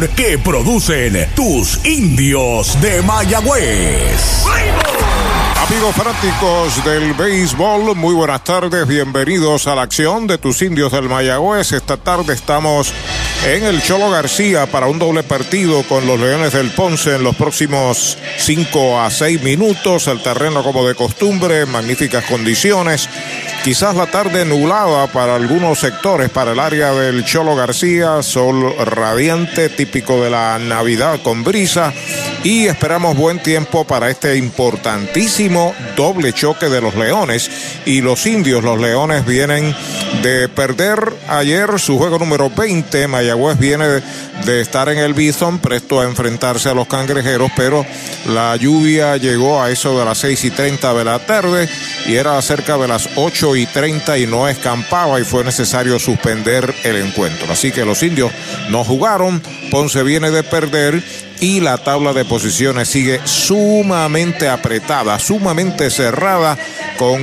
que producen tus indios de Mayagüez. Amigos fanáticos del béisbol, muy buenas tardes, bienvenidos a la acción de tus indios del Mayagüez. Esta tarde estamos en el Cholo García para un doble partido con los Leones del Ponce en los próximos 5 a 6 minutos. El terreno como de costumbre, magníficas condiciones. Quizás la tarde nublada para algunos sectores, para el área del Cholo García, sol radiante, típico de la Navidad con brisa. Y esperamos buen tiempo para este importantísimo doble choque de los Leones y los indios. Los Leones vienen de perder ayer su juego número 20. Mayagüez viene de, estar en el Bison, presto a enfrentarse a los cangrejeros, pero la lluvia llegó a eso de las 6 y 30 de la tarde y era cerca de las 8 y 30 y no escampaba y fue necesario suspender el encuentro. Así que los indios no jugaron, Ponce viene de perder y la tabla de posiciones sigue sumamente apretada, sumamente cerrada, con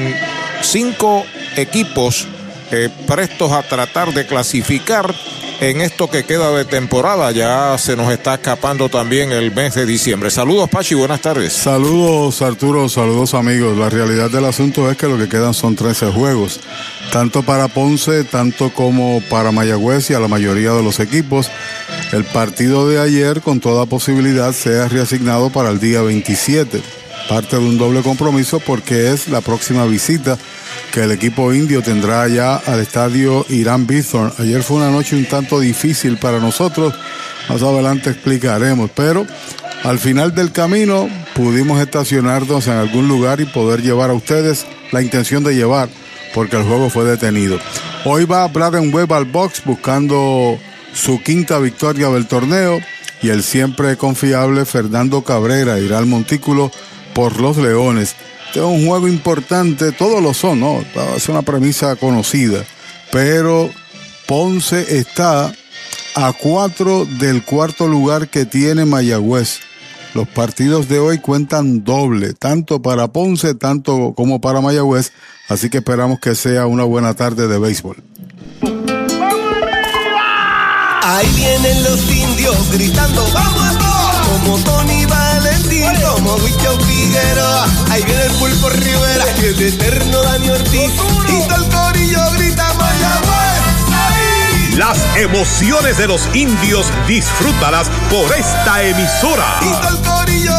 cinco equipos eh, prestos a tratar de clasificar en esto que queda de temporada. Ya se nos está escapando también el mes de diciembre. Saludos, Pachi, buenas tardes. Saludos, Arturo, saludos, amigos. La realidad del asunto es que lo que quedan son 13 juegos, tanto para Ponce, tanto como para Mayagüez y a la mayoría de los equipos. El partido de ayer, con toda posibilidad, sea reasignado para el día 27. Parte de un doble compromiso porque es la próxima visita que el equipo indio tendrá ya al estadio Irán Bithorn. Ayer fue una noche un tanto difícil para nosotros, más adelante explicaremos, pero al final del camino pudimos estacionarnos en algún lugar y poder llevar a ustedes la intención de llevar, porque el juego fue detenido. Hoy va Braden Webb al box buscando su quinta victoria del torneo y el siempre confiable Fernando Cabrera irá al montículo por los Leones. Este es un juego importante, todos lo son, ¿no? Es una premisa conocida, pero Ponce está a cuatro del cuarto lugar que tiene Mayagüez. Los partidos de hoy cuentan doble, tanto para Ponce, tanto como para Mayagüez, así que esperamos que sea una buena tarde de béisbol. Ahí vienen los indios gritando, ¡vamos todos! Como Tony como Wicho Figueroa. Ahí viene el Pulpo Rivera, y el eterno Dani Ortiz. Y todo el corillo grita, Mayagüez. ¡Ahí! Las emociones de los indios disfrútalas por esta emisora. Y todo el corillo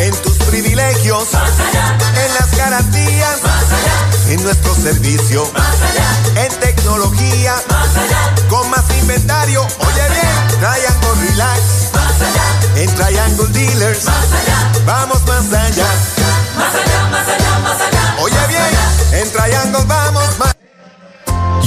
En tus privilegios, en las garantías, en nuestro servicio, en tecnología, con más inventario. Oye bien, Triangle Relax, en Triangle Dealers, vamos más allá. Más allá, más allá, más allá. Oye bien, en Triangle vamos más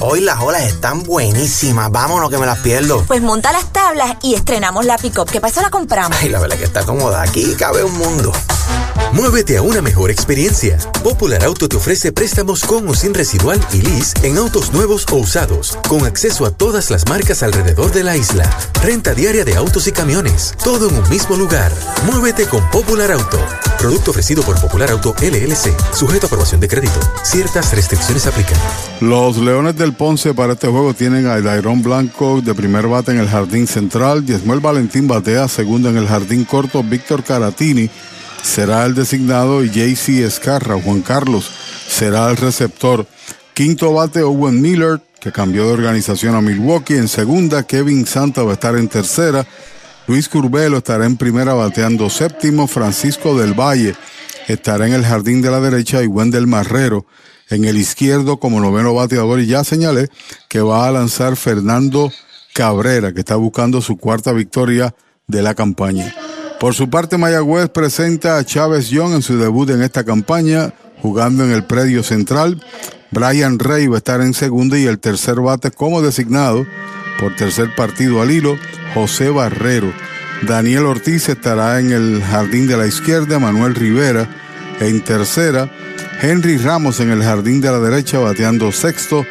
Hoy las olas están buenísimas. Vámonos que me las pierdo. Pues monta las tablas y estrenamos la pick-up, que para eso la compramos. Ay, la verdad que está cómoda. Aquí cabe un mundo. Muévete a una mejor experiencia. Popular Auto te ofrece préstamos con o sin residual y lease en autos nuevos o usados, con acceso a todas las marcas alrededor de la isla. Renta diaria de autos y camiones, todo en un mismo lugar. Muévete con Popular Auto. Producto ofrecido por Popular Auto LLC, sujeto a aprobación de crédito. Ciertas restricciones aplican. Los Leones del Ponce para este juego tienen a Dairon Blanco de primer bate en el jardín central, Diezmuel Valentín batea segundo en el jardín corto, Víctor Caratini será el designado y JC Escarra, Juan Carlos, será el receptor. Quinto bate Owen Miller, que cambió de organización a Milwaukee. En segunda, Kevin Santa va a estar en tercera. Luis Curbelo estará en primera bateando séptimo. Francisco del Valle estará en el jardín de la derecha y Wendell Marrero en el izquierdo como noveno bateador. Y ya señalé que va a lanzar Fernando Cabrera, que está buscando su cuarta victoria de la campaña. Por su parte, Mayagüez presenta a Chávez Young en su debut en esta campaña, jugando en el predio central. Brian Rey va a estar en segunda y el tercer bate como designado por tercer partido al hilo, José Barrero. Daniel Ortiz estará en el jardín de la izquierda, Manuel Rivera en tercera, Henry Ramos en el jardín de la derecha bateando sexto,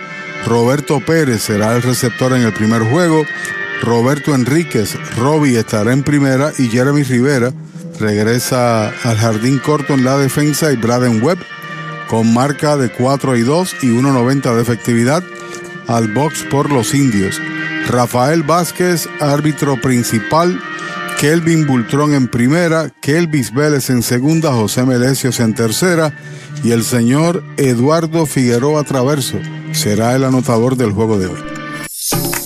Roberto Pérez será el receptor en el primer juego, Roberto Enríquez, Robbie estará en primera y Jeremy Rivera regresa al jardín corto en la defensa y Braden Webb con marca de 4 y 2 y 1.90 de efectividad al box por los indios. Rafael Vázquez, árbitro principal, Kelvin Bultrón en primera, Kelvis Vélez en segunda, José Melecios en tercera y el señor Eduardo Figueroa Traverso será el anotador del juego de hoy.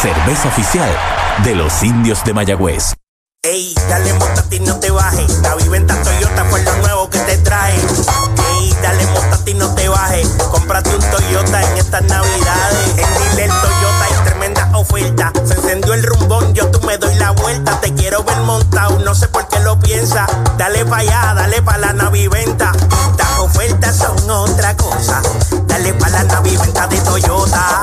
Cerveza oficial de los indios de Mayagüez. Ey, dale ti no te bajes. La viventa Toyota fue lo nuevo que te trae. Ey, dale ti no te bajes. Cómprate un Toyota en estas navidades. En Dile Toyota hay tremenda oferta. Se encendió el rumbón, yo tú me doy la vuelta. Te quiero ver montado, no sé por qué lo piensa. Dale pa' allá, dale pa' la naviventa. Estas ofertas son otra cosa. Dale pa' la naviventa de Toyota.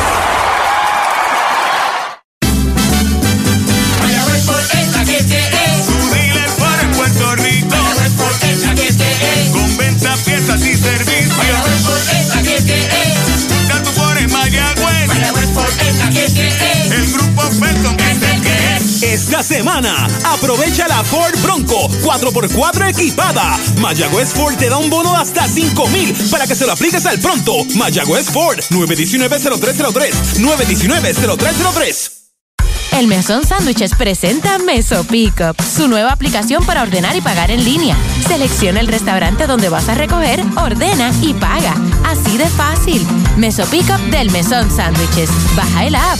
Semana, aprovecha la Ford Bronco 4x4 equipada. Mayagüez Ford te da un bono hasta 5 mil para que se lo apliques al pronto. Mayagüez Ford 919-0303. 919-0303. El Mesón Sándwiches presenta Meso Pickup, su nueva aplicación para ordenar y pagar en línea. Selecciona el restaurante donde vas a recoger, ordena y paga. Así de fácil. Meso Pickup del Mesón Sándwiches. Baja el app.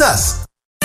Us.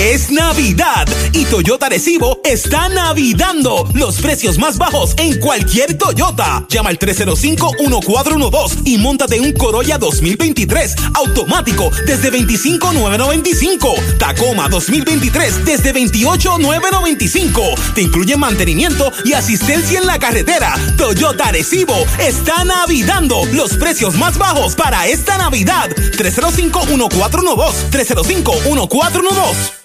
Es Navidad y Toyota Recibo está navidando los precios más bajos en cualquier Toyota. Llama al 305-1412 y montate un Corolla 2023 automático desde 25,995. Tacoma 2023 desde 28,995. Te incluye mantenimiento y asistencia en la carretera. Toyota Recibo está navidando los precios más bajos para esta Navidad. 305-1412. 305-1412.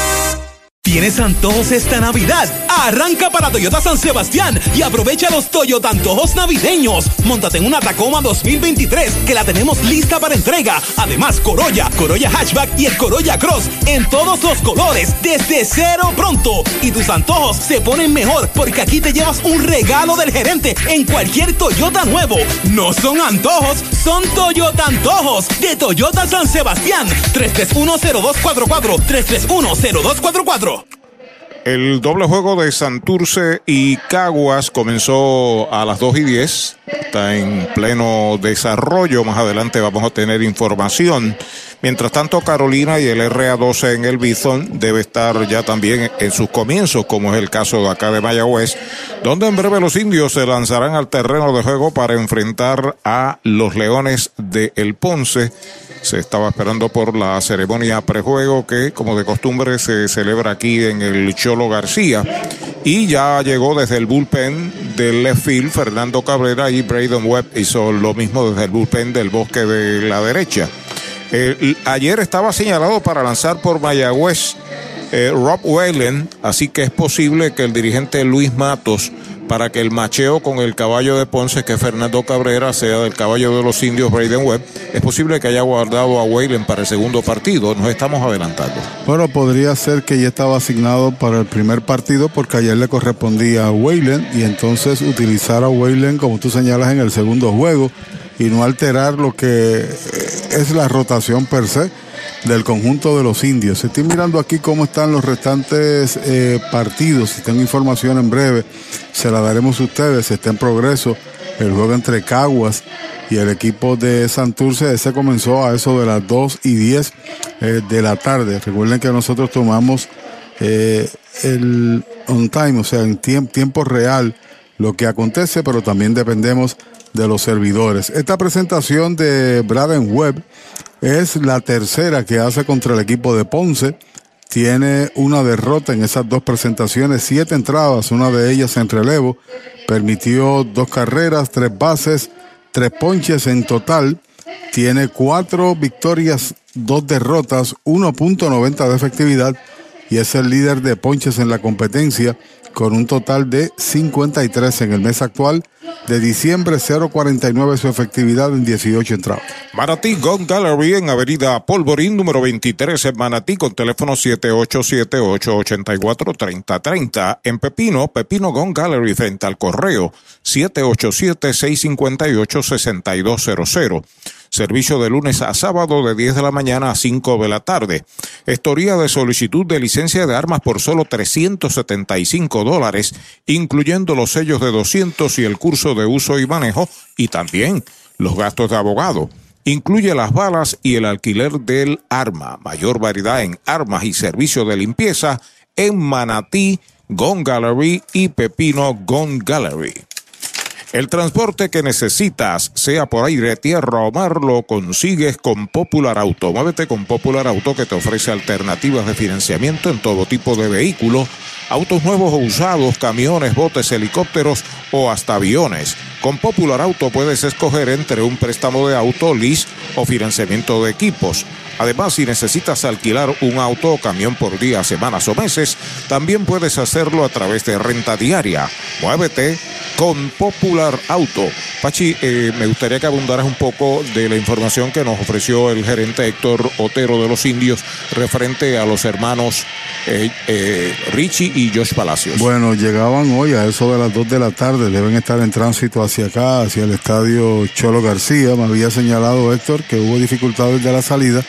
¿Tienes antojos esta Navidad? Arranca para Toyota San Sebastián y aprovecha los Toyota antojos navideños. Móntate en una Tacoma 2023 que la tenemos lista para entrega. Además, Corolla, Corolla Hatchback y el Corolla Cross en todos los colores desde cero pronto. Y tus antojos se ponen mejor porque aquí te llevas un regalo del gerente en cualquier Toyota nuevo. No son antojos, son Toyota antojos de Toyota San Sebastián. 3310244 3310244 el doble juego de Santurce y Caguas comenzó a las 2 y 10. Está en pleno desarrollo. Más adelante vamos a tener información. Mientras tanto, Carolina y el RA12 en el Bison debe estar ya también en sus comienzos, como es el caso de acá de Mayagüez, donde en breve los indios se lanzarán al terreno de juego para enfrentar a los Leones de El Ponce. Se estaba esperando por la ceremonia prejuego que, como de costumbre, se celebra aquí en el García. Y ya llegó desde el bullpen del left field Fernando Cabrera y Braden Webb hizo lo mismo desde el bullpen del bosque de la derecha. Ayer estaba señalado para lanzar por Mayagüez eh, Rob Whalen, así que es posible que el dirigente Luis Matos para que el macheo con el caballo de Ponce, que Fernando Cabrera, sea del caballo de los indios Braden Webb. Es posible que haya guardado a Whalen para el segundo partido. Nos estamos adelantando. Bueno, podría ser que ya estaba asignado para el primer partido porque ayer le correspondía a Whalen y entonces utilizar a Whalen, como tú señalas, en el segundo juego y no alterar lo que es la rotación per se del conjunto de los indios. Estoy mirando aquí cómo están los restantes eh, partidos. Si tengo información en breve, se la daremos a ustedes. Está en progreso el juego entre Caguas y el equipo de Santurce. Ese comenzó a eso de las 2 y 10 eh, de la tarde. Recuerden que nosotros tomamos eh, el on time, o sea, en tiempo real lo que acontece, pero también dependemos de los servidores. Esta presentación de Braden Webb es la tercera que hace contra el equipo de Ponce. Tiene una derrota en esas dos presentaciones, siete entradas, una de ellas en relevo. Permitió dos carreras, tres bases, tres ponches en total. Tiene cuatro victorias, dos derrotas, 1.90 de efectividad y es el líder de ponches en la competencia con un total de 53 en el mes actual. De diciembre, 0.49 su efectividad en 18 entradas. Manatí Gun Gallery en Avenida Polvorín, número 23 en Manatí, con teléfono 787-884-3030. En Pepino, Pepino Gun Gallery frente al correo 787-658-6200. Servicio de lunes a sábado de 10 de la mañana a 5 de la tarde. Historia de solicitud de licencia de armas por solo 375 dólares, incluyendo los sellos de 200 y el curso de uso y manejo, y también los gastos de abogado. Incluye las balas y el alquiler del arma. Mayor variedad en armas y servicio de limpieza en Manatí, Gun Gallery y Pepino Gun Gallery. El transporte que necesitas, sea por aire, tierra o mar, lo consigues con Popular Auto. Muévete con Popular Auto que te ofrece alternativas de financiamiento en todo tipo de vehículos, autos nuevos o usados, camiones, botes, helicópteros o hasta aviones. Con Popular Auto puedes escoger entre un préstamo de auto, lease o financiamiento de equipos. Además, si necesitas alquilar un auto o camión por días, semanas o meses, también puedes hacerlo a través de renta diaria. Muévete con Popular Auto. Pachi, eh, me gustaría que abundaras un poco de la información que nos ofreció el gerente Héctor Otero de los Indios referente a los hermanos eh, eh, Richie y Josh Palacios. Bueno, llegaban hoy a eso de las 2 de la tarde, deben estar en tránsito hacia acá, hacia el estadio Cholo García. Me había señalado Héctor que hubo dificultades de la salida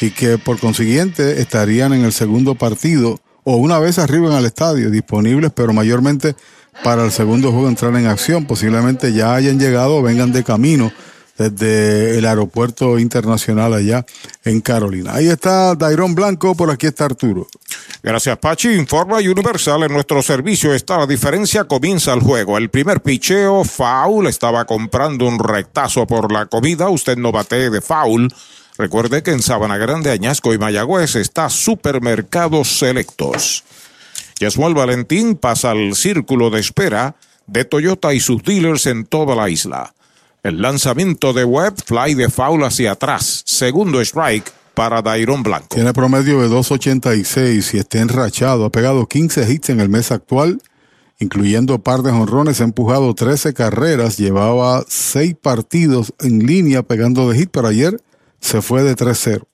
y que por consiguiente estarían en el segundo partido o una vez arriba en el estadio, disponibles, pero mayormente para el segundo juego entrar en acción. Posiblemente ya hayan llegado o vengan de camino desde el aeropuerto internacional allá en Carolina. Ahí está Dairón Blanco, por aquí está Arturo. Gracias, Pachi. Informa Universal. En nuestro servicio está la diferencia. Comienza el juego. El primer picheo, foul. Estaba comprando un rectazo por la comida. Usted no bate de foul. Recuerde que en Sabana Grande, Añasco y Mayagüez está Supermercados Selectos. Yasmuel Valentín pasa al círculo de espera de Toyota y sus dealers en toda la isla. El lanzamiento de Webb, fly de foul hacia atrás. Segundo strike para Dairon Blanco. Tiene promedio de 2.86 y está enrachado. Ha pegado 15 hits en el mes actual, incluyendo par de jonrones. Ha empujado 13 carreras. Llevaba 6 partidos en línea pegando de hit, pero ayer se fue de 3-0.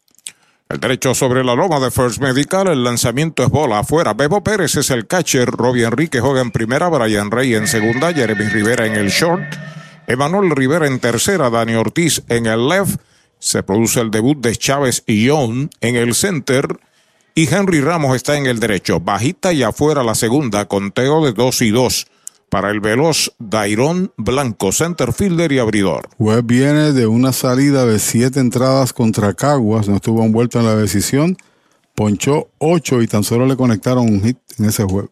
El derecho sobre la loma de First Medical, el lanzamiento es bola afuera. Bebo Pérez es el catcher, Robbie Enrique juega en primera, Brian Rey en segunda, Jeremy Rivera en el short, Emanuel Rivera en tercera, Dani Ortiz en el left, se produce el debut de Chávez y Young en el center. Y Henry Ramos está en el derecho, bajita y afuera la segunda, conteo de 2 y 2 para el veloz Dairón Blanco, center fielder y abridor. Webb viene de una salida de siete entradas contra Caguas, no estuvo envuelto en la decisión, ponchó ocho y tan solo le conectaron un hit en ese juego.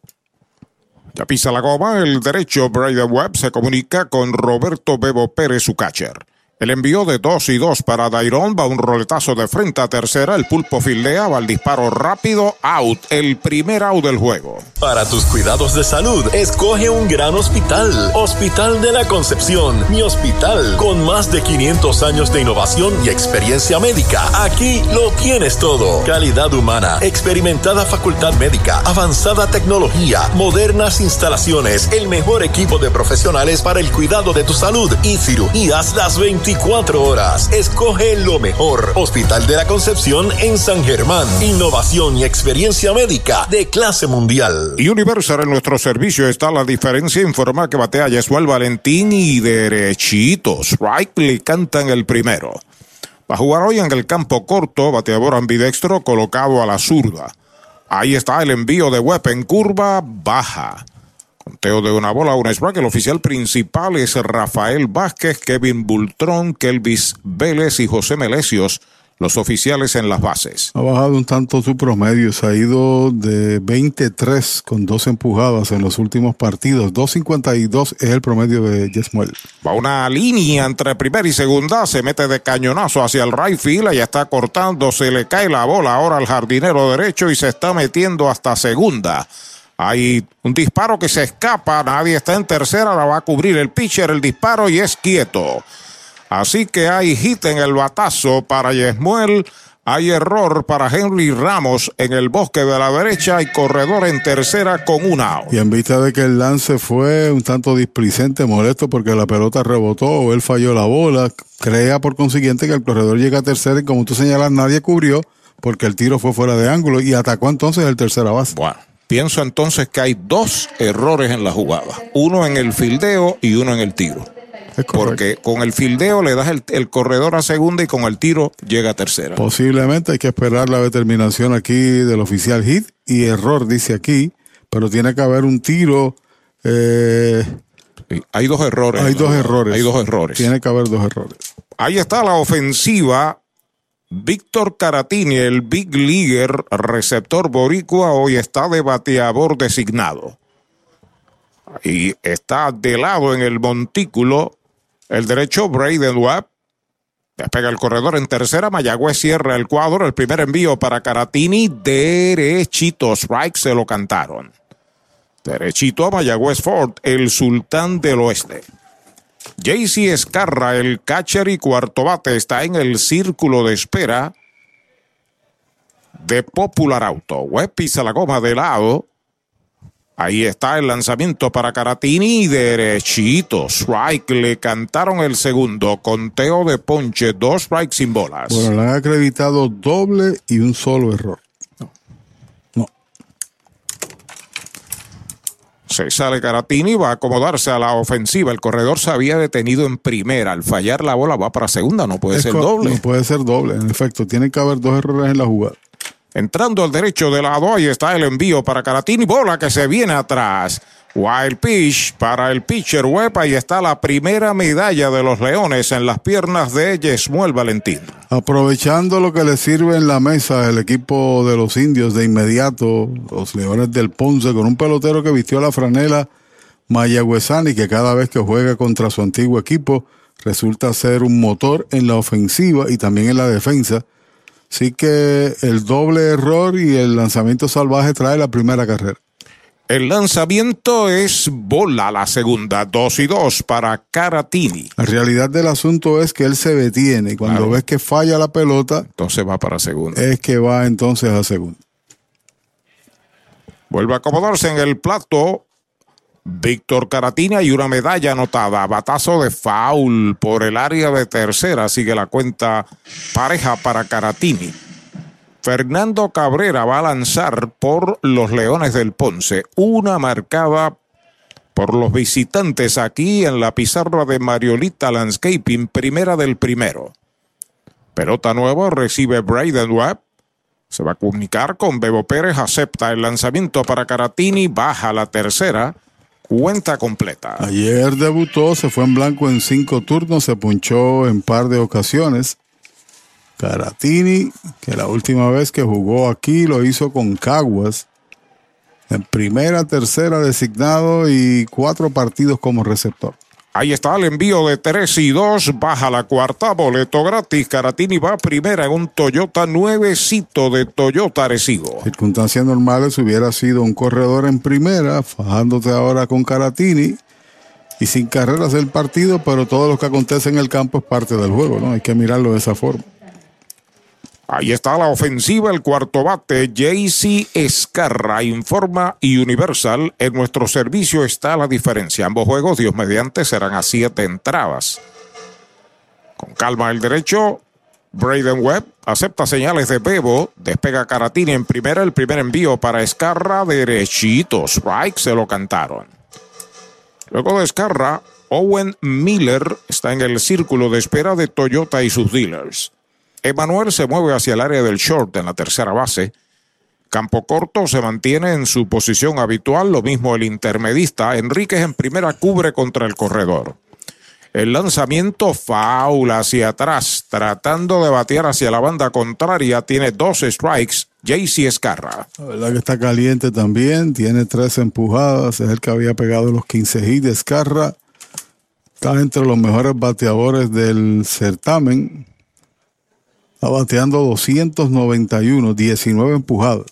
Ya pisa la goma, el derecho Brian Webb se comunica con Roberto Bebo Pérez, su catcher. El envío de 2 y 2 para Dairon va un roletazo de frente a tercera. El pulpo fildea, va el disparo rápido, out. El primer out del juego. Para tus cuidados de salud, escoge un gran hospital. Hospital de la Concepción, mi hospital, con más de 500 años de innovación y experiencia médica. Aquí lo tienes todo. Calidad humana, experimentada facultad médica, avanzada tecnología, modernas instalaciones, el mejor equipo de profesionales para el cuidado de tu salud y cirugías las 20 24 horas. Escoge lo mejor. Hospital de la Concepción en San Germán. Innovación y experiencia médica de clase mundial. Y Universal en nuestro servicio está la diferencia. Informa que batea Yesuel Valentín y derechitos. Strike le cantan el primero. Va a jugar hoy en el campo corto, bateador ambidextro colocado a la zurda. Ahí está el envío de Webb en curva baja. Conteo de una bola, un strike. El oficial principal es Rafael Vázquez, Kevin Bultrón, Kelvis Vélez y José Melesios, los oficiales en las bases. Ha bajado un tanto su promedio, se ha ido de 23 con dos empujadas en los últimos partidos. 2.52 es el promedio de Yesmuel. Va una línea entre primera y segunda, se mete de cañonazo hacia el right field, ya está cortando, se le cae la bola ahora al jardinero derecho y se está metiendo hasta segunda. Hay un disparo que se escapa, nadie está en tercera, la va a cubrir el pitcher, el disparo y es quieto. Así que hay hit en el batazo para Yesmuel. Hay error para Henry Ramos en el bosque de la derecha y corredor en tercera con una. Y en vista de que el lance fue un tanto displicente, molesto porque la pelota rebotó o él falló la bola, crea por consiguiente que el corredor llega a tercera y como tú señalas, nadie cubrió porque el tiro fue fuera de ángulo y atacó entonces el tercera base. Bueno. Pienso entonces que hay dos errores en la jugada. Uno en el fildeo y uno en el tiro. Porque con el fildeo le das el, el, corredor a segunda y con el tiro llega a tercera. Posiblemente hay que esperar la determinación aquí del oficial hit y error dice aquí, pero tiene que haber un tiro. Eh, hay dos errores. Hay dos errores. Hay dos errores. Tiene que haber dos errores. Ahí está la ofensiva Víctor Caratini, el Big Leaguer, receptor boricua, hoy está de bateador designado. Y está de lado en el montículo el derecho Braden Webb. Despega el corredor en tercera. Mayagüez cierra el cuadro. El primer envío para Caratini. Derechito. Strike se lo cantaron. Derechito a Mayagüez Ford, el sultán del oeste. JC Escarra, el catcher y cuarto bate, está en el círculo de espera de Popular Auto. Web pisa la goma de lado. Ahí está el lanzamiento para Caratini, derechito, strike, le cantaron el segundo, conteo de ponche, dos strikes sin bolas. Bueno, le han acreditado doble y un solo error. Se sale Caratini, va a acomodarse a la ofensiva. El corredor se había detenido en primera. Al fallar la bola va para segunda, no puede Es ser doble. No puede ser doble, en efecto. Tiene que haber dos errores en la jugada. Entrando al derecho de lado, ahí está el envío para Caratini. Bola que se viene atrás. Wild Pitch para el pitcher web. Ahí está la primera medalla de los Leones en las piernas de Yesmuel Valentín. Aprovechando lo que le sirve en la mesa el equipo de los indios de inmediato, los Leones del Ponce, con un pelotero que vistió la franela Mayagüezani, que cada vez que juega contra su antiguo equipo resulta ser un motor en la ofensiva y también en la defensa. Así que el doble error y el lanzamiento salvaje trae la primera carrera. El lanzamiento es bola la segunda, dos y dos para Caratini. La realidad del asunto es que él se detiene y cuando Claro. ves que falla la pelota, entonces va para segunda. Es que va entonces a segunda. Vuelve a acomodarse en el plato. Víctor Caratina y una medalla anotada. Batazo de foul por el área de tercera. Sigue la cuenta pareja para Caratini. Fernando Cabrera va a lanzar por los Leones del Ponce. Una marcada por los visitantes aquí en la pizarra de Mariolita Landscaping, primera del primero. Pelota nueva recibe Braden Webb. Se va a comunicar con Bebo Pérez, acepta el lanzamiento para Caratini, baja la tercera, cuenta completa. Ayer debutó, se fue en blanco en cinco turnos, se punchó en par de ocasiones. Caratini, que la última vez que jugó aquí lo hizo con Caguas. En primera, tercera designado y cuatro partidos como receptor. Ahí está el envío de 3 y 2, baja la cuarta, boleto gratis. Caratini va primera en un Toyota nuevecito de Toyota Arecibo. Circunstancias normales hubiera sido un corredor en primera, fajándote ahora con Caratini y sin carreras del partido, pero todo lo que acontece en el campo es parte del juego, ¿no? Hay que mirarlo de esa forma. Ahí está la ofensiva, el cuarto bate, JC Escarra, informa y Universal. En nuestro servicio está la diferencia. Ambos juegos, Dios mediante, serán a siete entradas. Con calma el derecho, Braden Webb acepta señales de Bebo, despega Caratini en primera, el primer envío para Escarra, derechito, strike, se lo cantaron. Luego de Escarra, Owen Miller está en el círculo de espera de Toyota y sus dealers. Emanuel se mueve hacia el área del short en la tercera base. Campo corto se mantiene en su posición habitual, lo mismo el intermedista. Enríquez en primera cubre contra el corredor. El lanzamiento faula hacia atrás, tratando de batear hacia la banda contraria, tiene dos strikes. JC Escarra. La verdad que está caliente también, tiene tres empujadas, es el que había pegado los 15 hits de Escarra. Está entre los mejores bateadores del certamen. Está bateando 291, 19 empujadas.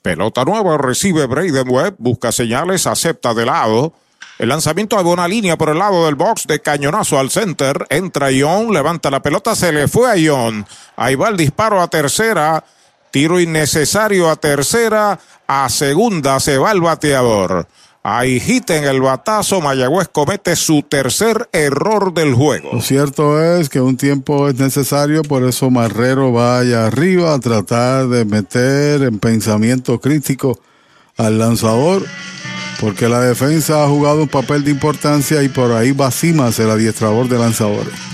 Pelota nueva, recibe Braden Webb, busca señales, acepta de lado. El lanzamiento de buena línea por el lado del box de cañonazo al center. Entra Ion, levanta la pelota, se le fue a Ion. Ahí va el disparo a tercera. Tiro innecesario a tercera. A segunda se va el bateador. Ahí hit en el batazo. Mayagüez comete su tercer error del juego. Lo cierto es que un tiempo es necesario, por eso Marrero vaya arriba a tratar de meter en pensamiento crítico al lanzador, porque la defensa ha jugado un papel de importancia y por ahí va Simas, el adiestrador de lanzadores.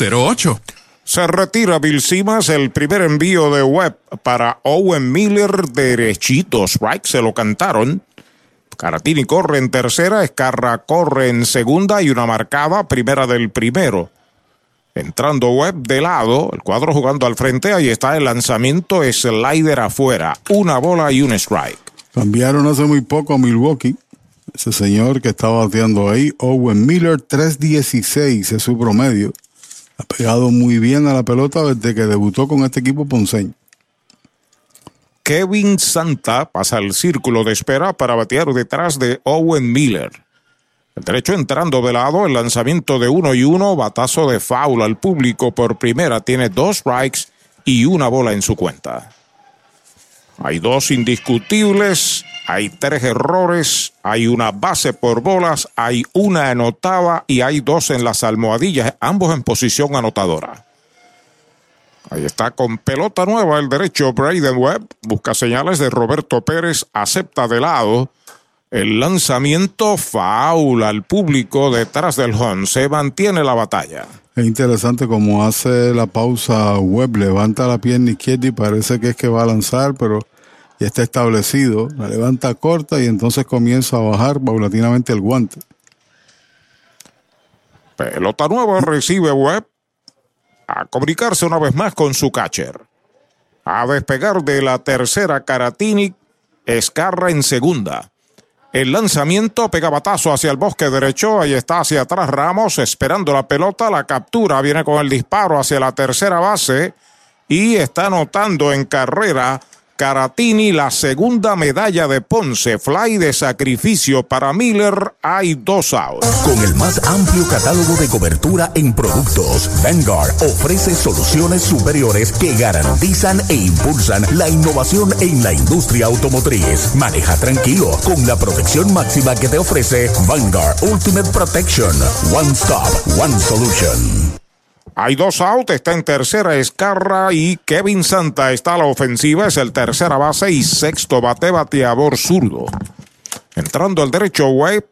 408-8808 Se retira Bill Simas, el primer envío de web para Owen Miller derechito. Strike se lo cantaron. Caratini corre en tercera, Escarra corre en segunda y una marcada, primera del primero. Entrando web de lado, el cuadro jugando al frente, ahí está el lanzamiento, slider afuera, una bola y un strike. Cambiaron hace muy poco a Milwaukee. Ese señor que estaba bateando ahí, Owen Miller, 3.16 es su promedio. Ha pegado muy bien a la pelota desde que debutó con este equipo ponceño. Kevin Santa pasa al círculo de espera para batear detrás de Owen Miller. El derecho entrando de lado, el lanzamiento de uno y uno, batazo de foul al público por primera, tiene dos strikes y una bola en su cuenta. Hay dos indiscutibles, hay tres errores, hay una base por bolas, hay una anotada y hay dos en las almohadillas, ambos en posición anotadora. Ahí está con pelota nueva el derecho Braden Webb. Busca señales de Roberto Pérez. Acepta de lado. El lanzamiento faula al público detrás del home. Se mantiene la batalla. Es interesante como hace la pausa Webb. Levanta la pierna izquierda y parece que es que va a lanzar, pero ya está establecido. La levanta corta y entonces comienza a bajar paulatinamente el guante. Pelota nueva recibe Webb a comunicarse una vez más con su catcher. A despegar de la tercera Caratini, Escarra en segunda. El lanzamiento pega batazo hacia el bosque derecho, ahí está hacia atrás Ramos esperando la pelota, la captura, viene con el disparo hacia la tercera base y está anotando en carrera Caratini la segunda medalla de Ponce, fly de sacrificio para Miller, hay dos outs. Con el más amplio catálogo de cobertura en productos, Vanguard ofrece soluciones superiores que garantizan e impulsan la innovación en la industria automotriz. Maneja tranquilo con la protección máxima que te ofrece Vanguard Ultimate Protection. One Stop, One Solution. Hay dos outs, está en tercera Escarra y Kevin Santa está a la ofensiva, es el tercera base y sexto bate bateador zurdo. Entrando al derecho Webb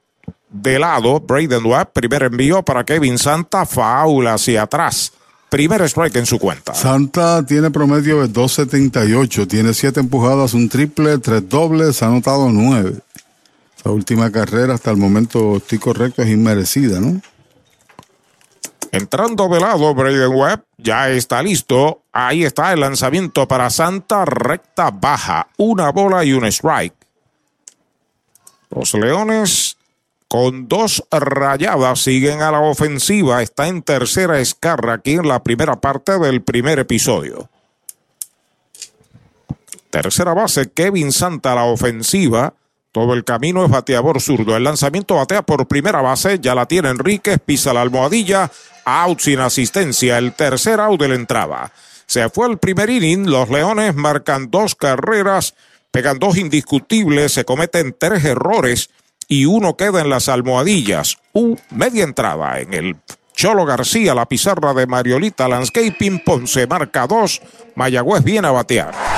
de lado, Braden Webb, primer envío para Kevin Santa, faula hacia atrás. Primer strike en su cuenta. Santa tiene promedio de 2.78, tiene siete empujadas, un triple, tres dobles, ha anotado nueve. La última carrera hasta el momento, estoy correcto, es inmerecida, ¿no? Entrando de lado, Braden Webb ya está listo. Ahí está el lanzamiento para Santa, recta baja. Una bola y un strike. Los Leones con dos rayadas siguen a la ofensiva. Está en tercera escarra aquí en la primera parte del primer episodio. Tercera base, Kevin Santa a la ofensiva. Todo el camino es bateador zurdo. El lanzamiento batea por primera base. Ya la tiene Enríquez. Pisa la almohadilla. Out sin asistencia. El tercer out de la entrada. Se fue el primer inning. Los Leones marcan dos carreras. Pegan dos indiscutibles. Se cometen tres errores. Y uno queda en las almohadillas. Un media entrada en el Cholo García, la pizarra de Mariolita Landscaping, Ponce marca dos, Mayagüez viene a batear.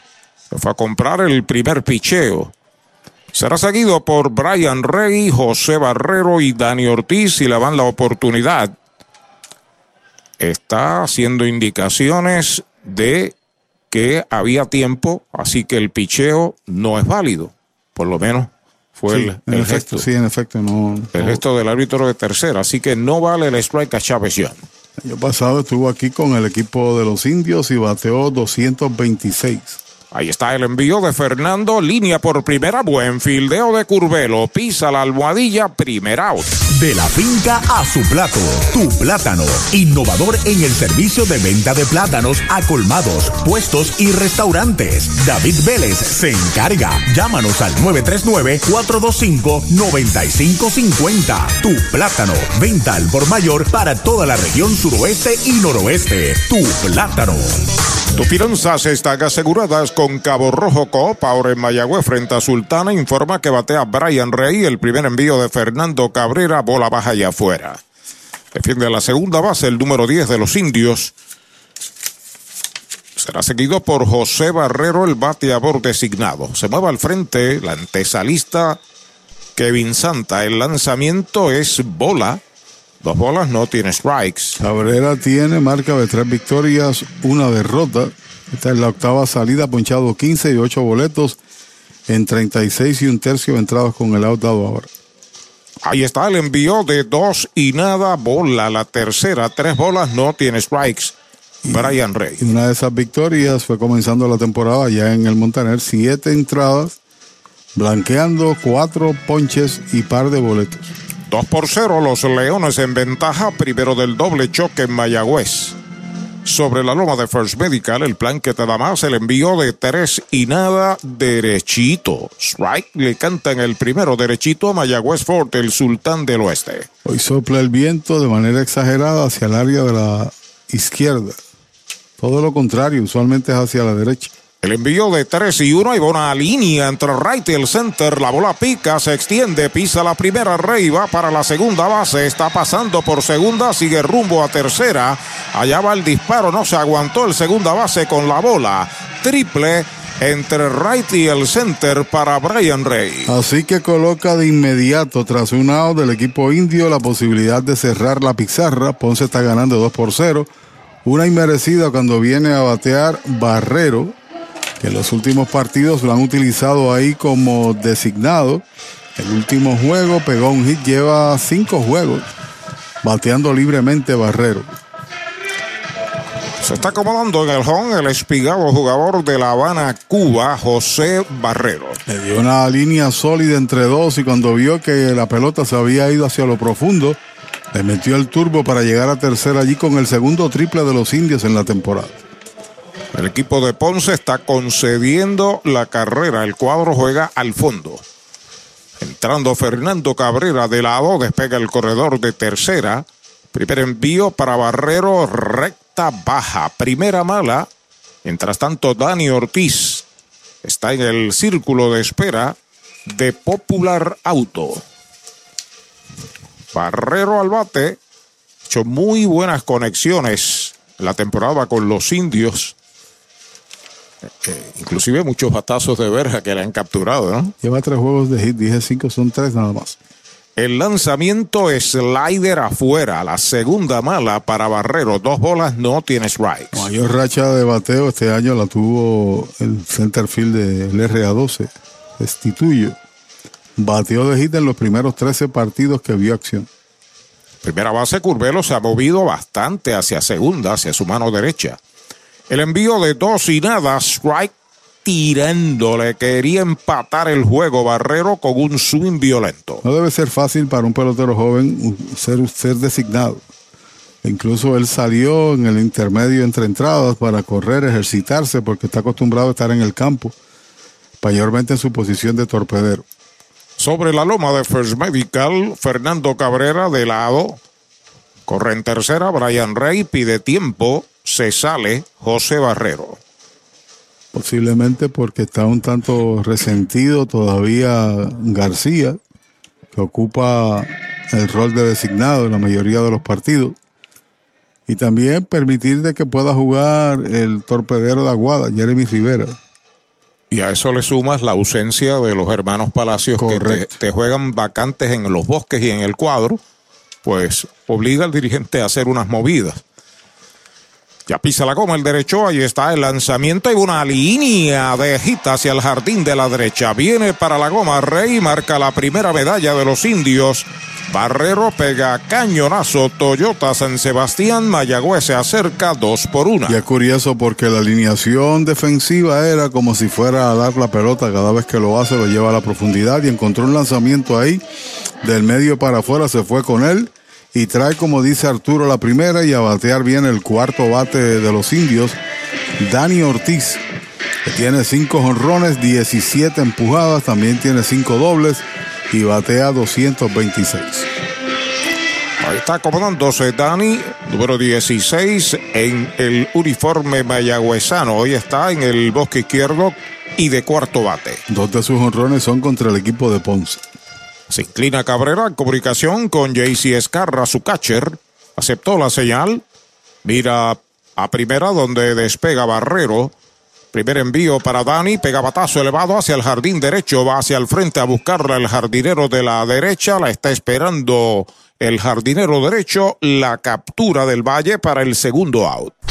Se fue a comprar el primer picheo. Será seguido por Brian Rey, José Barrero y Dani Ortiz y le van la oportunidad. Está haciendo indicaciones de que había tiempo, así que el picheo no es válido. Por lo menos fue Sí, el, en el efecto, gesto. sí, en efecto, no. El gesto del árbitro de tercera, así que no vale el strike a Chávez Young. El año pasado estuvo aquí con el equipo de los indios y bateó 226. Ahí está el envío de Fernando, línea por primera, buen fildeo de Curvelo, pisa la almohadilla, primer out. De la finca a su plato, tu plátano. Innovador en el servicio de venta de plátanos a colmados, puestos y restaurantes. David Vélez se encarga. Llámanos al 939-425-9550. Tu plátano. Venta al por mayor para toda la región suroeste y noroeste. Tu plátano. Tus finanzas están aseguradas con Cabo Rojo Coop. Ahora en Mayagüez frente a Sultana informa que batea Brian Rey. El primer envío de Fernando Cabrera, bola baja y afuera. Defiende la segunda base el número 10 de los indios. Será seguido por José Barrero, el bateador designado. Se mueve al frente la antesalista Kevin Santa. El lanzamiento es bola. Dos bolas, no tiene strikes. Cabrera tiene marca de tres victorias, una derrota. Esta es la octava salida, ponchado 15 y 8 boletos en 36 y un tercio entradas con el out dado ahora. Ahí está el envío de dos y nada, bola. La tercera, tres bolas, no tiene strikes. Brian Rey. Y una de esas victorias fue comenzando la temporada ya en el Montaner, siete entradas, blanqueando cuatro ponches y par de boletos. 2 por 0, los Leones en ventaja, primero del doble choque en Mayagüez. Sobre la loma de First Medical, el plan que te da más, el envío de tres y nada derechito. Strike le canta en el primero derechito a Mayagüez Fort, el sultán del oeste. Hoy sopla el viento de manera exagerada hacia el área de la izquierda. Todo lo contrario, usualmente es hacia la derecha. El envío de 3 y 1 y una línea entre right y el center. La bola pica, se extiende, pisa la primera Rey, va para la segunda base. Está pasando por segunda, sigue rumbo a tercera. Allá va el disparo, no se aguantó el segunda base con la bola. Triple entre right y el center para Brian Rey. Así que coloca de inmediato, tras un out del equipo indio, la posibilidad de cerrar la pizarra. Ponce está ganando 2 por 0. Una inmerecida cuando viene a batear Barrero, que en los últimos partidos lo han utilizado ahí como designado. El último juego pegó un hit, lleva cinco juegos, bateando libremente Barrero. Se está acomodando en el home el espigado jugador de La Habana, Cuba, José Barrero. Le dio una línea sólida entre dos y cuando vio que la pelota se había ido hacia lo profundo, le metió el turbo para llegar a tercera allí con el segundo triple de los indios en la temporada. El equipo de Ponce está concediendo la carrera. El cuadro juega al fondo. Entrando Fernando Cabrera de lado, despega el corredor de tercera. Primer envío para Barrero, recta baja. Primera mala. Mientras tanto, Dani Ortiz está en el círculo de espera de Popular Auto. Barrero al bate. Hecho muy buenas conexiones la temporada con los indios. Eh, inclusive muchos batazos de verja que le han capturado, ¿no? Lleva tres juegos de hit, dije cinco, son tres nada más. El lanzamiento slider afuera, la segunda mala para Barrero, dos bolas, no tiene strikes. Mayor racha de bateo este año la tuvo el center field del RA12, destituye. Bateó de hit en los primeros 13 partidos que vio acción. Primera base, Curvelo se ha movido bastante hacia segunda, hacia su mano derecha. El envío de dos y nada, strike tirándole, quería empatar el juego Barrero con un swing violento. No debe ser fácil para un pelotero joven ser, ser designado. Incluso él salió en el intermedio entre entradas para correr, ejercitarse, porque está acostumbrado a estar en el campo, mayormente en su posición de torpedero. Sobre la loma de First Medical, Fernando Cabrera de lado. Corre en tercera, Brian Rey pide tiempo, se sale José Barrero. Posiblemente porque está un tanto resentido todavía García, que ocupa el rol de designado en la mayoría de los partidos. Y también permitir de que pueda jugar el torpedero de Aguada, Jeremy Rivera. Y a eso le sumas la ausencia de los hermanos Palacios que te, te, juegan vacantes en los bosques y en el cuadro, pues obliga al dirigente a hacer unas movidas. Ya pisa la goma el derecho, ahí está el lanzamiento y una línea de gita hacia el jardín de la derecha. Viene para la goma Rey, marca la primera medalla de los indios. Barrero pega cañonazo, Toyota San Sebastián, Mayagüez se acerca dos por una. Y es curioso porque la alineación defensiva era como si fuera a dar la pelota, cada vez que lo hace lo lleva a la profundidad y encontró un lanzamiento ahí, del medio para afuera se fue con él y trae, como dice Arturo, la primera y a batear bien el cuarto bate de los indios, Dani Ortiz, que tiene cinco honrones, 17 empujadas, también tiene cinco dobles y batea 226. Ahí está acomodándose Dani, número 16 en el uniforme mayagüezano. Hoy está en el bosque izquierdo y de cuarto bate. Dos de sus honrones son contra el equipo de Ponce. Se inclina Cabrera en comunicación con JC Escarra, su catcher. Aceptó la señal. Mira a primera donde despega Barrero. Primer envío para Dani, pega batazo elevado hacia el jardín derecho, va hacia el frente a buscarla el jardinero de la derecha, la está esperando el jardinero derecho, la captura del Valle para el segundo out.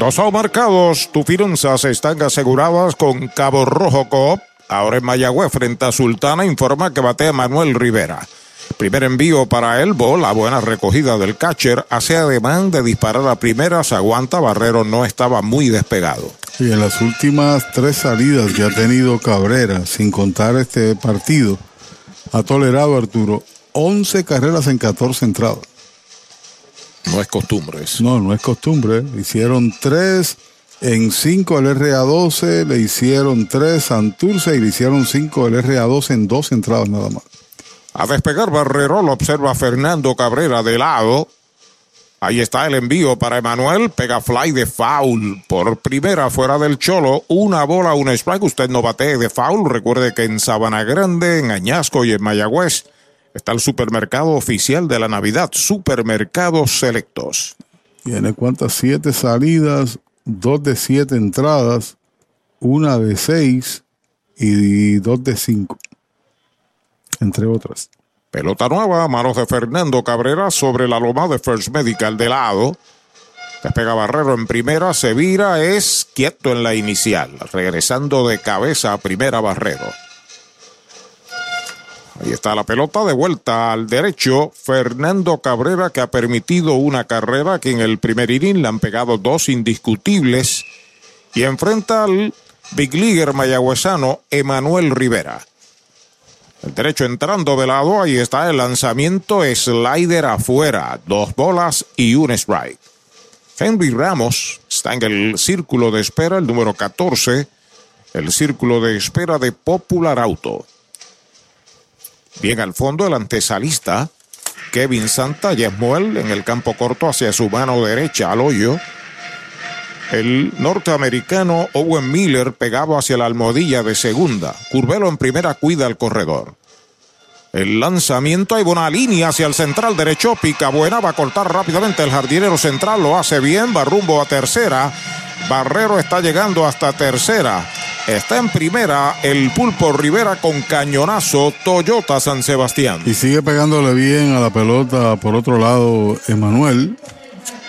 Dos marcados, tus finanzas están aseguradas con Cabo Rojo Coop. Ahora en Mayagüez frente a Sultana informa que batea Manuel Rivera. Primer envío para Elbo, la buena recogida del catcher, hace ademán de disparar a primeras, aguanta, Barrero no estaba muy despegado. Y en las últimas tres salidas que ha tenido Cabrera, sin contar este partido, ha tolerado Arturo 11 carreras en 14 entradas. No es costumbre eso. No, no es costumbre. Hicieron tres en cinco el RA12, le hicieron tres Santurce y le hicieron cinco el RA12 en dos entradas nada más. A despegar Barrero lo observa Fernando Cabrera de lado. Ahí está el envío para Emanuel. Pega fly de foul. Por primera fuera del cholo. Una bola, un strike. Usted no batee de foul. Recuerde que en Sabana Grande, en Añasco y en Mayagüez está el supermercado oficial de la Navidad. Supermercados Selectos. Tiene cuántas siete salidas, dos de siete entradas, una de seis y dos de cinco entre otras. Pelota nueva, manos de Fernando Cabrera sobre la loma de First Medical de lado. Despega Barrero en primera, se vira, es quieto en la inicial, regresando de cabeza a primera Barrero. Ahí está la pelota de vuelta al derecho. Fernando Cabrera que ha permitido una carrera que en el primer inning le han pegado dos indiscutibles. Y enfrenta al Big Leaguer mayagüezano Emanuel Rivera. El derecho entrando de lado, ahí está el lanzamiento slider afuera, dos bolas y un strike. Henry Ramos está en el círculo de espera, el número 14, el círculo de espera de Popular Auto. Bien al fondo el antesalista, Kevin Santa Yesmuel en el campo corto hacia su mano derecha al hoyo. El norteamericano Owen Miller pegado hacia la almohadilla de segunda. Curvelo en primera cuida al corredor. El lanzamiento, hay buena línea hacia el central derecho. Pica buena, va a cortar rápidamente el jardinero central. Lo hace bien, va rumbo a tercera. Barrero está llegando hasta tercera. Está en primera el Pulpo Rivera con cañonazo Toyota San Sebastián. Y sigue pegándole bien a la pelota por otro lado Emanuel.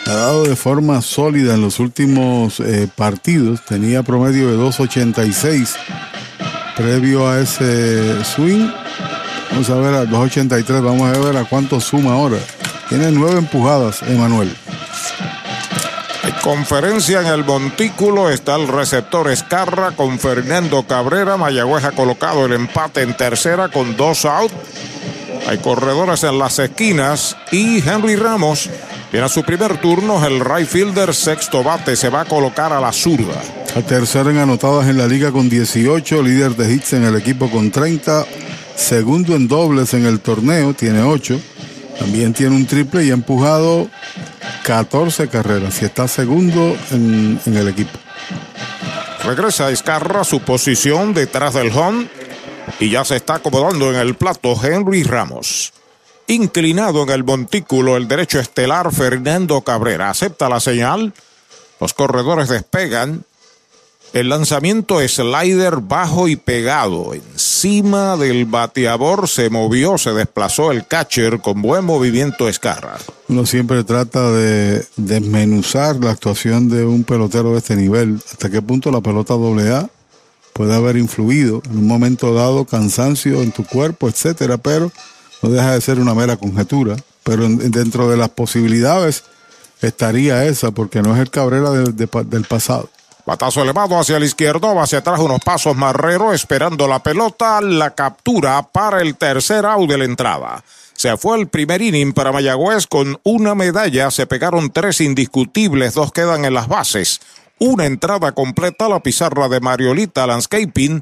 Ha dado de forma sólida en los últimos eh, partidos. Tenía promedio de 2.86 previo a ese swing. Vamos a ver a 2.83. Vamos a ver a cuánto suma ahora. Tiene nueve empujadas, Emanuel. Conferencia en el montículo. Está el receptor Escarra con Fernando Cabrera. Mayagüez ha colocado el empate en tercera con dos out. Hay corredores en las esquinas y Henry Ramos tiene su primer turno. El right fielder sexto bate se va a colocar a la zurda. Tercera en anotadas en la liga con 18, líder de hits en el equipo con 30, segundo en dobles en el torneo, tiene 8. También tiene un triple y ha empujado 14 carreras y está segundo en, el equipo. Regresa Escarra su posición detrás del home y ya se está acomodando en el plato Henry Ramos. Inclinado en el montículo el derecho estelar Fernando Cabrera. Acepta la señal. Los corredores despegan. El lanzamiento slider bajo y pegado. Encima del bateador se movió, se desplazó el catcher con buen movimiento Escarra. Uno siempre trata de desmenuzar la actuación de un pelotero de este nivel. ¿Hasta qué punto la pelota AA puede haber influido en un momento dado cansancio en tu cuerpo, etcétera? Pero no deja de ser una mera conjetura. Pero en- dentro de las posibilidades estaría esa, porque no es el Cabrera de- de- del pasado. Batazo elevado hacia el izquierdo, va hacia atrás unos pasos Marrero esperando la pelota, la captura para el tercer out de la entrada. Se fue el primer inning para Mayagüez con una medalla, se pegaron tres indiscutibles, dos quedan en las bases. Una entrada completa a la pizarra de Mariolita Landscaping,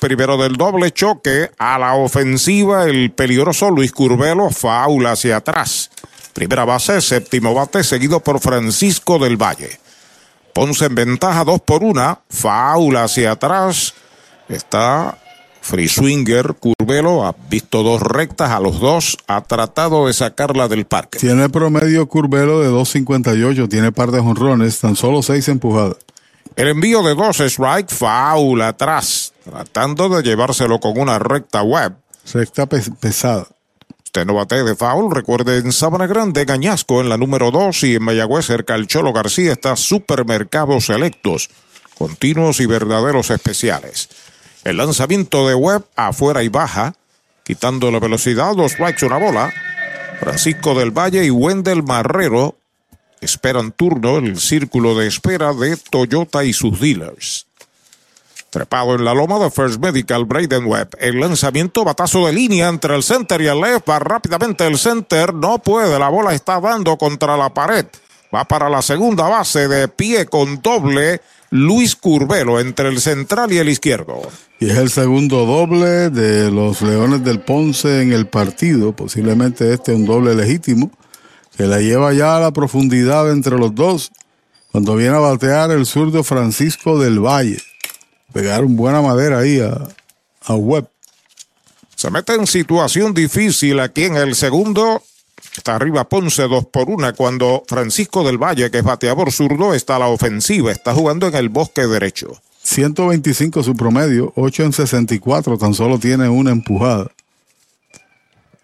primero del doble choque, a la ofensiva el peligroso Luis Curvelo, faula hacia atrás. Primera base, séptimo bate, seguido por Francisco del Valle. Ponce en ventaja, dos por una, faula hacia atrás. Está Free Swinger, Curvelo, ha visto dos rectas a los dos, ha tratado de sacarla del parque. Tiene promedio Curvelo de 2.58, tiene par de jonrones, tan solo seis empujadas. El envío de dos strike, foul atrás, tratando de llevárselo con una recta web. Recta pesada. Usted no bate de foul, recuerde en Sabana Grande, Gañasco en la número 2 y en Mayagüez cerca el Cholo García está Supermercados Selectos, continuos y verdaderos especiales. El lanzamiento de Webb afuera y baja, quitando la velocidad, dos strikes, una bola. Francisco del Valle y Wendell Marrero esperan turno el círculo de espera de Toyota y sus dealers. Trepado en la loma de First Medical, Braden Webb. El lanzamiento, batazo de línea entre el center y el left. Va rápidamente el center. No puede. La bola está dando contra la pared. Va para la segunda base de pie con doble. Luis Curvelo entre el central y el izquierdo. Y es el segundo doble de los Leones del Ponce en el partido. Posiblemente este un doble legítimo. Que la lleva ya a la profundidad entre los dos. Cuando viene a batear el zurdo Francisco del Valle pegaron buena madera ahí a, a Webb. Se mete en situación difícil aquí en el segundo. Está arriba Ponce dos por una cuando Francisco del Valle, que es bateador zurdo, está a la ofensiva. Está jugando en el bosque derecho. 125 su promedio, 8 en 64, tan solo tiene una empujada.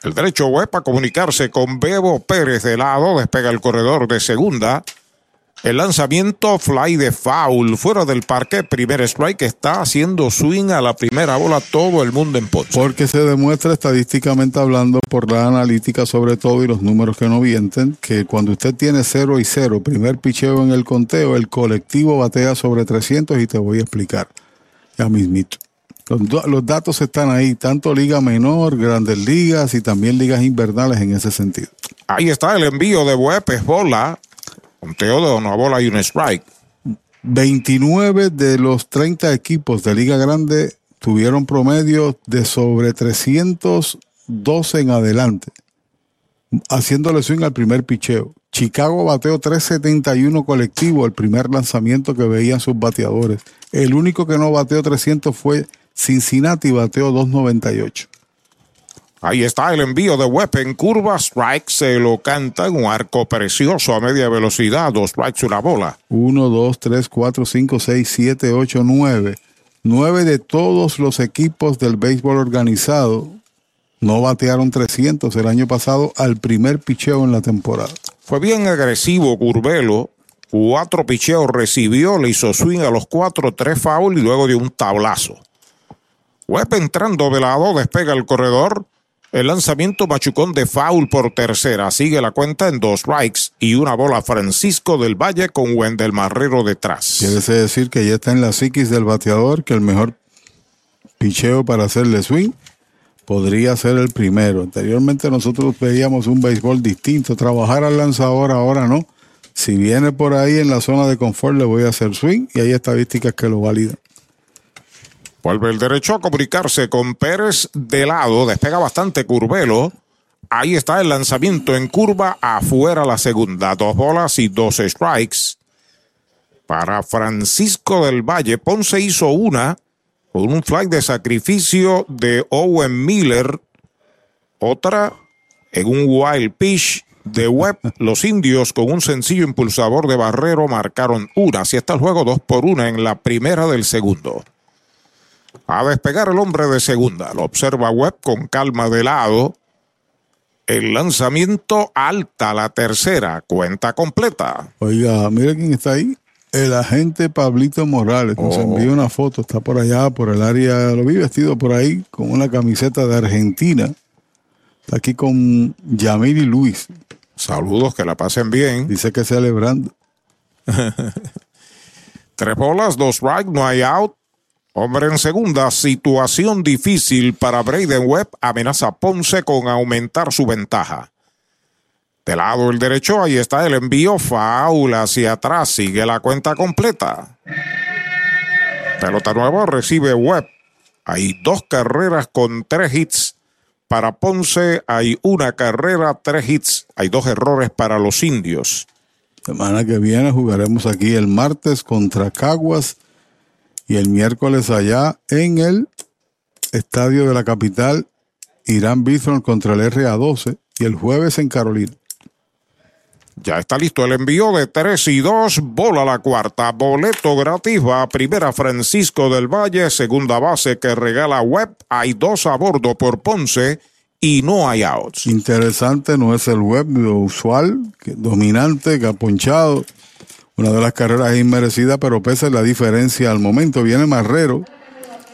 El derecho web a comunicarse con Bebo Pérez de lado, despega el corredor de segunda. El lanzamiento fly de foul fuera del parque, primer strike, está haciendo swing a la primera bola todo el mundo en Ponce. Porque se demuestra estadísticamente hablando por la analítica sobre todo y los números que no vienten, que cuando usted tiene 0 y 0, primer picheo en el conteo, el colectivo batea sobre 300 y te voy a explicar ya mismito. Los, los datos están ahí, tanto liga menor, grandes ligas y también ligas invernales en ese sentido. Ahí está el envío de Huepes, bola. Conteo de una bola y un strike. 29 de los 30 equipos de Liga Grande tuvieron promedio de sobre 312 en adelante, haciéndole swing al primer picheo. Chicago bateó 371 colectivo, el primer lanzamiento que veían sus bateadores. El único que no bateó 300 fue Cincinnati, bateó 298. Ahí está el envío de Webb en curva, strike, se lo canta en un arco precioso a media velocidad, dos strikes, una bola. 1, 2, 3, 4, 5, 6, 7, 8, 9. 9 de todos los equipos del béisbol organizado no batearon 300 el año pasado al primer picheo en la temporada. Fue bien agresivo Curvelo. Cuatro picheos recibió, le hizo swing a los cuatro, tres foul y luego dio un tablazo. Webb entrando de lado, despega el corredor. El lanzamiento machucón de foul por tercera. Sigue la cuenta en dos strikes y una bola Francisco del Valle con Wendell Marrero detrás. Quiere decir que ya está en la psiquis del bateador que el mejor picheo para hacerle swing podría ser el primero. Anteriormente nosotros veíamos un béisbol distinto. Trabajar al lanzador ahora no. Si viene por ahí en la zona de confort le voy a hacer swing y hay estadísticas que lo validan. Vuelve el derecho a comunicarse con Pérez de lado. Despega bastante Curvelo. Ahí está el lanzamiento en curva afuera la segunda. Dos bolas y dos strikes. Para Francisco del Valle, Ponce hizo una con un flag de sacrificio de Owen Miller. Otra en un wild pitch de Webb. Los indios con un sencillo impulsador de Barrero marcaron una. Así está el juego dos por una en la primera del segundo. A despegar el hombre de segunda. Lo observa Webb con calma de lado. El lanzamiento alta, la tercera, cuenta completa. Oiga, mire quién está ahí. El agente Pablito Morales. Nos Oh. envió una foto. Está por allá, por el área. Lo vi vestido por ahí con una camiseta de Argentina. Está aquí con Yamil y Luis. Saludos, que la pasen bien. Dice que celebrando. Tres bolas, dos strikes, no hay out. Hombre en segunda, situación difícil para Braden Webb. Amenaza Ponce con aumentar su ventaja. De lado el derecho, ahí está el envío. Faula hacia atrás, sigue la cuenta completa. Pelota nueva, recibe Webb. Hay dos carreras con tres hits. Para Ponce hay una carrera, tres hits. Hay dos errores para los indios. Semana que viene jugaremos aquí el martes contra Caguas y el miércoles allá en el estadio de la capital, Irán Bithorn contra el RA12 y el jueves en Carolina. Ya está listo el envío de 3 y 2, bola la cuarta, boleto gratis, va a primera Francisco del Valle, segunda base que regala web, hay dos a bordo por Ponce y no hay outs. Interesante, no es el web lo usual, que, dominante, que ha ponchado. Una de las carreras inmerecidas, pero pese a la diferencia al momento, viene Marrero,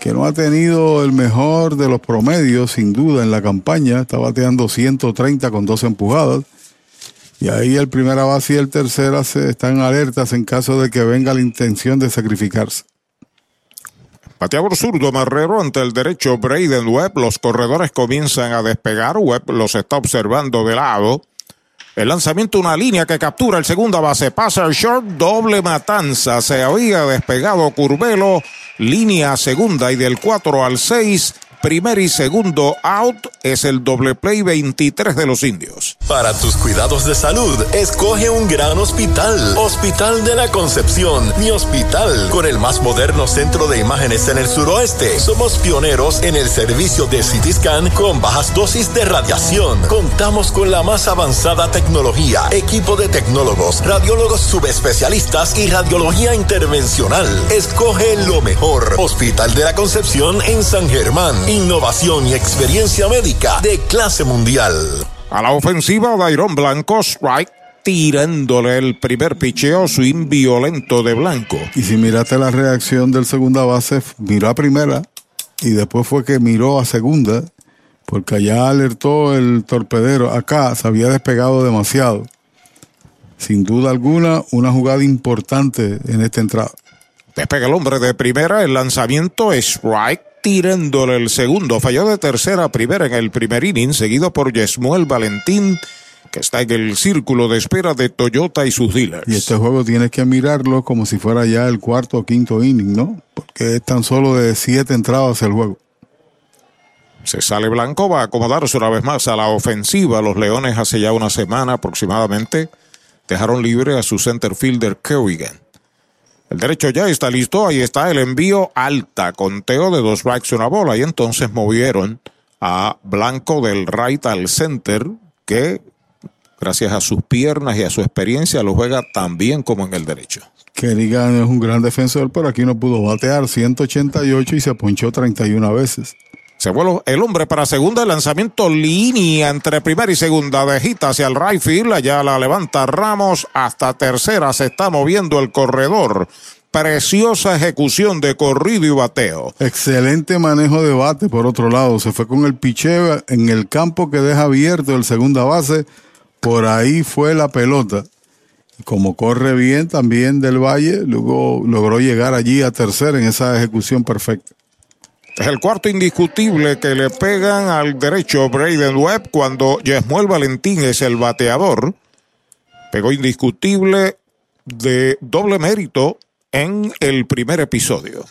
que no ha tenido el mejor de los promedios, sin duda, en la campaña. Está bateando 130 con dos empujadas. Y ahí el primera base y el tercera se están alertas en caso de que venga la intención de sacrificarse. Bateador zurdo Marrero ante el derecho Braden Webb. Los corredores comienzan a despegar. Webb los está observando de lado. El lanzamiento, una línea que captura el segunda base. Pasa el short, doble matanza. Se había despegado Curvelo. Línea segunda y del 4 al 6 primer y segundo out es el doble play 23 de los indios. Para tus cuidados de salud, escoge un gran hospital. Hospital de la Concepción, mi hospital, con el más moderno centro de imágenes en el suroeste. Somos pioneros en el servicio de CT con bajas dosis de radiación. Contamos con la más avanzada tecnología, equipo de tecnólogos, radiólogos subespecialistas y radiología intervencional. Escoge lo mejor. Hospital de la Concepción en San Germán innovación y experiencia médica de clase mundial. A la ofensiva, Dairon Blanco, strike, tirándole el primer picheo, swing violento de Blanco. Y si miraste la reacción del segunda base, miró a primera y después fue que miró a segunda, porque allá alertó el torpedero. Acá se había despegado demasiado. Sin duda alguna, una jugada importante en esta entrada. Despega el hombre de primera, el lanzamiento es strike tirándole el segundo. Falló de tercera a primera en el primer inning, seguido por Yesmuel Valentín, que está en el círculo de espera de Toyota y sus dealers. Y este juego tienes que mirarlo como si fuera ya el cuarto o quinto inning, ¿no? Porque es tan solo de siete entradas el juego. Se sale Blanco, va a acomodarse una vez más a la ofensiva. Los Leones hace ya una semana aproximadamente dejaron libre a su center fielder Kerrigan. El derecho ya está listo, ahí está el envío alta, conteo de dos strikes una bola y entonces movieron a Blanco del right al center que gracias a sus piernas y a su experiencia lo juega tan bien como en el derecho. Kerrigan es un gran defensor, pero aquí no pudo batear 188 y se ponchó 31 veces. Se vuelve el hombre para segunda, el lanzamiento línea entre primera y segunda, dejita hacia el right field, allá la levanta Ramos, hasta tercera se está moviendo el corredor. Preciosa ejecución de corrido y bateo. Excelente manejo de bate, por otro lado, se fue con el picheo en el campo que deja abierto el segunda base, por ahí fue la pelota. Como corre bien también del Valle, luego logró llegar allí a tercera en esa ejecución perfecta. Es el cuarto indiscutible que le pegan al derecho Braden Webb cuando Yesmuel Valentín es el bateador. Pegó indiscutible de doble mérito en el primer episodio.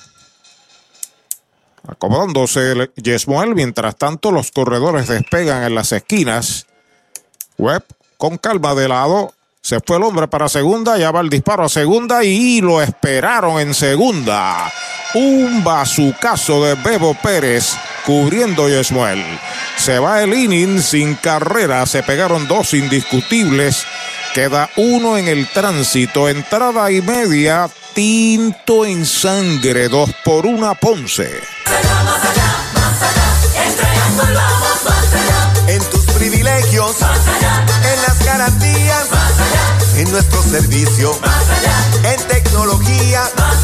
Acomodándose Yesmuel, mientras tanto los corredores despegan en las esquinas. Webb con calma de lado. Se fue el hombre para segunda, ya va el disparo a segunda y lo esperaron en segunda. Un bazucazo de Bebo Pérez cubriendo Yesmuel. Se va el inning sin carrera. Se pegaron dos indiscutibles. Queda uno en el tránsito. Entrada y media. Tinto en sangre. Dos por una Ponce. En tus privilegios. En las garantías. Nuestro servicio. En tecnología. Más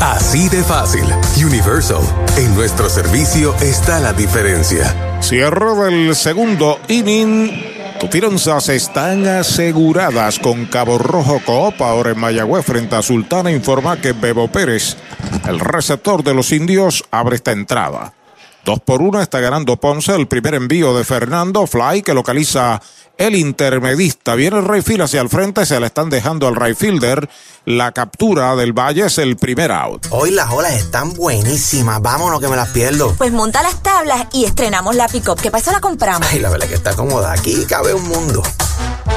Así de fácil. Universal. En nuestro servicio está la diferencia. Cierre del segundo inning. Tus finanzas están aseguradas con Cabo Rojo Coop. Ahora en Mayagüez frente a Sultana informa que Bebo Pérez, el receptor de los indios, abre esta entrada. Dos por uno está ganando Ponce. El primer envío de Fernando Fly que localiza el intermedista. Viene el Rayfield hacia el frente, se le están dejando al Rayfielder. La captura del Valle es el primer out. Hoy las olas están buenísimas. Vámonos que me las pierdo. Pues monta las tablas y estrenamos la pick-up. ¿Qué pasa? La compramos. Ay, la verdad que está cómoda. Aquí cabe un mundo.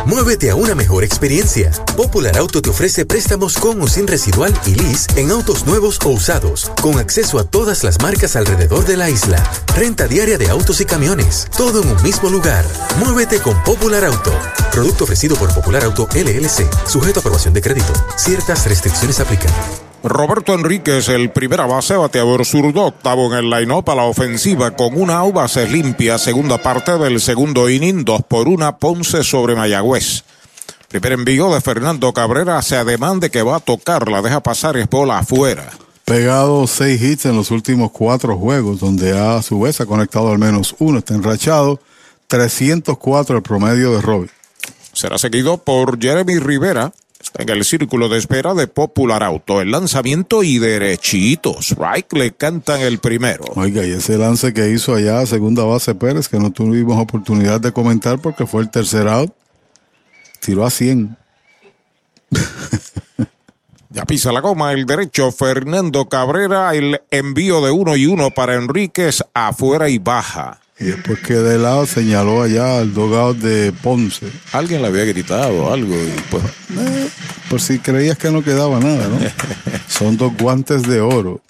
Muévete a una mejor experiencia. Popular Auto te ofrece préstamos con o sin residual y lease en autos nuevos o usados, con acceso a todas las marcas alrededor de la isla. Renta diaria de autos y camiones, todo en un mismo lugar. Muévete con Popular Auto. Producto ofrecido por Popular Auto LLC, sujeto a aprobación de crédito. Ciertas restricciones aplican. Roberto Enríquez, el primera base, bateador zurdo, octavo en el line-up a la ofensiva con una out base limpia, segunda parte del segundo inning, dos por una, Ponce sobre Mayagüez. Primer envío de Fernando Cabrera se ademán de que va a tocar, la deja pasar es bola afuera. Pegado seis hits en los últimos cuatro juegos, donde a su vez ha conectado al menos uno, está enrachado, 304 el promedio de Robbie. Será seguido por Jeremy Rivera, Está en el círculo de espera de Popular Auto. El lanzamiento y derechitos. Right le cantan el primero. Oiga, y ese lance que hizo allá a segunda base Pérez, que no tuvimos oportunidad de comentar porque fue el tercer out, tiró a 100. ya pisa la goma el derecho. Fernando Cabrera, el envío de uno y uno para Enríquez afuera y baja. Y después que de lado señaló allá al dogado de Ponce. Alguien le había gritado algo y pues. Eh, por si creías que no quedaba nada, ¿no? Son dos guantes de oro.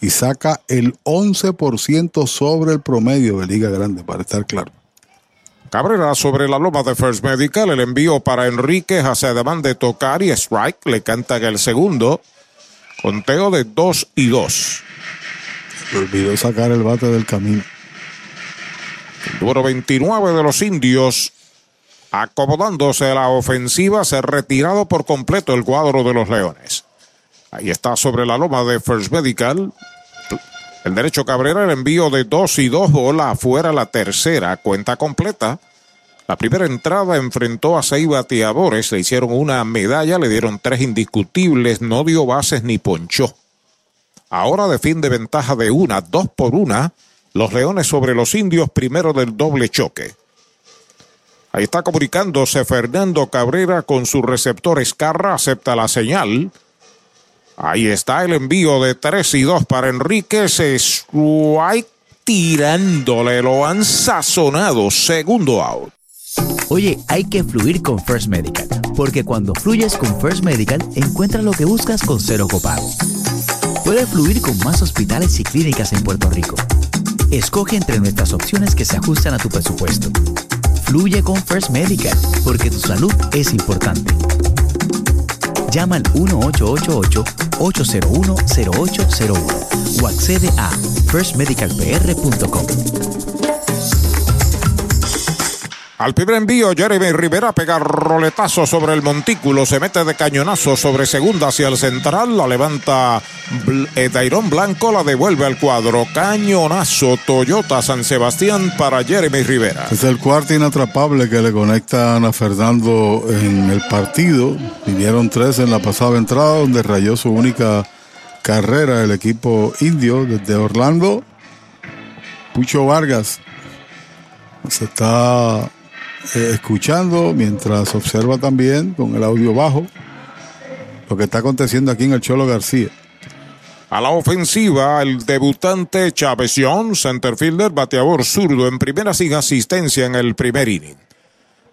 Y saca el 11% sobre el promedio de Liga Grande, para estar claro. Cabrera sobre la loma de First Medical, el envío para Enrique hacia demanda de tocar y strike, le cantan el segundo. Conteo de 2 y 2. Olvidó sacar el bate del camino. Número 29 de los indios, acomodándose a la ofensiva, se ha retirado por completo el cuadro de los Leones. Ahí está sobre la loma de First Medical. El derecho Cabrera, el envío de dos y dos, bola afuera la tercera, cuenta completa. La primera entrada enfrentó a seis bateadores, le hicieron una medalla, le dieron tres indiscutibles, no dio bases ni ponchó. Ahora defiende ventaja de una, dos por una, los Leones sobre los indios, primero del doble choque. Ahí está comunicándose Fernando Cabrera con su receptor Escarra, acepta la señal. Ahí está el envío de 3 y 2 para Enríquez. Strike tirándole, lo han sazonado. Segundo out. Oye, hay que fluir con First Medical, porque cuando fluyes con First Medical, encuentras lo que buscas con cero copago. Puedes fluir con más hospitales y clínicas en Puerto Rico Escoge entre nuestras opciones que se ajustan a tu presupuesto. Fluye con First Medical, porque tu salud es importante. Llama al 1888-801-0801 o accede a firstmedicalpr.com. Al primer envío, Jeremy Rivera pega roletazo sobre el montículo, se mete de cañonazo sobre segunda hacia el central, la levanta Dairon Blanco, la devuelve al cuadro. Cañonazo Toyota San Sebastián para Jeremy Rivera. Es el cuarto inatrapable que le conectan a Fernando en el partido. Vinieron tres en la pasada entrada, donde rayó su única carrera el equipo indio desde Orlando. Pucho Vargas Se está eh, escuchando mientras observa también con el audio bajo lo que está aconteciendo aquí en el Cholo García. A la ofensiva, el debutante Young, centerfielder, bateador zurdo en primera sin asistencia en el primer inning.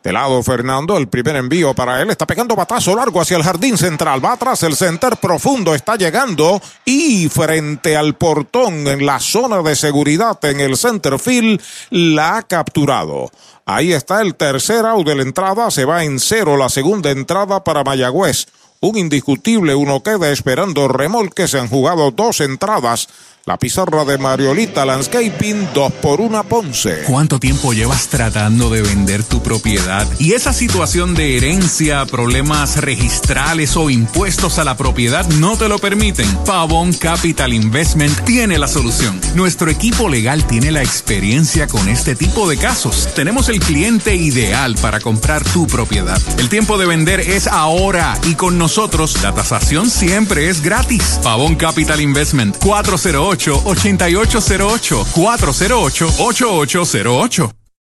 De lado Fernando, el primer envío para él. Está pegando batazo largo hacia el jardín central. Va atrás el center profundo. Está llegando y frente al portón en la zona de seguridad en el center field la ha capturado. Ahí está el tercer out de la entrada. Se va en cero la segunda entrada para Mayagüez. Un indiscutible, uno queda esperando remolque. Se han jugado dos entradas. La pizarra de Mariolita Landscaping, 2 por 1 Ponce. ¿Cuánto tiempo llevas tratando de vender tu propiedad? Y esa situación de herencia, problemas registrales o impuestos a la propiedad no te lo permiten. Pavón Capital Investment tiene la solución. Nuestro equipo legal tiene la experiencia con este tipo de casos. Tenemos el cliente ideal para comprar tu propiedad. El tiempo de vender es ahora y con nosotros la tasación siempre es gratis. Pavón Capital Investment 408 8808 408 8808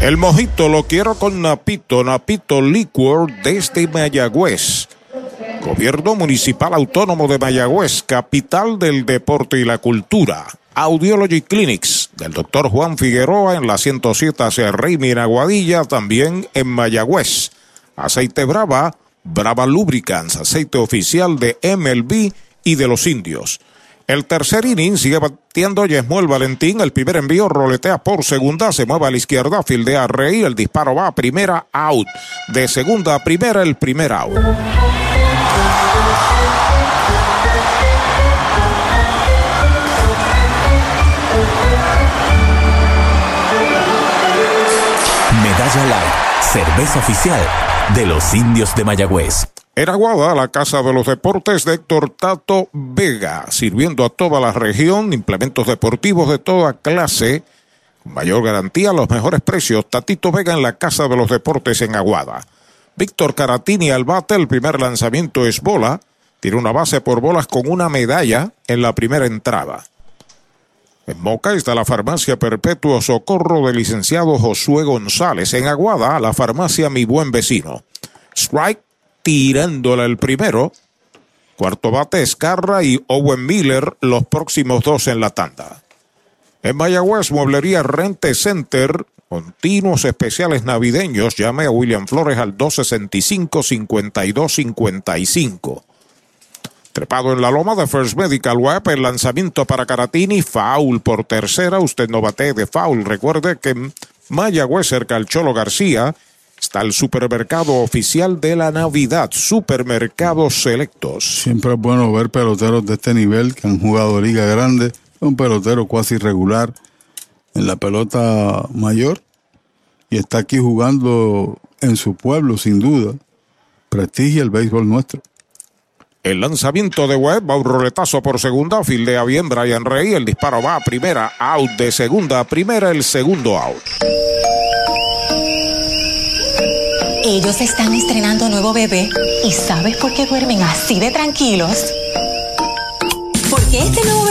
El mojito lo quiero con Napito, Napito Liquor desde Mayagüez. Gobierno Municipal Autónomo de Mayagüez, capital del deporte y la cultura. Audiology Clinics del doctor Juan Figueroa en la 107 hacia Reymi en Aguadilla, también en Mayagüez. Aceite Brava, Brava Lubricants, aceite oficial de MLB y de los indios. El tercer inning sigue batiendo Yesmuel Valentín. El primer envío roletea por segunda. Se mueve a la izquierda. Fildea Rey. El disparo va a primera. Out. De segunda a primera. El primer out. Medalla Light, cerveza oficial de los indios de Mayagüez. En Aguada, la Casa de los Deportes de Héctor Tato Vega, sirviendo a toda la región, implementos deportivos de toda clase, con mayor garantía, los mejores precios. Tatito Vega en la Casa de los Deportes en Aguada. Víctor Caratini al bate, el primer lanzamiento es bola. Tiene una base por bolas con una medalla en la primera entrada. En Moca está la farmacia Perpetuo Socorro del licenciado Josué González. En Aguada, la farmacia Mi Buen Vecino. Strike tirándola el primero. Cuarto bate Escarra y Owen Miller los próximos dos en la tanda. En Mayagüez, Mueblería Rente Center, continuos especiales navideños. Llame a William Flores al 265-5255. Trepado en la loma de First Medical Web, el lanzamiento para Caratini, foul por tercera. Usted no bate de foul. Recuerde que Mayagüez, cerca al Cholo García, está el supermercado oficial de la Navidad, Supermercados Selectos. Siempre es bueno ver peloteros de este nivel que han jugado Liga Grande. Un pelotero cuasi regular en la pelota mayor y está aquí jugando en su pueblo, sin duda. Prestigia el béisbol nuestro. El lanzamiento de Webb va un roletazo por segunda, fildea bien Brian Rey, el disparo va a primera, out de segunda a primera, el segundo out. Ellos están estrenando nuevo bebé y ¿sabes por qué duermen así de tranquilos? Porque este nuevo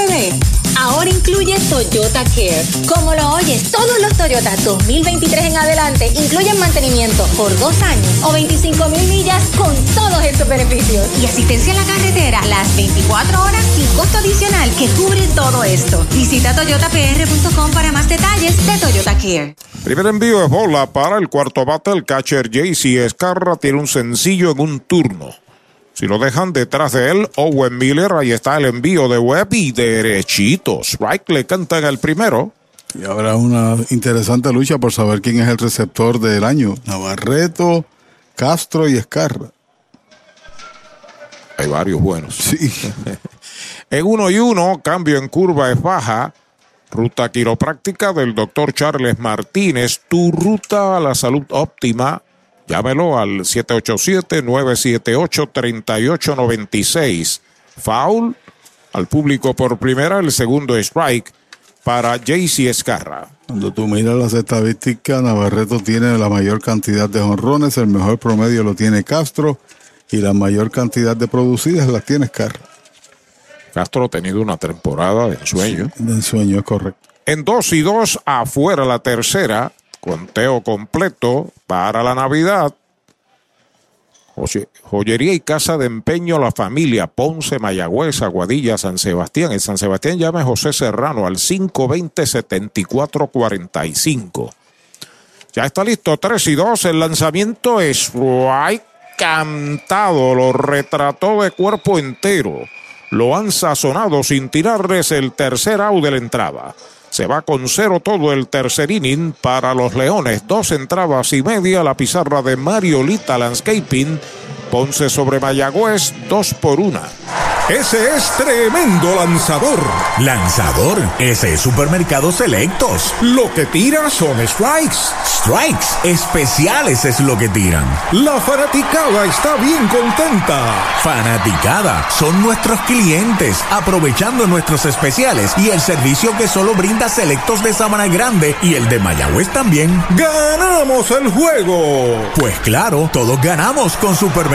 ahora incluye Toyota Care. Como lo oyes, todos los Toyota 2023 en adelante incluyen mantenimiento por dos años o 25 mil millas con todos estos beneficios. Y asistencia en la carretera las 24 horas sin costo adicional que cubre todo esto. Visita toyotapr.com para más detalles de Toyota Care. Primer envío es bola para el cuarto bate. El catcher JC Escarra tiene un sencillo en un turno. Si lo dejan detrás de él, Owen Miller, ahí está el envío de Webb y derechito. Strike le canta en el primero. Y habrá una interesante lucha por saber quién es el receptor del año. Navarreto, Castro y Escarra. Hay varios buenos. Sí. en uno y uno, cambio en curva es baja. Ruta quiropráctica del doctor Charles Martínez. Tu ruta a la salud óptima. Llámelo al 787-978-3896. Foul al público por primera, el segundo strike para JC Escarra. Cuando tú miras las estadísticas, Navarreto tiene la mayor cantidad de honrones, el mejor promedio lo tiene Castro y la mayor cantidad de producidas las tiene Escarra. Castro ha tenido una temporada de ensueño. Sí, de ensueño, es correcto. En dos y dos, afuera la tercera. Conteo completo para la Navidad. Joyería y casa de empeño La Familia, Ponce, Mayagüez, Aguadilla, San Sebastián. En San Sebastián llame José Serrano al 520-7445. Ya está listo, 3 y 2. El lanzamiento es cantado, lo retrató de cuerpo entero. Lo han sazonado sin tirarles el tercer out de la entrada. Se va con cero todo el tercer inning para los Leones. Dos entradas y media la pizarra de Mariolita Landscaping. Ponce sobre Mayagüez, dos por una. Ese es tremendo lanzador. Lanzador, ese es Supermercado Selectos. Lo que tira son strikes. Strikes, especiales es lo que tiran. La fanaticada está bien contenta. Fanaticada, son nuestros clientes, aprovechando nuestros especiales y el servicio que solo brinda Selectos de Sabana Grande y el de Mayagüez también. ¡Ganamos el juego! Pues claro, todos ganamos con Supermercado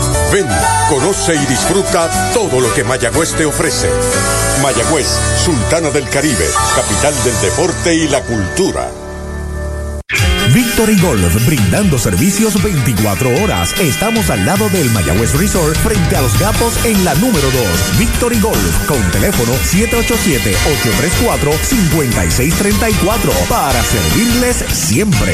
Ven, conoce y disfruta todo lo que Mayagüez te ofrece. Mayagüez, Sultana del Caribe, capital del deporte y la cultura. Victory Golf, brindando servicios 24 horas. Estamos al lado del Mayagüez Resort, frente a los gatos en la número 2. Victory Golf, con teléfono 787-834-5634, para servirles siempre.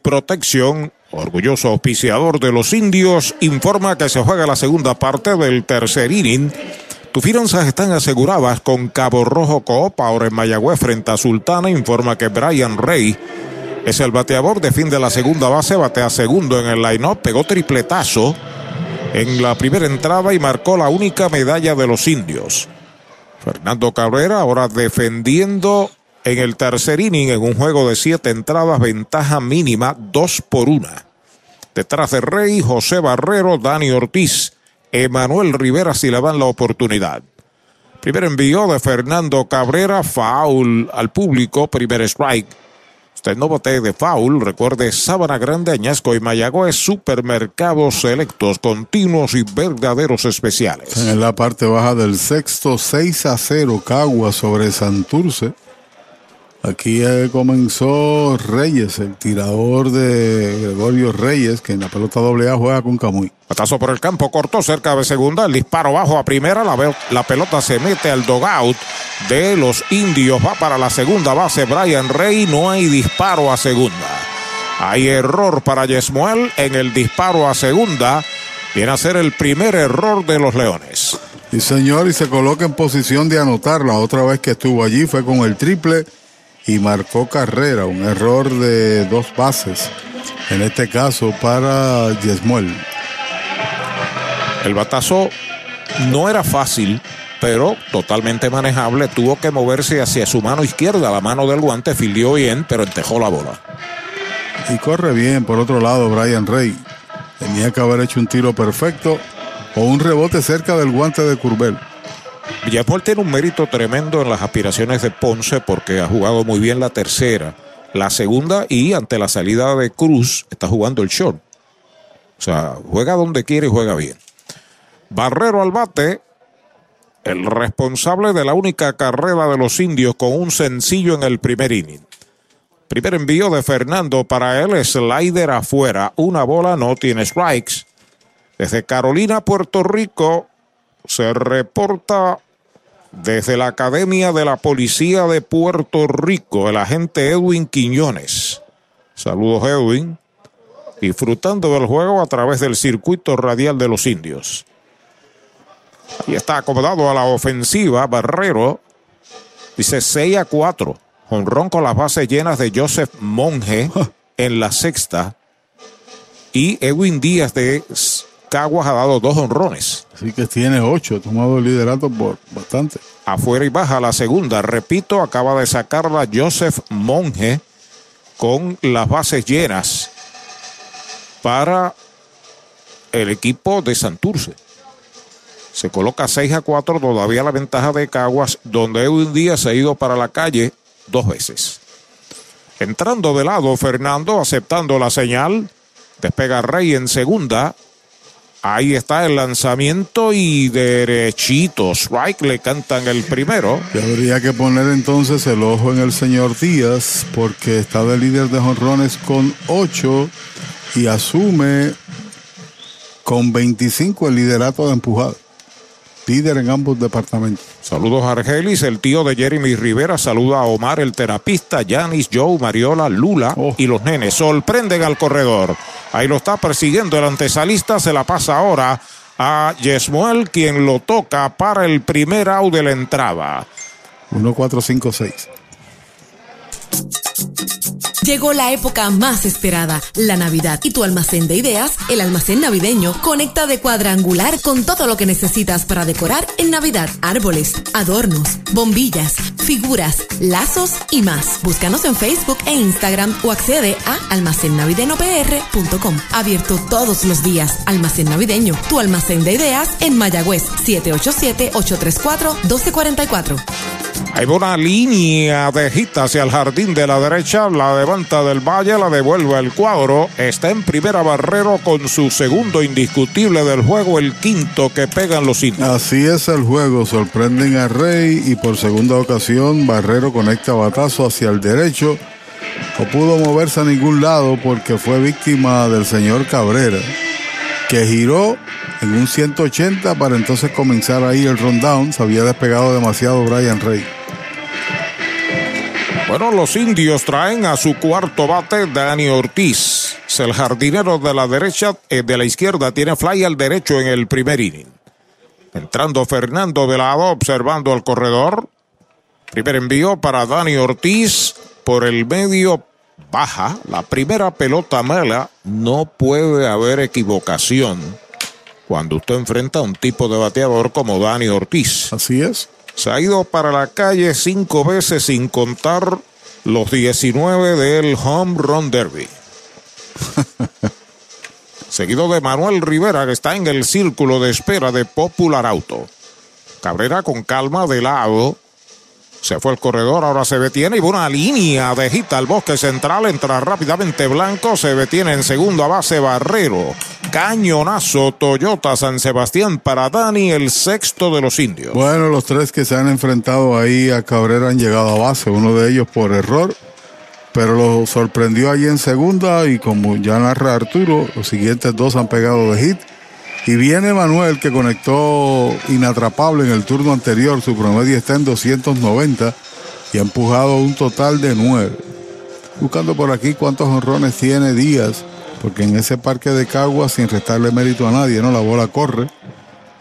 Protection, orgulloso auspiciador de los indios, informa que se juega la segunda parte del tercer inning. Tus finanzas están aseguradas con Cabo Rojo Coop, ahora en Mayagüez frente a Sultana. Informa que Brian Rey es el bateador de fin de la segunda base, batea segundo en el line-up, pegó tripletazo en la primera entrada y marcó la única medalla de los indios. Fernando Cabrera ahora defendiendo en el tercer inning en un juego de siete entradas, ventaja mínima, dos por una. Detrás de Rey, José Barrero, Dani Ortiz, Emanuel Rivera si le dan la oportunidad. Primer envío de Fernando Cabrera, foul al público, primer strike. Usted no bote de foul, recuerde Sábana Grande, Añasco y Mayagüez, supermercados selectos, continuos y verdaderos especiales. En la parte baja del sexto, 6 a 0, Cagua sobre Santurce. Aquí comenzó Reyes, el tirador de Gregorio Reyes, que en la pelota doble A juega con Camuy. Patazo por el campo, cortó cerca de segunda, el disparo bajo a primera, la, la pelota se mete al dogout de los indios, va para la segunda base Brian Rey, no hay disparo a segunda. Hay error para Yesmuel en el disparo a segunda, viene a ser el primer error de los Leones. Y señor, y se coloca en posición de anotar, la otra vez que estuvo allí fue con el triple y marcó carrera, un error de dos bases, en este caso para Yesmuel. El batazo no era fácil, pero totalmente manejable. Tuvo que moverse hacia su mano izquierda. La mano del guante filió bien, pero entejó la bola. Y corre bien, por otro lado, Brian Rey. Tenía que haber hecho un tiro perfecto o un rebote cerca del guante de Curbel. Villapol tiene un mérito tremendo en las aspiraciones de Ponce porque ha jugado muy bien la tercera, la segunda y ante la salida de Cruz está jugando el short. O sea, juega donde quiere y juega bien. Barrero al bate, el responsable de la única carrera de los indios con un sencillo en el primer inning. Primer envío de Fernando para él, slider afuera, una bola, no tiene strikes. Desde Carolina, Puerto Rico, se reporta desde la Academia de la Policía de Puerto Rico el agente Edwin Quiñones. Saludos Edwin. Disfrutando del juego a través del circuito radial de los indios. Y está acomodado a la ofensiva Barrero. Dice 6 a 4. Honrón con las bases llenas de Joseph Monge en la sexta. Y Edwin Díaz de Caguas ha dado dos honrones. Así que tiene ocho, ha tomado el liderato por bastante. Afuera y baja la segunda. Repito, acaba de sacarla Joseph Monge con las bases llenas para el equipo de Santurce. Se coloca 6 a 4, todavía la ventaja de Caguas, donde Edwin Díaz se ha ido para la calle dos veces. Entrando de lado, Fernando aceptando la señal. Despega Rey en segunda. Ahí está el lanzamiento y derechito. Strike le cantan el primero. Habría que poner entonces el ojo en el señor Díaz porque está de líder de jonrones con 8 y asume con 25 el liderato de empujada. Líder en ambos departamentos. Saludos a Argelis, el tío de Jeremy Rivera. Saluda a Omar, el terapista, Yanis, Joe, Mariola, Lula y los nenes. Sorprenden al corredor. Ahí lo está persiguiendo el antesalista. Se la pasa ahora a Yesmuel, quien lo toca para el primer out de la entrada. 1, 4, 5, 6. Llegó la época más esperada, la Navidad, y tu almacén de ideas, el almacén navideño, conecta de cuadrangular con todo lo que necesitas para decorar en Navidad. Árboles, adornos, bombillas, figuras, lazos y más. Búscanos en Facebook e Instagram o accede a almacennavideñopr.com. Abierto todos los días. Almacén navideño, tu almacén de ideas en Mayagüez, 787-834-1244. Hay una línea de hit hacia el jardín de la derecha, la del Valle, la devuelve el cuadro. Está en primera Barrero con su segundo indiscutible del juego, el quinto que pegan los indios. Así es el juego, sorprenden a Rey y por segunda ocasión Barrero conecta batazo hacia el derecho. No pudo moverse a ningún lado porque fue víctima del señor Cabrera, que giró en un 180 para entonces comenzar ahí el rundown. Se había despegado demasiado Brian Rey. Bueno, los indios traen a su cuarto bate Dani Ortiz. Es el jardinero de la derecha, eh, de la izquierda, tiene fly al derecho en el primer inning. Entrando Fernando de lado, observando al corredor. Primer envío para Dani Ortiz por el medio baja. La primera pelota mala. No puede haber equivocación cuando usted enfrenta a un tipo de bateador como Dani Ortiz. Así es. Se ha ido para la calle cinco veces sin contar los 19 del Home Run Derby. Seguido de Manuel Rivera, que está en el círculo de espera de Popular Auto. Cabrera con calma de lado. Se fue el corredor, ahora se detiene y una línea de hit al bosque central. Entra rápidamente Blanco, se detiene en segunda base Barrero. Cañonazo Toyota San Sebastián para Dani, el sexto de los indios. Bueno, los tres que se han enfrentado ahí a Cabrera han llegado a base, uno de ellos por error, pero lo sorprendió allí en segunda y como ya narra Arturo, los siguientes dos han pegado de hit. Y viene Manuel que conectó inatrapable en el turno anterior, su promedio está en 290 y ha empujado un total de nueve. Buscando por aquí cuántos honrones tiene Díaz, porque en ese parque de Caguas, sin restarle mérito a nadie, ¿no? La bola corre.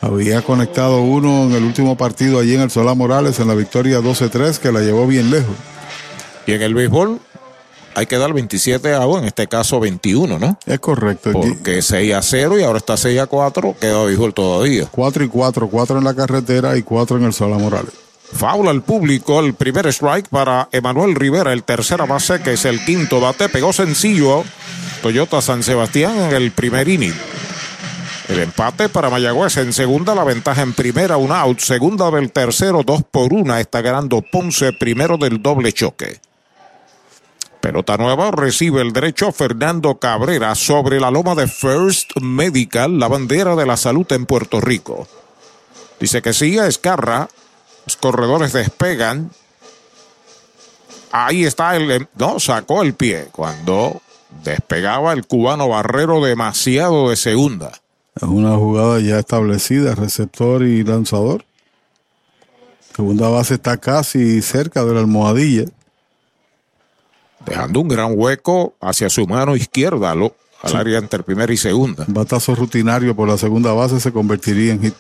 Había conectado uno en el último partido allí en el Solá Morales en la victoria 12-3 que la llevó bien lejos. Y en el béisbol, hay que dar 27 a en este caso 21, ¿no? Es correcto. Porque 6 a 0 y ahora está 6 a 4, queda béisbol todavía. 4 y 4, 4 en la carretera y 4 en el Sola Morales. Faula al público, el primer strike para Emanuel Rivera, el tercera base, que es el quinto bate, pegó sencillo Toyota San Sebastián en el primer inning. El empate para Mayagüez en segunda, la ventaja en primera, un out. Segunda del tercero, dos por una. Está ganando Ponce primero del doble choque. Pelota nueva, recibe el derecho Fernando Cabrera sobre la loma de First Medical, la bandera de la salud en Puerto Rico. Dice que sí, Escarra. Los corredores despegan. Ahí está el. No, sacó el pie cuando despegaba el cubano Barrero demasiado de segunda. Es una jugada ya establecida, receptor y lanzador. Segunda base está casi cerca de la almohadilla. Dejando un gran hueco hacia su mano izquierda, lo, al área entre primera y segunda. Batazo rutinario por la segunda base se convertiría en hit.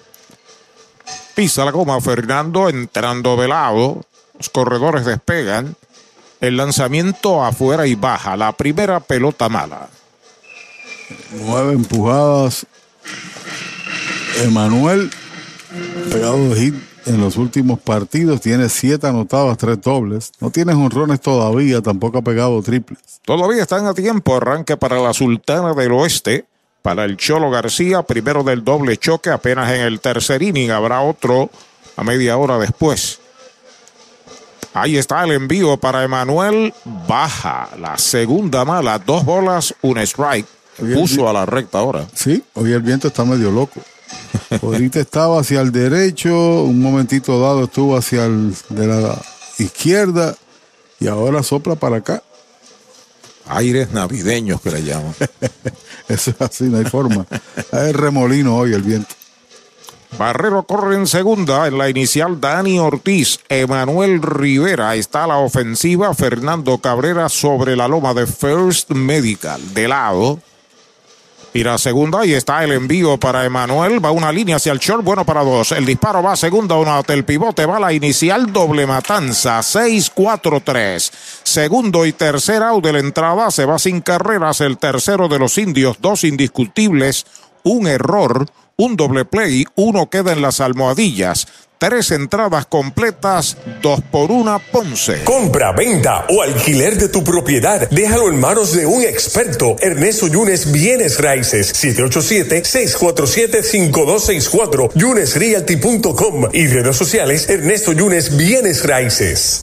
Pisa la goma Fernando entrando de lado. Los corredores despegan. El lanzamiento afuera y baja. La primera pelota mala. Nueve empujadas. Emanuel, pegado de hit en los últimos partidos, tiene siete anotadas, tres dobles. No tiene honrones todavía, tampoco ha pegado triples. Todavía están a tiempo. Arranque para la Sultana del Oeste. Para el Cholo García, primero del doble choque, apenas en el tercer inning. Habrá otro a media hora después. Ahí está el envío para Emanuel. Baja la segunda mala. Dos bolas, un strike. Puso a la recta ahora. Sí, hoy el viento está medio loco. Ahorita estaba hacia el derecho, un momentito dado estuvo hacia el de la izquierda y ahora sopla para acá. Aires navideños que le llaman. Eso es así, no hay forma. Es remolino hoy el viento. Barrero corre en segunda, en la inicial Dani Ortiz, Emanuel Rivera, está la ofensiva, Fernando Cabrera sobre la loma de First Medical, de lado. La segunda, y está el envío para Emanuel, va una línea hacia el short, bueno para dos. El disparo va a segunda, una el pivote va la inicial, doble matanza, 6-4-3. Segundo y tercer out de la entrada, se va sin carreras, el tercero de los indios, dos indiscutibles, un error, un doble play, uno queda en las almohadillas. Tres entradas completas, dos por una, Ponce. Compra, venta o alquiler de tu propiedad. Déjalo en manos de un experto. Ernesto Yunes Bienes Raíces. 787-647-5264. YunesRealty.com y redes sociales Ernesto Yunes Bienes Raíces.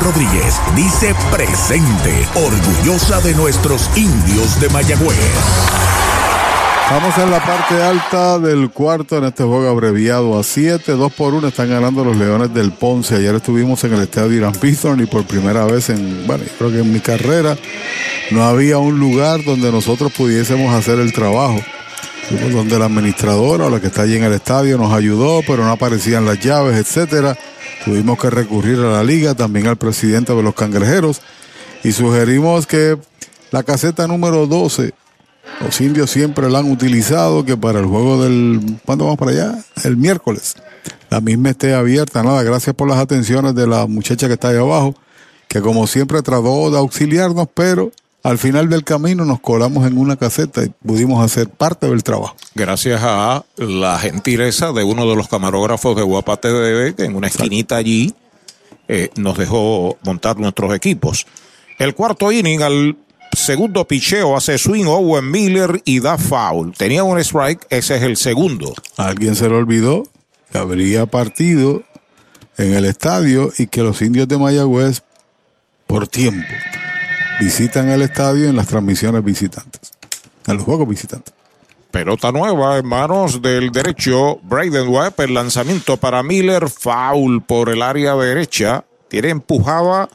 Rodríguez dice presente, orgullosa de nuestros indios de Mayagüez. Estamos en la parte alta del cuarto en este juego abreviado a 7, 2 por 1 están ganando los Leones del Ponce. Ayer estuvimos en el estadio Irán Bithorn y por primera vez en, bueno, creo que en mi carrera no había un lugar donde nosotros pudiésemos hacer el trabajo. Donde la administradora o la que está allí en el estadio nos ayudó, pero no aparecían las llaves, etcétera. Tuvimos que recurrir a la liga, también al presidente de los cangrejeros, y sugerimos que la caseta número 12, los indios siempre la han utilizado, que para el juego del... ¿Cuándo vamos para allá? El miércoles. La misma esté abierta. Nada, gracias por las atenciones de la muchacha que está ahí abajo, que como siempre trató de auxiliarnos, pero al final del camino nos colamos en una caseta y pudimos hacer parte del trabajo. Gracias a la gentileza de uno de los camarógrafos de Guapa TV, que en una esquinita allí eh, nos dejó montar nuestros equipos. El cuarto inning al segundo picheo hace swing Owen Miller y da foul. Tenía un strike, ese es el segundo. A alguien se le olvidó que habría partido en el estadio y que los indios de Mayagüez, por tiempo, visitan el estadio en las transmisiones visitantes, en los juegos visitantes. Pelota nueva en manos del derecho. Braden Webb, el lanzamiento para Miller, foul por el área derecha. Tiene empujada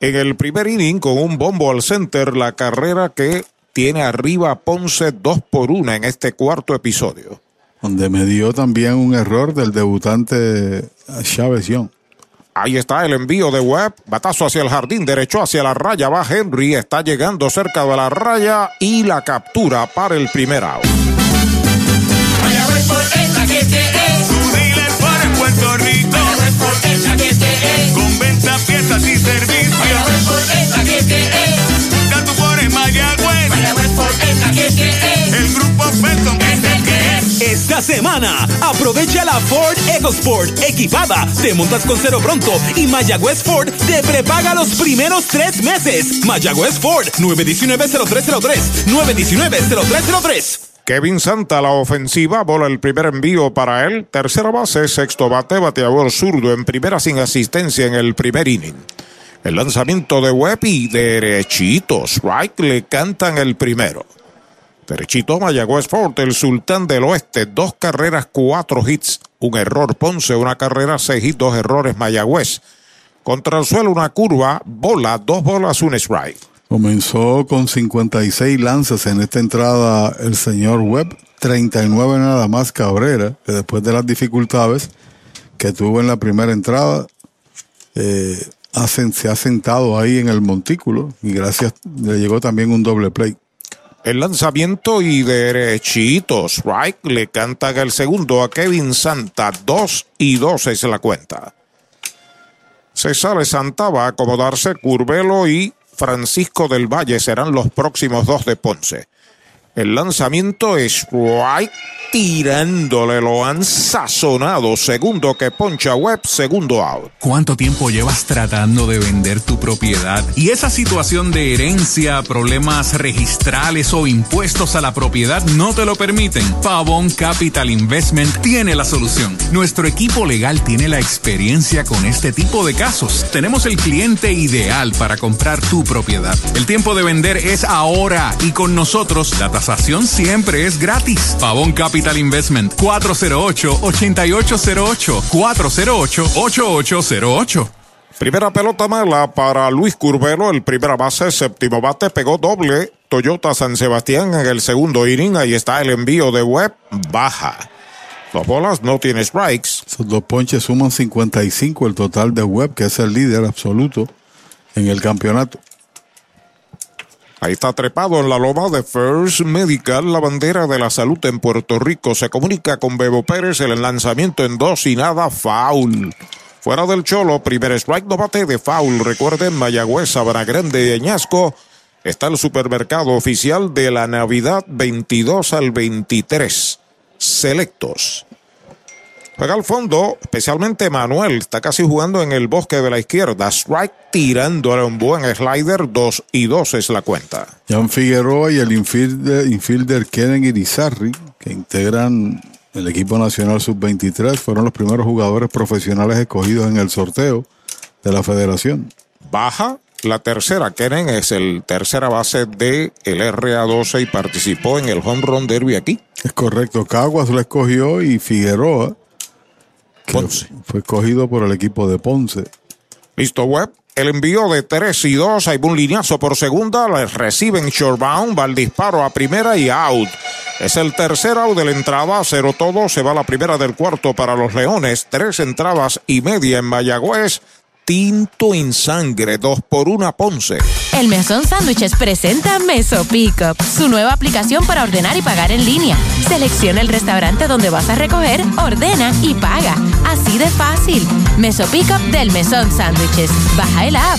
en el primer inning con un bombo al center la carrera que tiene arriba Ponce 2 por 1 en este cuarto episodio. Donde me dio también un error del debutante Chávez Young. Ahí está el envío de Webb. Batazo hacia el jardín derecho, hacia la raya. Va Henry. Está llegando cerca de la raya y la captura para el primer out. Su dealer para Puerto Rico. Con venta, piezas y servicios. Tanto por en Mayagüez. El grupo es el. Esta semana, aprovecha la Ford EcoSport equipada. Te montas con cero pronto y Mayagüez Ford te prepaga los primeros tres meses. Mayagüez Ford 919-0303. 919-0303. Kevin Santa, la ofensiva, bola el primer envío para él. Tercera base, sexto bate, bateador zurdo en primera sin asistencia en el primer inning. El lanzamiento de Webb y derechito. Strike le cantan el primero. Derechito Mayagüez Fort, el sultán del oeste. Dos carreras, cuatro hits. Un error Ponce, una carrera, seis hits, dos errores Mayagüez. Contra el suelo una curva, bola, dos bolas, un strike. Comenzó con 56 lanzas en esta entrada el señor Webb, 39 nada más Cabrera, que después de las dificultades que tuvo en la primera entrada, eh, se ha sentado ahí en el montículo y gracias le llegó también un doble play. El lanzamiento y derechito. Strike le cantan el segundo a Kevin Santa. Dos y dos es la cuenta. Se sale Santa, va a acomodarse Curvelo y Francisco del Valle serán los próximos dos de Ponce. El lanzamiento es strike tirándole, lo han sazonado. Segundo que poncha Webb, segundo out. ¿Cuánto tiempo llevas tratando de vender tu propiedad? Y esa situación de herencia, problemas registrales o impuestos a la propiedad no te lo permiten. Pavón Capital Investment tiene la solución. Nuestro equipo legal tiene la experiencia con este tipo de casos. Tenemos el cliente ideal para comprar tu propiedad. El tiempo de vender es ahora y con nosotros la tasación siempre es gratis. Pavón Capital Investment 408-8808 408-8808 Primera pelota mala para Luis Curvelo, el primera base, séptimo bate, pegó doble. Toyota San Sebastián en el segundo inning. Ahí está el envío de Webb, baja. Dos bolas, no tiene strikes. Esos dos ponches suman 55 el total de Webb, que es el líder absoluto en el campeonato. Ahí está trepado en la loma de First Medical, la bandera de la salud en Puerto Rico. Se comunica con Bebo Pérez, el lanzamiento en dos y nada, foul. Fuera del Cholo, primer strike, no bate de foul. Recuerden, Mayagüez, Sabana Grande y Añasco. Está el supermercado oficial de la Navidad 22 al 23. Selectos. Juega al fondo, especialmente Manuel. Está casi jugando en el bosque de la izquierda. Strike tirándole un buen slider. 2 y 2 es la cuenta. Jan Figueroa y el infielder, infielder Kenen Irizarry, que integran el equipo nacional sub-23, fueron los primeros jugadores profesionales escogidos en el sorteo de la federación. Baja la tercera. Kenen es el tercera base de el RA12 y participó en el home run derby aquí. Es correcto, Caguas lo escogió y Figueroa que fue escogido por el equipo de Ponce. Listo, Webb. El envío de 3 y 2. Hay un lineazo por segunda. Le reciben shortbound. Va el disparo a primera y out. Es el tercer out de la entrada. Cero todo. Se va la primera del cuarto para los Leones. Tres entradas y media en Mayagüez. Tinto en sangre. Dos por una Ponce. El Mesón Sándwiches presenta Meso Pickup, su nueva aplicación para ordenar y pagar en línea. Selecciona el restaurante donde vas a recoger, ordena y paga. Así de fácil. Meso Pickup del Mesón Sándwiches. Baja el app.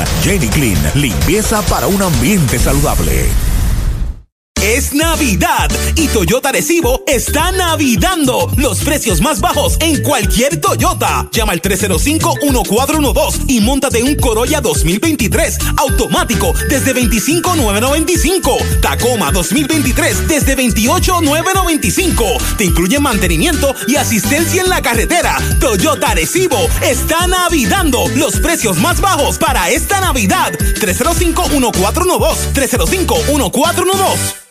Jenny Clean, limpieza para un ambiente saludable. Es Navidad y Toyota Recibo está navidando los precios más bajos en cualquier Toyota. Llama al 305-1412 y montate un Corolla 2023 automático desde 25,995. Tacoma 2023 desde 28,995. Te incluye mantenimiento y asistencia en la carretera. Toyota Recibo está navidando los precios más bajos para esta Navidad. 305-1412. 305-1412.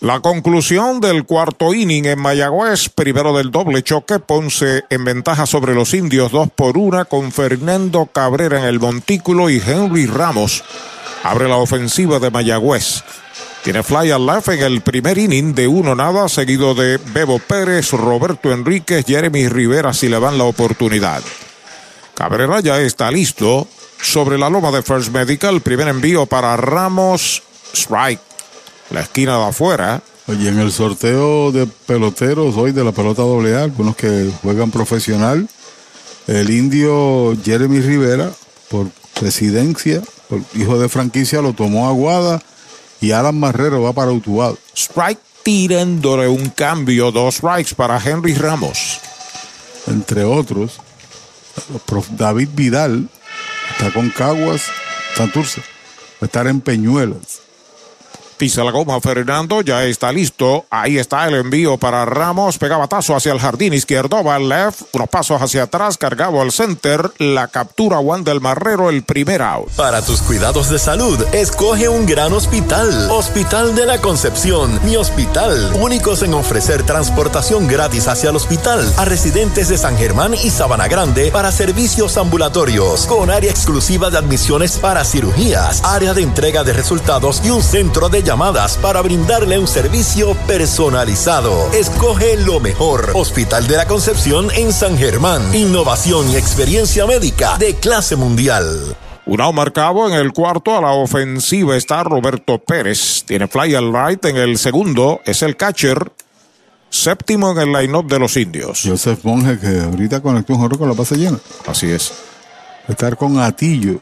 La conclusión del cuarto inning en Mayagüez, primero del doble choque, Ponce en ventaja sobre los indios, dos por una, con Fernando Cabrera en el montículo y Henry Ramos abre la ofensiva de Mayagüez. Tiene fly al left en el primer inning de uno nada, seguido de Bebo Pérez, Roberto Enríquez, Jeremy Rivera si le dan la oportunidad. Cabrera ya está listo sobre la loma de First Medical, primer envío para Ramos, strike la esquina de afuera. Oye, en el sorteo de peloteros hoy de la pelota doble A, algunos que juegan profesional, el indio Jeremy Rivera, por residencia, por hijo de franquicia, lo tomó Aguada y Alan Marrero va para Utuado. Strike tirándole un cambio, dos strikes para Henry Ramos. Entre otros, David Vidal está con Caguas, Santurce, va a estar en Peñuelas. Pisa la goma Fernando, ya está listo. Ahí está el envío para Ramos. Pegaba tazo hacia el jardín izquierdo, va left, unos pasos hacia atrás, cargado al center. La captura Juan del Marrero, el primer out. Para tus cuidados de salud, escoge un gran hospital. Hospital de la Concepción, mi hospital. Únicos en ofrecer transportación gratis hacia el hospital a residentes de San Germán y Sabana Grande para servicios ambulatorios, con área exclusiva de admisiones para cirugías, área de entrega de resultados y un centro de llamadas para brindarle un servicio personalizado. Escoge lo mejor. Hospital de la Concepción en San Germán. Innovación y experiencia médica de clase mundial. Un out marcado en el cuarto a la ofensiva está Roberto Pérez. Tiene fly al right en el segundo. Es el catcher. Séptimo en el line-up de los indios. Joseph Monge, que ahorita conectó un jorro con la base llena. Así es. Estar con Atillo.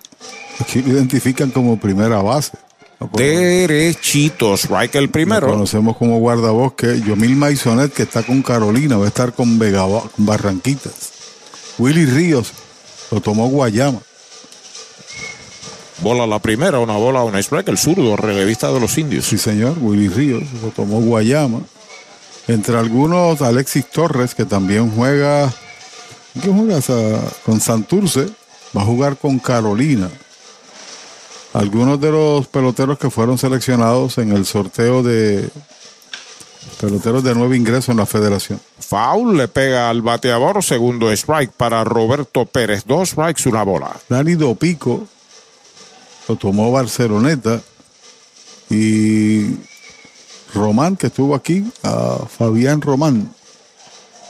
Aquí lo identifican como primera base. Derechitos, right el primero. Lo conocemos como guardabosque. Yomil Maisonet, que está con Carolina, va a estar con Vega con Barranquitas. Willy Ríos lo tomó Guayama. Bola la primera, una bola, un strike, el zurdo, relevista de los indios. Sí, señor, Willy Ríos lo tomó Guayama. Entre algunos, Alexis Torres, que también juega. ¿Qué juega? Con Santurce. Va a jugar con Carolina. Algunos de los peloteros que fueron seleccionados en el sorteo de peloteros de nuevo ingreso en la federación. Foul le pega al bateador, segundo strike para Roberto Pérez, dos strikes, una bola. Dani Dopico lo tomó Barceloneta y Román, que estuvo aquí, a Fabián Román.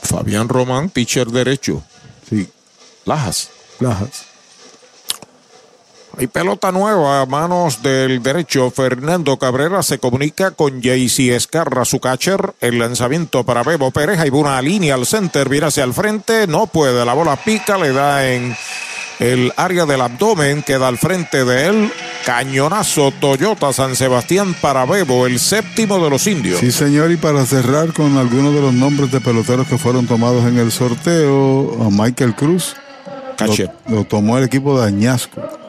Fabián Román, pitcher derecho. Sí. Lajas. Lajas. Hay pelota nueva a manos del derecho. Fernando Cabrera se comunica con JC Escarra, su catcher. El lanzamiento para Bebo Pérez. Hay una línea al center, viene hacia el frente. No puede. La bola pica, le da en el área del abdomen. Queda al frente de él. Cañonazo Toyota San Sebastián para Bebo, el séptimo de los indios. Sí, señor. Y para cerrar con algunos de los nombres de peloteros que fueron tomados en el sorteo, a Michael Cruz. Catcher. Lo, lo tomó el equipo de Añasco.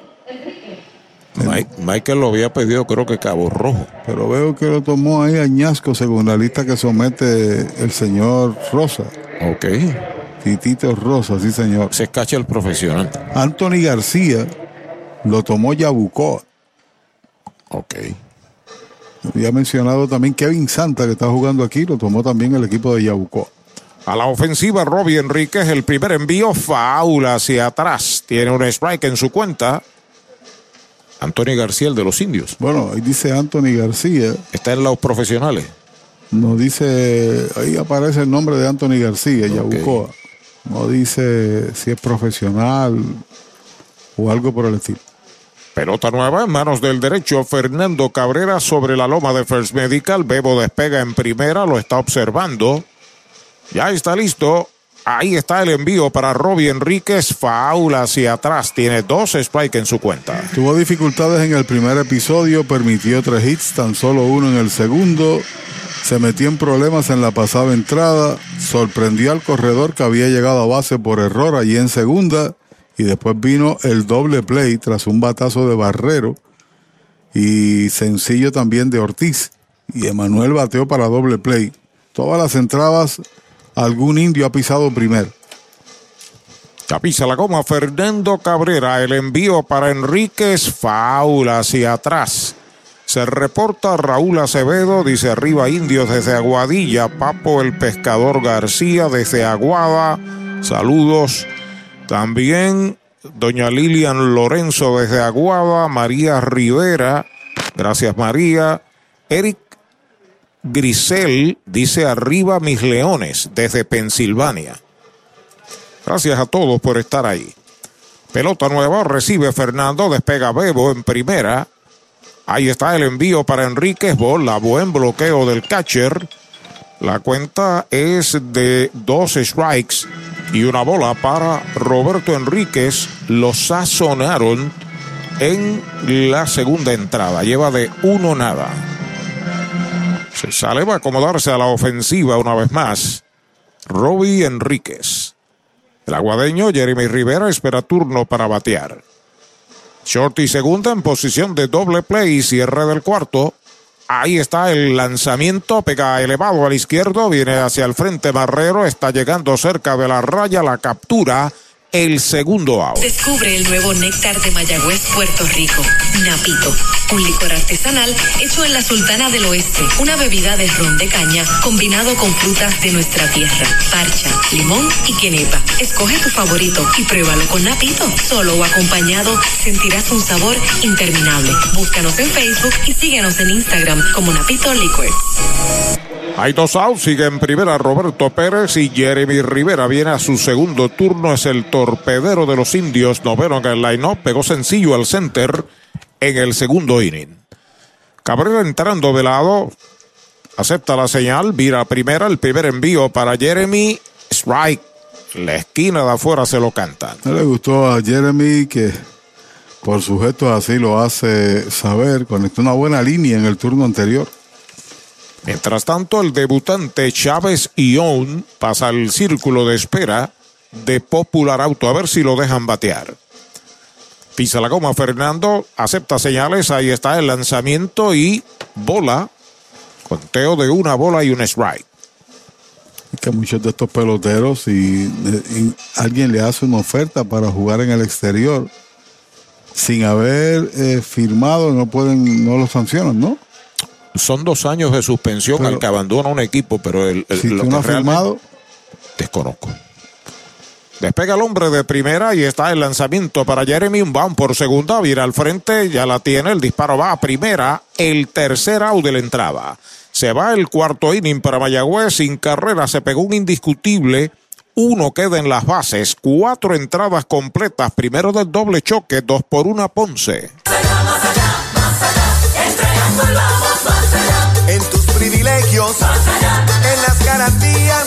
Mike, Michael lo había pedido, creo que Cabo Rojo. Pero veo que lo tomó ahí Añasco, según la lista que somete el señor Rosa. Ok. Titito Rosa, sí señor. Se escacha el profesional. Anthony García lo tomó Yabucoa. Ok. Había mencionado también Kevin Santa, que está jugando aquí, lo tomó también el equipo de Yabucoa. A la ofensiva, Robbie Enríquez, el primer envío, faula hacia atrás. Tiene un strike en su cuenta. Antonio García, el de los indios. Bueno, ahí dice Anthony García. Está en los profesionales. No dice, ahí aparece el nombre de Anthony García, Yabucoa. No dice si es profesional o algo por el estilo. Pelota nueva en manos del derecho. Fernando Cabrera sobre la loma de First Medical. Bebo despega en primera, lo está observando. Ya está listo. Ahí está el envío para Robbie Enríquez. Faula hacia atrás. Tiene dos strikes en su cuenta. Tuvo dificultades en el primer episodio, permitió tres hits, tan solo uno en el segundo. Se metió en problemas en la pasada entrada. Sorprendió al corredor que había llegado a base por error allí en segunda. Y después vino el doble play tras un batazo de Barrero. Y sencillo también de Ortiz. Y Emanuel bateó para doble play. Todas las entradas algún indio ha pisado primero. Capisa la goma Fernando Cabrera. El envío para Enríquez. Faula hacia atrás. Se reporta Raúl Acevedo, dice arriba indios desde Aguadilla. Papo el pescador García desde Aguada. Saludos. También doña Lilian Lorenzo desde Aguada. María Rivera. Gracias María. Eric Grisel dice arriba mis leones desde Pensilvania. Gracias a todos por estar ahí. Pelota nueva, recibe Fernando, despega Bebo en primera. Ahí está el envío para Enríquez, bola, buen bloqueo del catcher. La cuenta es de dos strikes y una bola para Roberto Enríquez. Lo sazonaron en la segunda entrada. Lleva de uno nada. Se sale, va a acomodarse a la ofensiva una vez más. Robbie Enríquez. El aguadeño Jeremy Rivera espera turno para batear. Shorty segunda en posición de doble play, cierre del cuarto. Ahí está el lanzamiento, pega elevado al izquierdo, viene hacia el frente Barrero, está llegando cerca de la raya, la captura, el segundo out. Descubre el nuevo néctar de Mayagüez, Puerto Rico, Napito, un licor artesanal hecho en la Sultana del Oeste, una bebida de ron de caña combinado con frutas de nuestra tierra, parcha, limón y quenepa. Escoge tu favorito y pruébalo con Napito. Solo o acompañado sentirás un sabor interminable. Búscanos en Facebook y síguenos en Instagram como Napito Liquors. Hay dos outs, sigue en primera Roberto Pérez y Jeremy Rivera viene a su segundo turno, es el torpedero de los indios, noveno en el line-up, pegó sencillo al center en el segundo inning. Cabrera entrando de lado, acepta la señal, vira primera, el primer envío para Jeremy, strike, la esquina de afuera se lo cantan. No le gustó a Jeremy que por sujetos así lo hace saber, conectó una buena línea en el turno anterior. Mientras tanto, el debutante Chávez Ión pasa al círculo de espera de Popular Auto a ver si lo dejan batear. Pisa la goma Fernando, acepta señales, ahí está el lanzamiento y bola. Conteo de una bola y un strike. que muchos de estos peloteros, si y alguien le hace una oferta para jugar en el exterior, sin haber eh, firmado, no pueden, no lo sancionan, ¿no? Son dos años de suspensión Pero- al que abandona un equipo, pero el, el- Si lo que no realmente- firmado, desconozco. Despega el hombre de primera y está el lanzamiento para Jeremy. Un por segunda, vira al frente, ya la tiene. El disparo va a primera. El tercer out de la entrada. Se va el cuarto inning para Mayagüez. Sin carrera se pegó un indiscutible. Uno queda en las bases. Cuatro entradas completas. Primero del doble choque. Dos por una Ponce. En tus privilegios, en las garantías,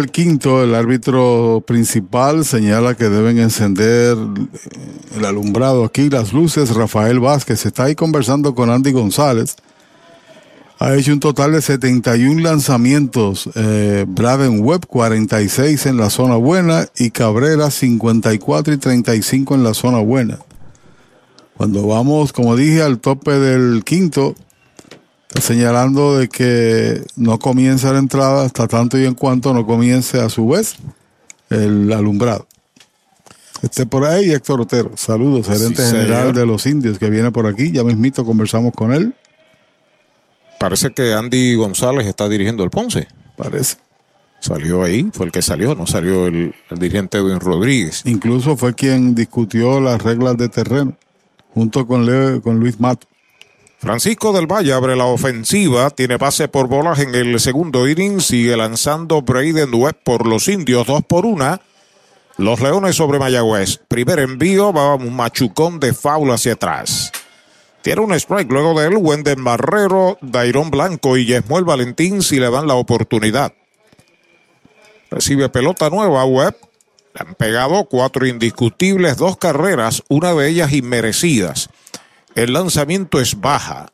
del quinto, el árbitro principal señala que deben encender el alumbrado aquí, las luces. Rafael Vázquez está ahí conversando con Andy González. Ha hecho un total de 71 lanzamientos. Eh, Braden Webb 46 en la zona buena y Cabrera 54 y 35 en la zona buena. Cuando vamos, como dije, al tope del quinto, señalando de que no comienza la entrada hasta tanto y en cuanto no comience a su vez el alumbrado. Esté por ahí Héctor Otero. Saludos, gerente Sí, general de los indios que viene por aquí. Ya mismito conversamos con él. Parece que Andy González está dirigiendo el Ponce. Parece. Salió ahí, fue el que salió, no salió el, el dirigente Edwin Rodríguez. Incluso fue quien discutió las reglas de terreno junto con, Leo- con Luis Mato. Francisco del Valle abre la ofensiva, tiene pase por bolas en el segundo inning, sigue lanzando Braden Webb por los indios, dos por una. Los Leones sobre Mayagüez. Primer envío, va un machucón de foul hacia atrás. Tiene un strike luego de él, Wendell Barrero, Dairón Blanco y Yesmuel Valentín si le dan la oportunidad. Recibe pelota nueva Webb. Le han pegado cuatro indiscutibles, dos carreras, una de ellas inmerecidas. El lanzamiento es baja.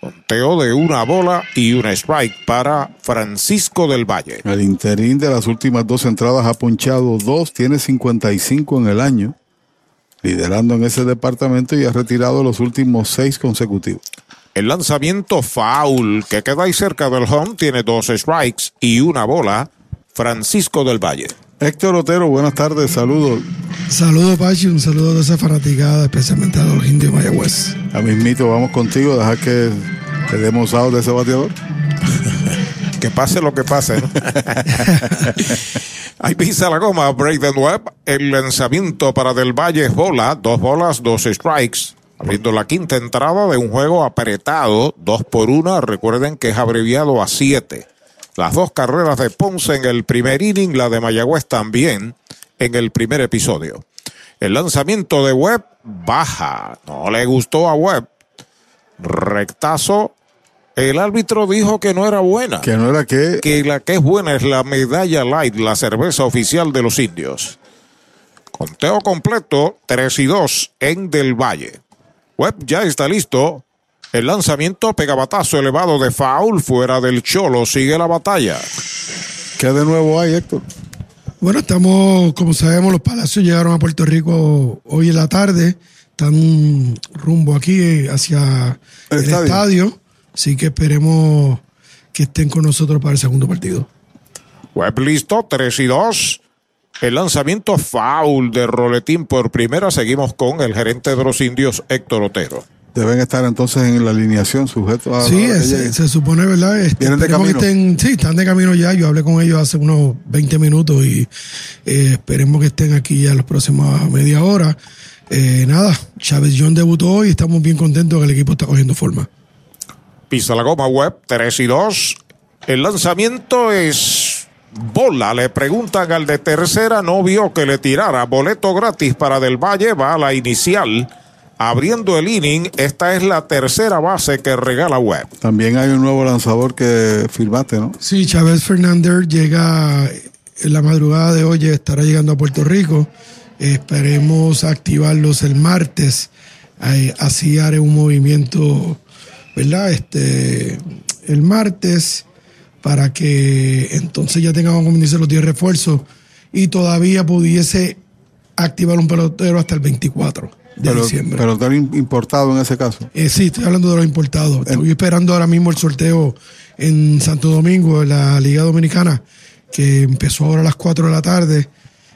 Conteo de una bola y un strike para Francisco del Valle. El interín de las últimas dos entradas ha ponchado dos, tiene 55 en el año, liderando en ese departamento y ha retirado los últimos seis consecutivos. El lanzamiento foul que queda ahí cerca del home tiene dos strikes y una bola. Francisco del Valle. Héctor Otero, buenas tardes, saludos. Saludos, Pachi, un saludo de esa fanaticada, especialmente a los indios Mayagüez. A mismito, vamos contigo, deja que te demos out de ese bateador. que pase lo que pase. ¿no? Ahí pisa la goma Braden Webb. El lanzamiento para Del Valle es bola. Dos bolas, dos strikes. Abriendo la quinta entrada de un juego apretado. Dos por una. Recuerden que es abreviado a siete. Las dos carreras de Ponce en el primer inning. La de Mayagüez también en el primer episodio. El lanzamiento de Webb baja. No le gustó a Webb. Rectazo. El árbitro dijo que no era buena. Que no era que. Que la que es buena es la medalla light, la cerveza oficial de los indios. Conteo completo, 3 y 2 en Del Valle. Webb ya está listo. El lanzamiento pegabatazo elevado de foul fuera del Cholo. Sigue la batalla. ¿Qué de nuevo hay, Héctor? Bueno, estamos, como sabemos, los Palacios llegaron a Puerto Rico hoy en la tarde. Están rumbo aquí eh, hacia el, estadio. estadio. Así que esperemos que estén con nosotros para el segundo partido. Webb listo, 3 y 2. El lanzamiento foul de Roletín por primera. Seguimos con el gerente de los indios, Héctor Otero. Deben estar entonces en la alineación sujetos a. Sí, se, se supone, ¿verdad? Este, Vienen de que camino. estén, sí, están de camino ya. Yo hablé con ellos hace unos 20 minutos y eh, esperemos que estén aquí ya las próximas media hora. eh, nada, Chávez John debutó hoy y estamos bien contentos que el equipo está cogiendo forma. Pisa la goma web, 3 y 2. El lanzamiento es bola. Le preguntan al de tercera, no vio que le tirara. Boleto gratis para Del Valle, va a la inicial. Abriendo el inning, esta es la tercera base que regala web. También hay un nuevo lanzador que firmaste, ¿no? Sí, Chávez Fernández llega en la madrugada de hoy, estará llegando a Puerto Rico. Esperemos activarlos el martes. Así haré un movimiento, ¿verdad? Este, el martes para que entonces ya tengamos, como dice, los 10 refuerzos y todavía pudiese activar un pelotero hasta el 24 de Pero, diciembre. pelotero im- importado en ese caso. Eh, sí, estoy hablando de los importados. Estoy esperando ahora mismo el sorteo en Santo Domingo, en la Liga Dominicana, que empezó ahora a las 4 de la tarde.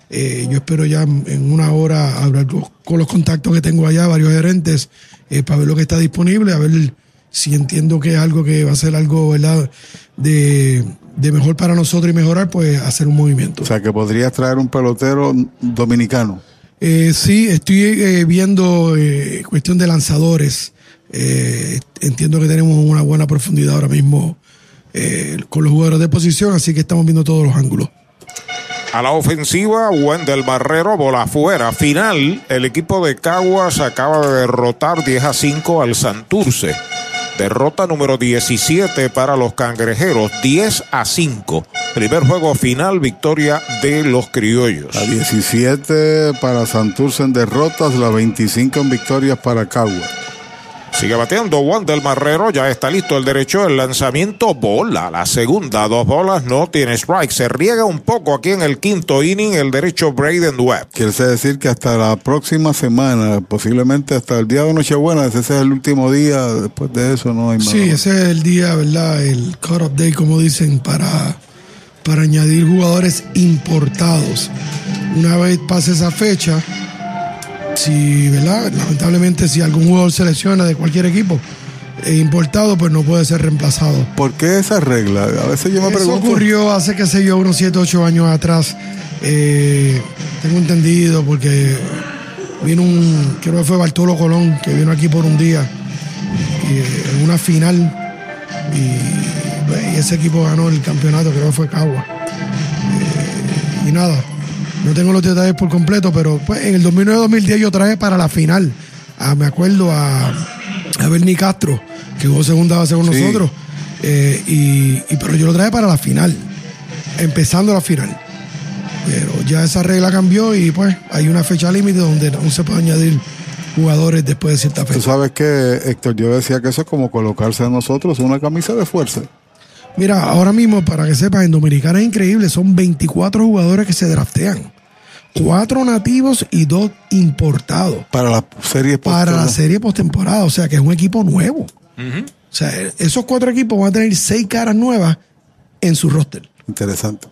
Eh, yo espero ya en una hora hablar co- con los contactos que tengo allá, varios gerentes, eh, para ver lo que está disponible, a ver si entiendo que es algo que va a ser algo, ¿verdad?, de, de mejor para nosotros y mejorar, pues hacer un movimiento. O sea, que podrías traer un pelotero dominicano. Eh, sí, estoy eh, viendo eh, cuestión de lanzadores. Eh, entiendo que tenemos una buena profundidad ahora mismo con los jugadores de posición, así que estamos viendo todos los ángulos. A la ofensiva, Wendel Barrero, bola afuera. Final, el equipo de Caguas acaba de derrotar 10 a 5 al Santurce. Derrota número 17 para los cangrejeros, 10 a 5. Primer juego final, victoria de los criollos. La 17 para Santurce en derrotas, la 25 en victorias para Cagua. Sigue bateando Juan del Marrero, ya está listo el derecho, el lanzamiento, bola, la segunda, dos bolas, no tiene strike, se riega un poco aquí en el quinto inning el derecho Braden Webb. Quiere decir que hasta la próxima semana, posiblemente hasta el día de Nochebuena, ese es el último día, después de eso no hay más. Sí, ese es el día, ¿verdad? El cut-off day, como dicen, para, para añadir jugadores importados. Una vez pase esa fecha, si, ¿verdad? Lamentablemente, si algún jugador se lesiona de cualquier equipo eh, importado, pues no puede ser reemplazado. ¿Por qué esa regla? A veces yo me Eso pregunto. ocurrió hace, qué sé yo, unos 7, 8 años atrás. Eh, tengo entendido porque vino un, creo que fue Bartolo Colón, que vino aquí por un día, y, eh, en una final, y, y ese equipo ganó el campeonato, creo que fue Cagua. Eh, y nada, no tengo los detalles por completo, pero pues en el 2009-2010 yo traje para la final, a- me acuerdo a, a Bernie Castro, que jugó segunda base con Sí. nosotros, eh, y, y- pero yo lo traje para la final, empezando la final. Pero ya esa regla cambió y pues hay una fecha límite donde no se puede añadir jugadores después de cierta Tú fecha. sabes que, Héctor, yo decía que eso es como colocarse a nosotros una camisa de fuerza. Mira, ahora mismo, para que sepas, en Dominicana es increíble, son 24 jugadores que se draftean. Cuatro nativos y dos importados. Para la serie Para la postemporada. serie postemporada, o sea que es un equipo nuevo. O sea, esos cuatro equipos van a tener seis caras nuevas en su roster. Interesante.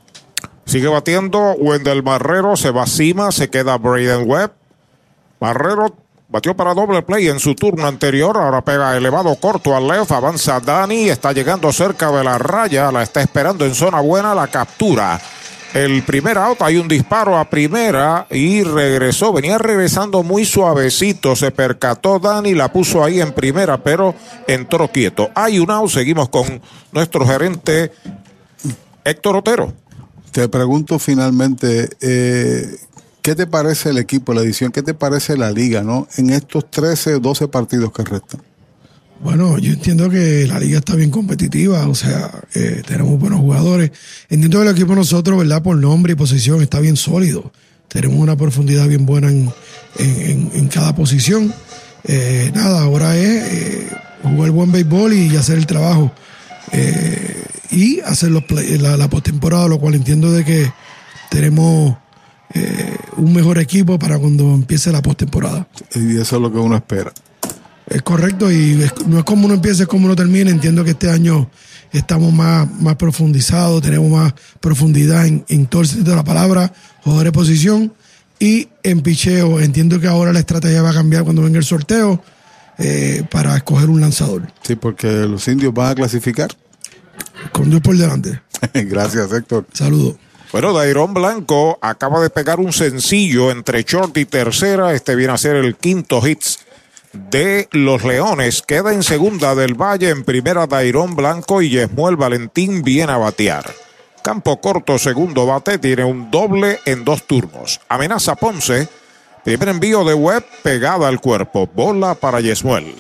Sigue batiendo Wendell Marrero, se va cima, se queda Braden Webb. Marrero batió para doble play en su turno anterior, ahora pega elevado corto al left, avanza Dani, está llegando cerca de la raya, la está esperando en zona buena, la captura. El primer out, hay un disparo a primera y regresó, venía regresando muy suavecito, se percató Dani, la puso ahí en primera, pero entró quieto. Hay un out, seguimos con nuestro gerente Héctor Otero. Te pregunto finalmente, eh, ¿qué te parece el equipo, la edición? ¿Qué te parece la liga, no? En estos 13, 12 partidos que restan. Bueno, yo entiendo que la liga está bien competitiva, o sea, eh, tenemos buenos jugadores. Entiendo que el equipo nosotros, ¿verdad? Por nombre y posición está bien sólido. Tenemos una profundidad bien buena en, en- en- en cada posición. Eh, nada, ahora es eh, jugar buen béisbol y hacer el trabajo. Eh, y hacer los play- la, la postemporada, lo cual entiendo de que tenemos eh, un mejor equipo para cuando empiece la postemporada. Y eso es lo que uno espera. Es correcto y es- no es como uno empieza, es como uno termina. Entiendo que este año estamos más, más profundizados, tenemos más profundidad en, en todo el sentido de la palabra, jugadores de posición y en picheo. Entiendo que ahora la estrategia va a cambiar cuando venga el sorteo eh, para escoger un lanzador. Sí, porque los indios van a clasificar. Con Dios por delante. Gracias, Héctor. Saludos. Bueno, Dairon Blanco acaba de pegar un sencillo entre short y tercera. Este viene a ser el quinto hits de los Leones. Queda en segunda del Valle, en primera Dairon Blanco y Yesmuel Valentín viene a batear. Campo corto, segundo bate, tiene un doble en dos turnos. Amenaza Ponce, primer envío de web pegada al cuerpo. Bola para Yesmuel.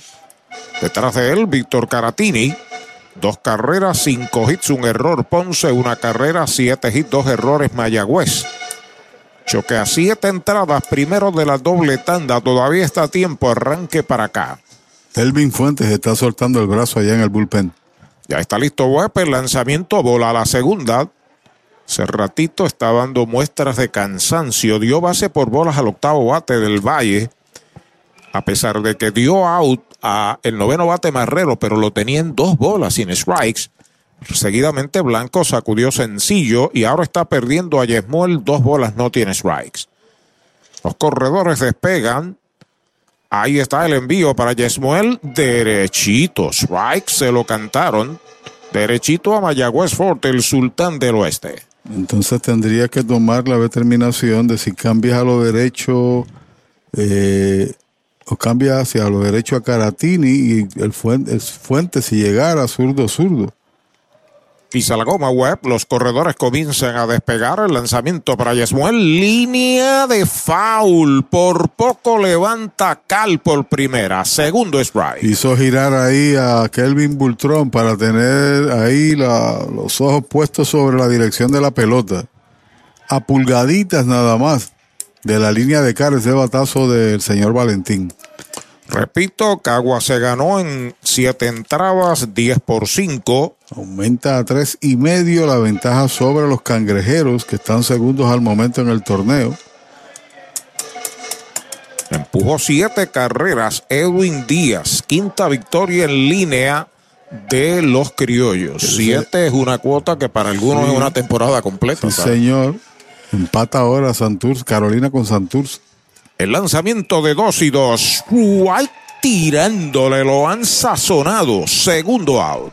Detrás de él, Víctor Caratini. Dos carreras, cinco hits, un error Ponce, una carrera, siete hits, dos errores Mayagüez. Choque a siete entradas, primero de la doble tanda, todavía está a tiempo, arranque para acá. Elvin Fuentes está soltando el brazo allá en el bullpen. Ya está listo Webber, lanzamiento, bola a la segunda. Hace ratito está dando muestras de cansancio, dio base por bolas al octavo bate del Valle, a pesar de que dio out a el noveno bate Marrero, pero lo tenía en dos bolas sin strikes. Seguidamente Blanco sacudió sencillo y ahora está perdiendo a Yesmuel. Dos bolas no tiene strikes. Los corredores despegan. Ahí está el envío para Yesmuel. Derechito. Strike se lo cantaron. Derechito a Mayagüez Fort, el sultán del oeste. Entonces tendría que tomar la determinación de si cambias a lo derecho eh, o cambia hacia lo derecho a Caratini y el fuente, el fuente si llegara zurdo zurdo. Pisa la goma web, los corredores comienzan a despegar el lanzamiento para Yesmuel. Línea de foul. Por poco levanta Cal por primera. Segundo strike. Hizo girar ahí a Kelvin Bultrón para tener ahí los ojos puestos sobre la dirección de la pelota. A pulgaditas nada más de la línea de cara ese batazo del señor Valentín. Repito, Cagua se ganó en siete entradas, 10 por 5. Aumenta a tres y medio la ventaja sobre los cangrejeros que están segundos al momento en el torneo. Empujó siete carreras Edwin Díaz, quinta victoria en línea de los criollos. Siete es una cuota que para algunos Sí. es una temporada completa. Señor. Empata ahora Santurce, Carolina con Santurce. El lanzamiento de dos y dos. White tirándole, lo han sazonado. Segundo out.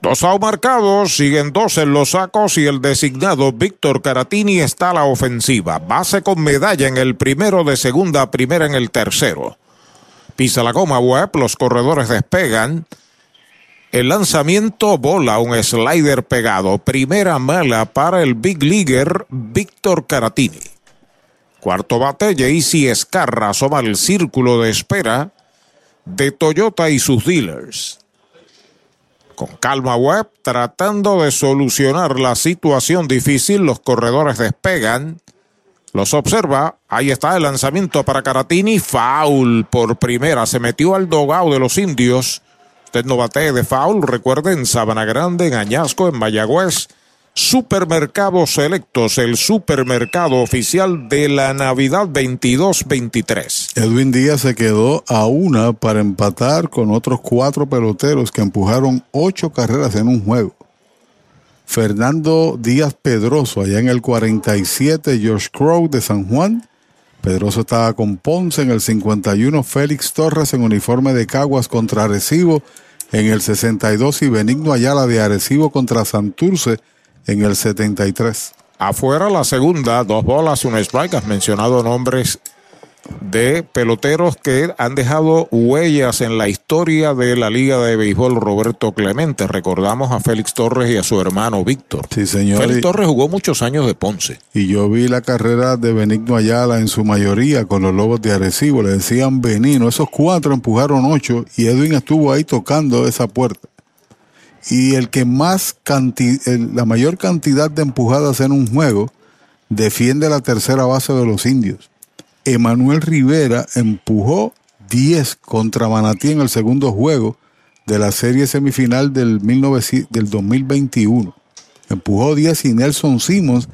Dos marcados, siguen dos en los sacos y el designado Víctor Caratini está a la ofensiva. Base con medalla en el primero de segunda, primera en el tercero. Pisa la goma web, los corredores despegan. El lanzamiento bola, un slider pegado. Primera mala para el Big Leaguer Víctor Caratini. Cuarto bate, Jaycee Escarra asoma el círculo de espera de Toyota y sus dealers. Con calma web, tratando de solucionar la situación difícil, los corredores despegan. Los observa. Ahí está el lanzamiento para Caratini. Foul por primera. Se metió al dogao de los indios. Usted no bate de foul. Recuerden, Sabana Grande, en Añasco, en Mayagüez. Supermercados Selectos, el supermercado oficial de la Navidad 22-23. Edwin Díaz se quedó a una para empatar con otros cuatro peloteros que empujaron ocho carreras en un juego. Fernando Díaz Pedroso, allá en el 47, Josh Crow de San Juan. Pedroso estaba con Ponce en el 51, Félix Torres en uniforme de Caguas contra Arecibo en el 62 y Benigno Ayala de Arecibo contra Santurce en el 73. Afuera la segunda, dos bolas, un strike. Has mencionado nombres de peloteros que han dejado huellas en la historia de la Liga de Béisbol Roberto Clemente. Recordamos a Félix Torres y a su hermano Víctor. Sí, señor. Félix Torres jugó muchos años de Ponce. Y yo vi la carrera de Benigno Ayala en su mayoría con los Lobos de Arecibo. Le decían Benino. Esos cuatro empujaron ocho y Edwin estuvo ahí tocando esa puerta. Y el que más canti- el- la mayor cantidad de empujadas en un juego defiende la tercera base de los indios. Emanuel Rivera empujó 10 contra Manatí en el segundo juego de la serie semifinal del, 1900 del 2021. Empujó 10 y Nelson Simmons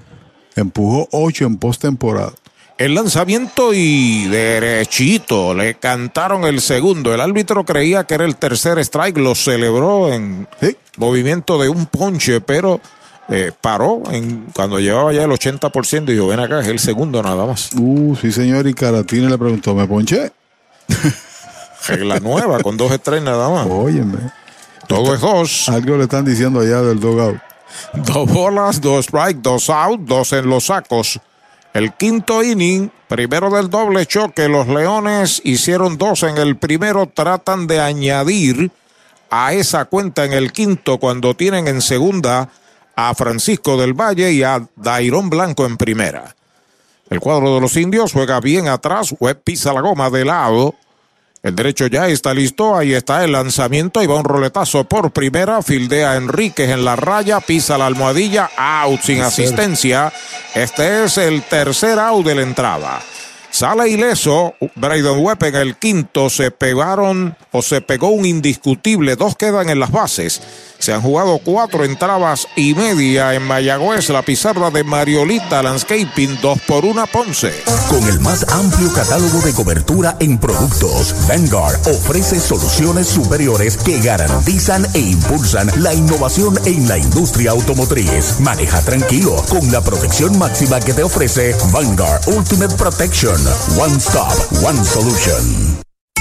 Empujó 8 en postemporada. El lanzamiento y derechito le cantaron el segundo. El árbitro creía que era el tercer strike, lo celebró en movimiento de un ponche, pero eh, paró en, cuando llevaba ya el 80% y dijo, ven acá, es el segundo nada más. Uh, sí señor, y Caratini le preguntó, ¿me ponché? Regla nueva, con dos strikes nada más. Óyeme. Todo es dos. Algo le están diciendo allá del dogout. Dos bolas, dos strike, dos out, dos en los sacos. El quinto inning, primero del doble choque, los Leones hicieron dos en el primero, tratan de añadir a esa cuenta en el quinto cuando tienen en segunda a Francisco del Valle y a Dairón Blanco en primera. El cuadro de los indios juega bien atrás, Webb pisa la goma de lado. El derecho ya está listo, ahí está el lanzamiento, y va un roletazo por primera, fildea Enríquez en la raya, pisa la almohadilla, out sin asistencia. Este es el tercer out de la entrada. Sale ileso, Braden Webb en el quinto, se pegaron o se pegó un indiscutible, dos quedan en las bases. Se han jugado cuatro entradas y media en Mayagüez, la pizarra de Mariolita Landscaping, dos por una Ponce. Con el más amplio catálogo de cobertura en productos, Vanguard ofrece soluciones superiores que garantizan e impulsan la innovación en la industria automotriz. Maneja tranquilo con la protección máxima que te ofrece Vanguard Ultimate Protection. One Stop, One Solution.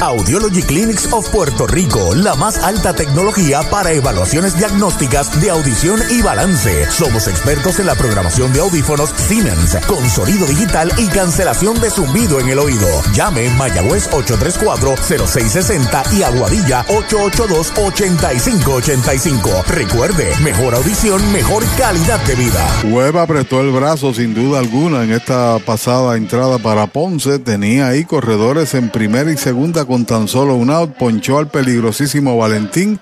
Audiology Clinics of Puerto Rico, la más alta tecnología para evaluaciones diagnósticas de audición y balance. Somos expertos en la programación de audífonos Siemens, con sonido digital y cancelación de zumbido en el oído. Llame Mayagüez 834-0660 y Aguadilla 882-8585. Recuerde, mejor audición, mejor calidad de vida. Webb apretó el brazo sin duda alguna en esta pasada entrada para Ponce. Tenía ahí corredores en primera y segunda con tan solo un out. Ponchó al peligrosísimo Valentín.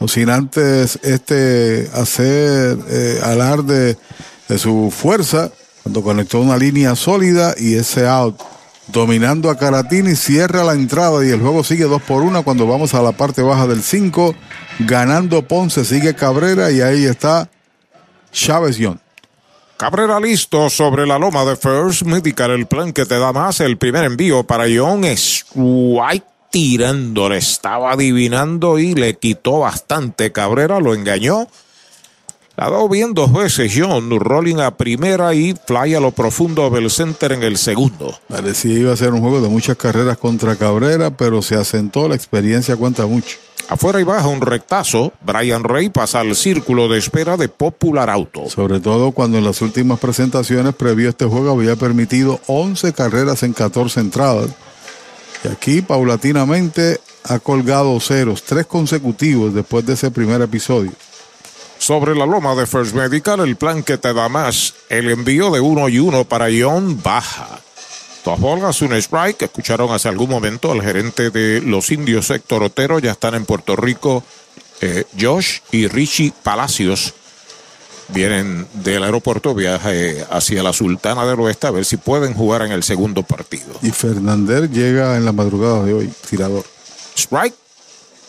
No sin antes este hacer eh, alarde de su fuerza cuando conectó una línea sólida y ese out. Dominando a Caratini, cierra la entrada y el juego sigue 2 por 1 cuando vamos a la parte baja del 5. Ganando Ponce, sigue Cabrera y ahí está Chávez Young. Cabrera listo sobre la loma de First Medical, el plan que te da más. El primer envío para John White tirando, le estaba adivinando y le quitó bastante. Cabrera lo engañó. La ha dado bien dos veces John, rolling a primera y fly a lo profundo del center en el segundo. Parecía iba a ser un juego de muchas carreras contra Cabrera, pero se asentó, la experiencia cuenta mucho. Afuera y baja un rectazo. Brian Rey pasa al círculo de espera de Popular Auto. Sobre todo cuando en las últimas presentaciones previo a este juego había permitido 11 carreras en 14 entradas. Y aquí paulatinamente ha colgado ceros, tres consecutivos después de ese primer episodio. Sobre la loma de First Medical, el plan que te da más. El envío de uno y uno para John baja. Dos bolas, un strike. Escucharon hace algún momento al gerente de los indios, Héctor Otero. Ya están en Puerto Rico eh, Josh y Richie Palacios. Vienen del aeropuerto, viaje hacia la Sultana del Oeste a ver si pueden jugar en el segundo partido. Y Fernández llega en la madrugada de hoy, tirador. Strike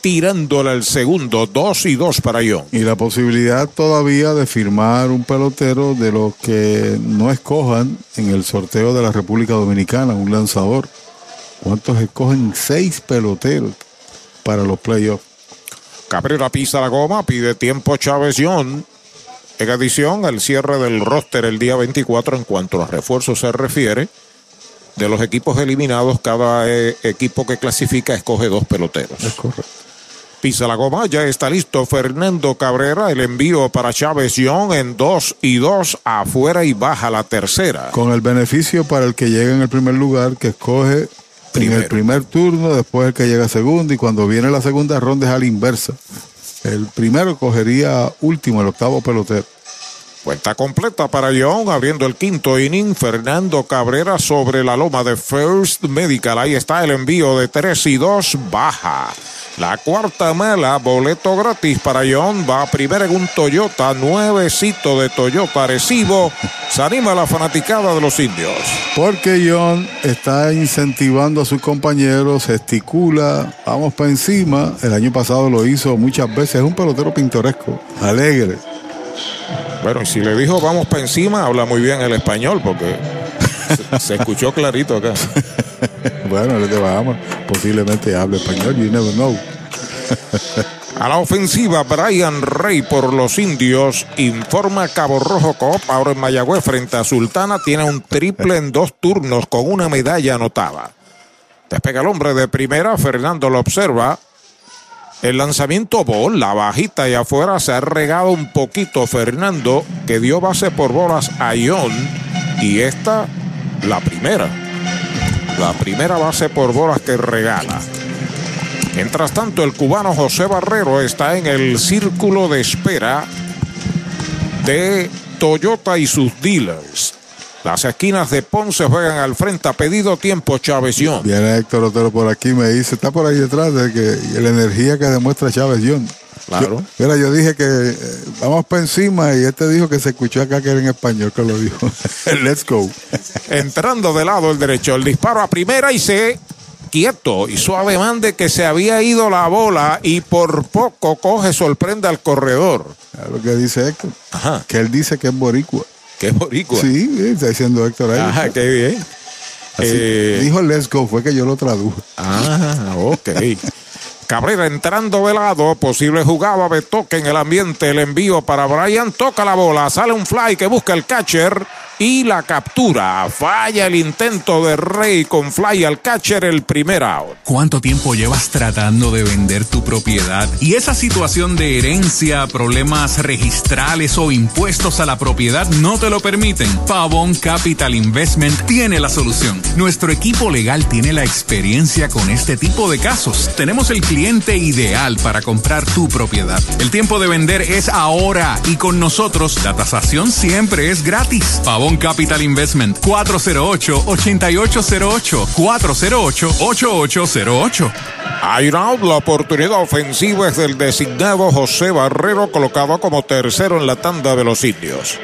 tirándole al segundo, dos y dos para John. Y la posibilidad todavía de firmar un pelotero de los que no escojan en el sorteo de la República Dominicana, un lanzador. ¿Cuántos escogen? Seis peloteros para los playoffs. Cabrera pisa la goma, pide tiempo Chávez John. En adición, el cierre del roster el día 24 en cuanto a refuerzos se refiere. De los equipos eliminados, cada eh, equipo que clasifica escoge dos peloteros. Es correcto. Pisa la goma, ya está listo Fernando Cabrera. El envío para Chávez Young en 2 y 2 afuera y baja la tercera. Con el beneficio para el que llega en el primer lugar, que escoge en el primer turno, después el que llega segundo, y cuando viene la segunda ronda es a la inversa. El primero cogería último, el octavo pelotero. Cuenta completa para Young, abriendo el quinto inning. Fernando Cabrera sobre la loma de First Medical. Ahí está el envío de 3 y 2, baja. La cuarta mala, boleto gratis para John. Va primero en un Toyota, nuevecito de Toyota Recibo. Se anima la fanaticada de los indios. Porque John está incentivando a sus compañeros, gesticula, vamos para encima. El año pasado lo hizo muchas veces. Es un pelotero pintoresco, alegre. Bueno, y si le dijo vamos para encima, habla muy bien el español porque se, se escuchó clarito acá. bueno, le Bahamas posiblemente hable español, you never know. A la ofensiva, Brian Rey por los indios. Informa Cabo Rojo Coop. Ahora en Mayagüez frente a Sultana. Tiene un triple en dos turnos con una medalla anotada. Despega el hombre de primera. Fernando lo observa. El lanzamiento la bajita y afuera se ha regado un poquito Fernando, que dio base por bolas a Ion. Y esta, la primera. La primera base por bolas que regala. Mientras tanto, el cubano José Barrero está en el círculo de espera de Toyota y sus dealers. Las esquinas de Ponce juegan al frente. Ha pedido tiempo Chávez John. Viene Héctor Otero por aquí, me dice, está por ahí detrás de que la energía que demuestra Chávez John. Claro. Yo, mira, yo dije que eh, vamos para encima y este dijo que se escuchó acá que era en español que lo dijo. Let's go. Entrando de lado el derecho, el disparo a primera y se quieto. Hizo ademán de que se había ido la bola y por poco coge, sorprende al corredor. lo que dice Héctor. Ajá. Que él dice que es boricua. ¿Que es boricua? Sí, está diciendo Héctor ahí. Ajá, qué bien. Eh, dijo let's go, fue que yo lo traduje. Ah, ok. Cabrera entrando de lado, posible jugada de toque en el ambiente, el envío para Brian, toca la bola, sale un fly que busca el catcher y la captura. Falla el intento de Rey con fly al catcher el primer out. ¿Cuánto tiempo llevas tratando de vender tu propiedad? Y esa situación de herencia, problemas registrales o impuestos a la propiedad no te lo permiten. Pavón Capital Investment tiene la solución. Nuestro equipo legal tiene la experiencia con este tipo de casos. Tenemos el cliente ideal para comprar tu propiedad. El tiempo de vender es ahora y con nosotros la tasación siempre es gratis. Pavón Capital Investment 408-8808 408-8808 out, la oportunidad ofensiva es del designado José Barrero colocado como tercero en la tanda de los indios.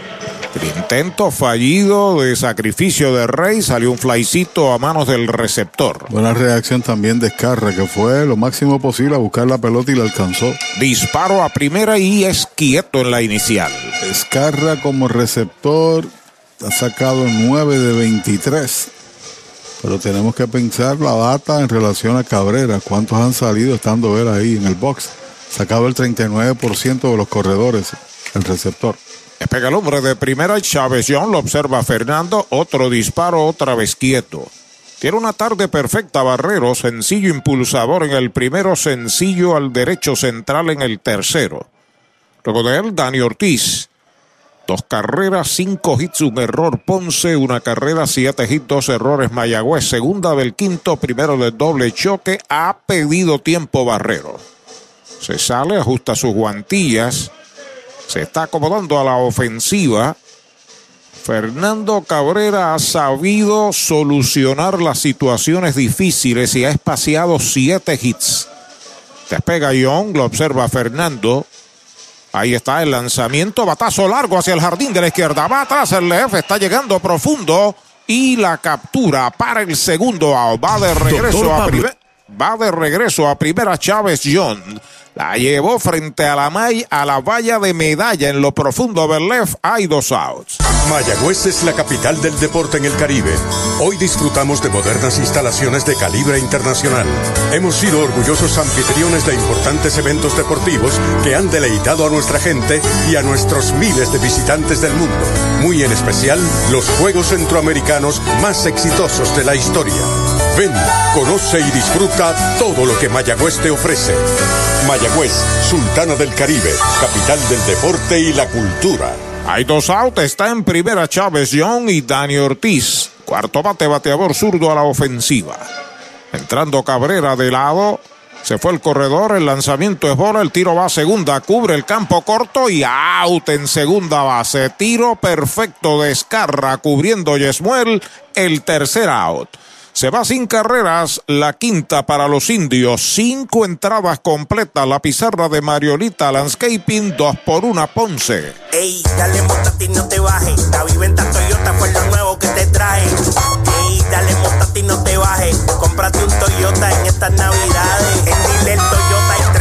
El intento fallido de sacrificio de Rey salió un flycito a manos del receptor. Buena reacción también de Escarra, que fue lo máximo posible a buscar la pelota y la alcanzó. Disparo a primera y es quieto en la inicial. Escarra como receptor ha sacado 9 de 23. Pero tenemos que pensar la data en relación a Cabrera. ¿Cuántos han salido estando él ahí en el box? Sacado el 39% de los corredores, el receptor. Despega el hombre de primera Chávez John lo observa Fernando. Otro disparo, otra vez quieto. Tiene una tarde perfecta Barrero, sencillo impulsador en el primero, sencillo al derecho central en el tercero. Luego de él, Dani Ortiz. Dos carreras, cinco hits, un error Ponce, una carrera, siete hits, dos errores Mayagüez, segunda del quinto, primero del doble choque, ha pedido tiempo Barrero. Se sale, ajusta sus guantillas, se está acomodando a la ofensiva. Fernando Cabrera ha sabido solucionar las situaciones difíciles y ha espaciado siete hits. Despega Young, lo observa Fernando. Ahí está el lanzamiento, batazo largo hacia el jardín de la izquierda. Va atrás el Lef, está llegando profundo y la captura para el segundo out. Va de regreso a. Va de regreso a primera Chávez John. La llevó frente a la, may, a la valla de medalla en lo profundo del left. Hay dos outs. Mayagüez es la capital del deporte en el Caribe. Hoy disfrutamos de modernas instalaciones de calibre internacional. Hemos sido orgullosos anfitriones de importantes eventos deportivos que han deleitado a nuestra gente y a nuestros miles de visitantes del mundo. Muy en especial, los Juegos Centroamericanos más exitosos de la historia. Ven, conoce y disfruta todo lo que Mayagüez te ofrece. Mayagüez, Sultana del Caribe, capital del deporte y la cultura. Hay dos outs, está en primera Chávez Young y Dani Ortiz. Cuarto bate, bateador zurdo a la ofensiva. Entrando Cabrera de lado, se fue el corredor, el lanzamiento es bola, el tiro va a segunda, cubre el campo corto y out en segunda base. Tiro perfecto de Escarra cubriendo Yesmuel, el tercer out. Se va sin carreras, la quinta para los indios. Cinco entradas completas, la pizarra de Mariolita Landscaping, dos por una Ponce. Ey, dale montate y no te bajes. La viventa Toyota fue lo nuevo que te trae. Ey, dale montate y no te bajes. Cómprate un Toyota en estas navidades. En Dile Toyota hay tremenda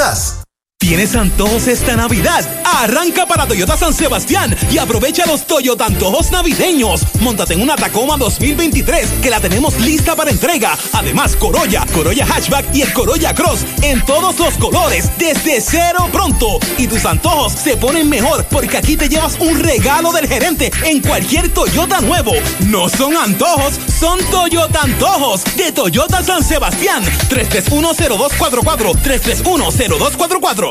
us. ¿Tienes antojos esta Navidad? Arranca para Toyota San Sebastián y aprovecha los Toyota antojos navideños. Móntate en una Tacoma 2023 que la tenemos lista para entrega. Además, Corolla, Corolla Hatchback y el Corolla Cross en todos los colores desde cero pronto. Y tus antojos se ponen mejor porque aquí te llevas un regalo del gerente en cualquier Toyota nuevo. No son antojos, son Toyota antojos de Toyota San Sebastián. 3310244 3310244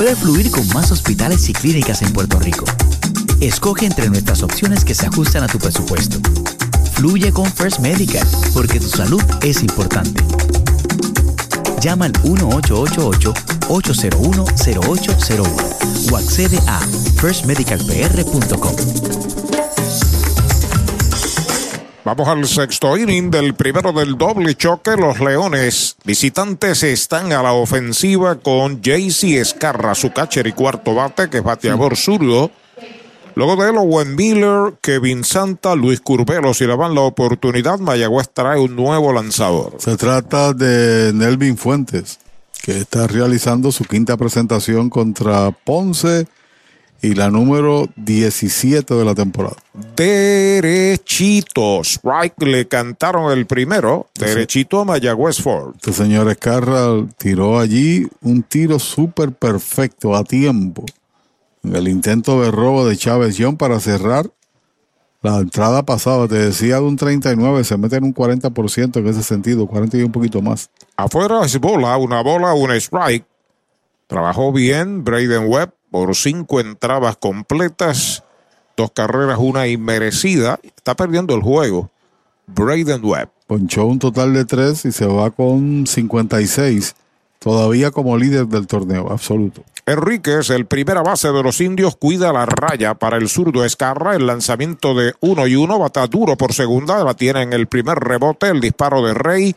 Puedes fluir con más hospitales y clínicas en Puerto Rico. Escoge entre nuestras opciones que se ajustan a tu presupuesto. Fluye con First Medical, porque tu salud es importante. Llama al 1888-801-0801 o accede a firstmedicalpr.com. Vamos al sexto inning del primero del doble choque. Los Leones visitantes están a la ofensiva con JC Escarra, su catcher y cuarto bate, que es bateador zurdo. Luego de él, Owen Miller, Kevin Santa, Luis Curbelo. Si le dan la oportunidad, Mayagüez trae un nuevo lanzador. Se trata de Nelvin Fuentes, que está realizando su quinta presentación contra Ponce y la número 17 de la temporada. Derechito. Strike le cantaron el primero. Derechito a Mayagüez Ford. Este señor Escarra tiró allí un tiro súper perfecto a tiempo. En el intento de robo de Chávez John para cerrar la entrada pasada, te decía de un 39, se mete en un 40% en ese sentido, 40 y un poquito más. Afuera es bola, una bola, un strike. Trabajó bien Braden Webb por cinco entradas completas, dos carreras, una inmerecida. Está perdiendo el juego. Braden Webb. Ponchó un total de tres y se va con 56, todavía como líder del torneo, absoluto. Enríquez, el primera base de los indios, cuida la raya para el zurdo Escarra. El lanzamiento de uno y uno, bata duro por segunda, la tiene en el primer rebote, el disparo de Rey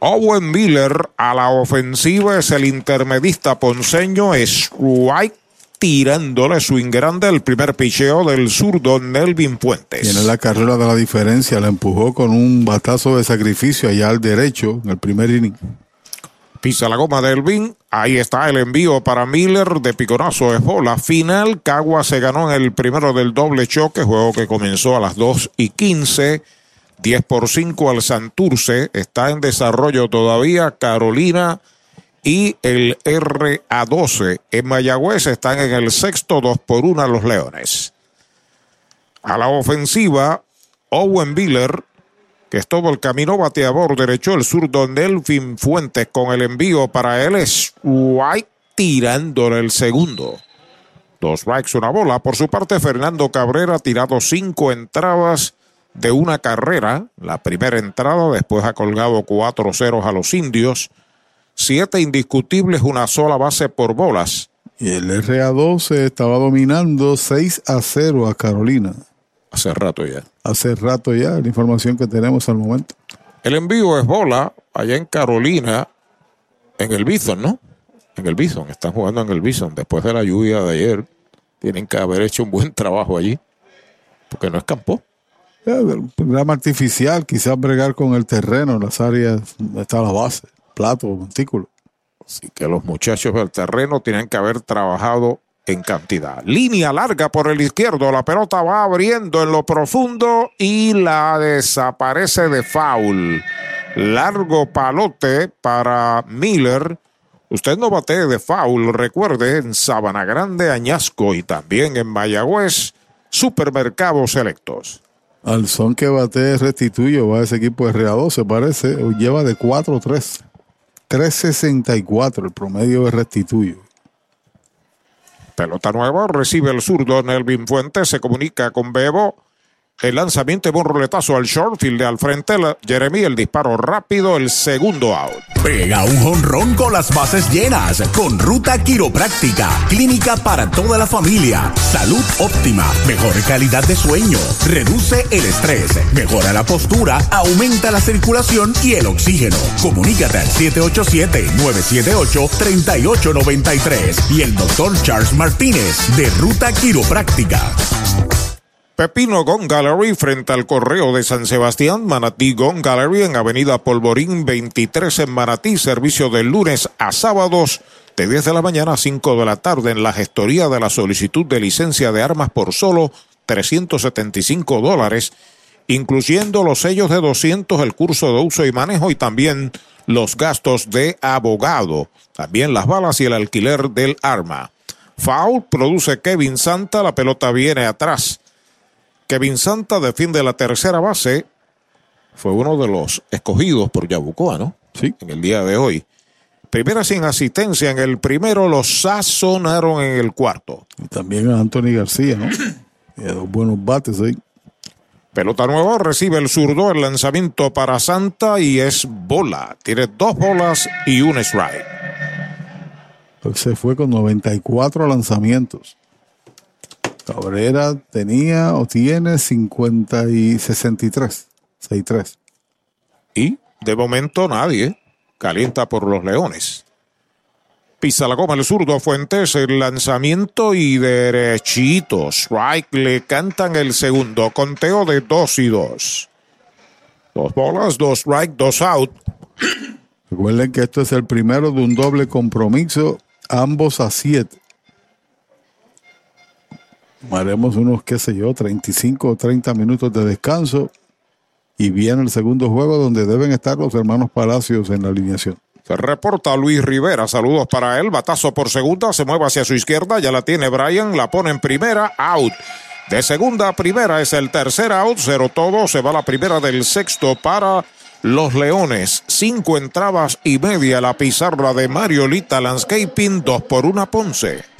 Owen Miller a la ofensiva es el intermedista ponceño Strike tirándole swing grande el primer picheo del zurdo Nelvin Fuentes. Tiene la carrera de la diferencia, la empujó con un batazo de sacrificio allá al derecho en el primer inning. Pisa la goma de Elvin. Ahí está el envío para Miller de piconazo de bola. Final. Cagua se ganó en el primero del doble choque. Juego que comenzó a las 2 y 15. 10 por 5 al Santurce. Está en desarrollo todavía Carolina y el RA12. En Mayagüez están en el sexto 2 por 1 los Leones. A la ofensiva, Owen Miller, que es todo el camino bateador derecho, el zurdo Nelvin Fuentes con el envío para él es White tirándole el segundo. Dos strikes, una bola. Por su parte, Fernando Cabrera tirado cinco entradas de una carrera. La primera entrada, después ha colgado cuatro ceros a los indios. Siete indiscutibles, una sola base por bolas. Y el RA12 estaba dominando 6 a 0 a Carolina. Hace rato ya. Hace rato ya, la información que tenemos al momento. El envío es bola allá en Carolina, en el Bison, ¿no? En el Bison, están jugando en el Bison. Después de la lluvia de ayer, tienen que haber hecho un buen trabajo allí, porque no es campo. El programa artificial, quizás bregar con el terreno, las áreas donde está la base, plato, montículo. Así que los muchachos del terreno tienen que haber trabajado en cantidad. Línea larga por el izquierdo, la pelota va abriendo en lo profundo y la desaparece de foul. Largo palote para Miller. Usted no batee de foul, recuerde, en Sabana Grande, Añasco y también en Mayagüez, supermercados selectos. Al son que bate restituyo va ese equipo de RA12, parece, lleva de 4-3. 3.64 el promedio de restituyo. Pelota nueva, recibe el zurdo Nelvin Fuentes, se comunica con Bebo. El lanzamiento de un roletazo al short field de al frente. Jeremy, el disparo rápido, el segundo out. Pega un jonrón con las bases llenas. Con Ruta Quiropráctica. Clínica para toda la familia. Salud óptima. Mejor calidad de sueño. Reduce el estrés. Mejora la postura. Aumenta la circulación y el oxígeno. Comunícate al 787-978-3893. Y el doctor Charles Martínez de Ruta Quiropráctica. Pepino Gon Gallery frente al Correo de San Sebastián, Manatí Gon Gallery en Avenida Polvorín 23 en Manatí, servicio de lunes a sábados de 10 de la mañana a 5 de la tarde en la gestoría de la solicitud de licencia de armas por solo 375 dólares, incluyendo los sellos de 200, el curso de uso y manejo y también los gastos de abogado, también las balas y el alquiler del arma. Foul produce Kevin Santa, la pelota viene atrás. Kevin Santa defiende la tercera base. Fue uno de los escogidos por Yabucoa, ¿no? Sí. En el día de hoy. Primera sin asistencia en el primero, los sazonaron en el cuarto. Y también a Anthony García, ¿no? y dos buenos bates ahí. Pelota nueva, recibe el zurdo, el lanzamiento para Santa y es bola. Tiene dos bolas y un strike. Se fue con 94 lanzamientos. Cabrera tenía o tiene 50 y 63. 63. Y de momento nadie calienta por los Leones. Pisa la goma el zurdo Fuentes, el lanzamiento y derechito. Strike le cantan el segundo. Conteo de dos y dos. Dos bolas, dos strike, dos out. Recuerden que esto es el primero de un doble compromiso, ambos a siete. Haremos unos, qué sé yo, 35 o 30 minutos de descanso y viene el segundo juego donde deben estar los hermanos Palacios en la alineación. Se reporta Luis Rivera, saludos para él, batazo por segunda, se mueve hacia su izquierda, ya la tiene Brian, la pone en primera, out. De segunda a primera es el tercer out, cero todo, se va la primera del sexto para Los Leones, cinco entradas y media la pizarra de Mariolita Landscaping, dos por una Ponce.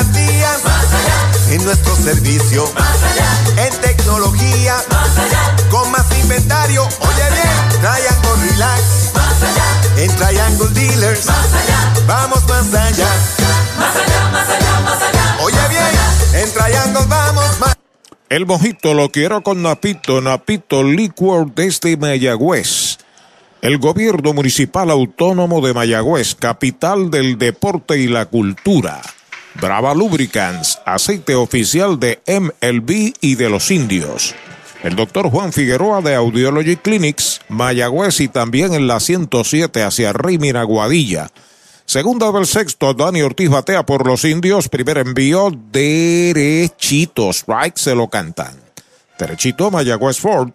En las garantías, en nuestro servicio, en tecnología, con más inventario. Oye bien, Triangle Relax, en Triangle Dealers, vamos más allá. Más allá, más allá, más allá. Oye bien, en Triangle vamos más. El mojito lo quiero con Napito, Napito Liquor desde Mayagüez. El gobierno municipal autónomo de Mayagüez, capital del deporte y la cultura. Brava Lubricants, aceite oficial de MLB y de los indios. El doctor Juan Figueroa de Audiology Clinics, Mayagüez y también en la 107 hacia Rimina Guadilla. Segunda del sexto, Dani Ortiz batea por los indios. Primer envío derechito. Strike se lo cantan. Derechito Mayagüez Ford.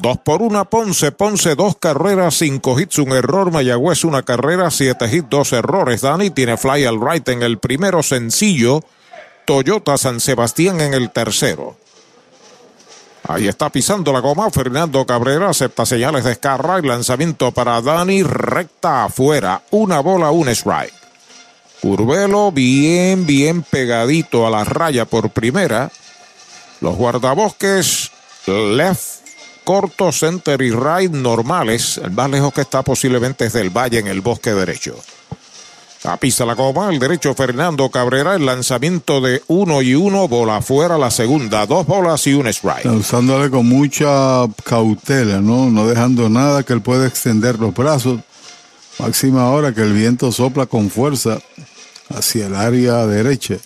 Dos por una Ponce, Ponce dos carreras, cinco hits, un error, Mayagüez una carrera, siete hits, dos errores. Dani tiene fly al right en el primero sencillo, Toyota San Sebastián en el tercero. Ahí está pisando la goma Fernando Cabrera, acepta señales de escarra y lanzamiento para Dani, recta afuera, una bola, un strike. Curvelo bien, bien pegadito a la raya por primera. Los guardabosques, left corto, center y right normales. El más lejos que está posiblemente es del Valle en el bosque derecho. A pisa la goma, el derecho Fernando Cabrera, el lanzamiento de uno y uno, bola afuera, la segunda, dos bolas y un strike. Usándole con mucha cautela, ¿no? No dejando nada que él pueda extender los brazos. Máxima hora que el viento sopla con fuerza hacia el área derecha.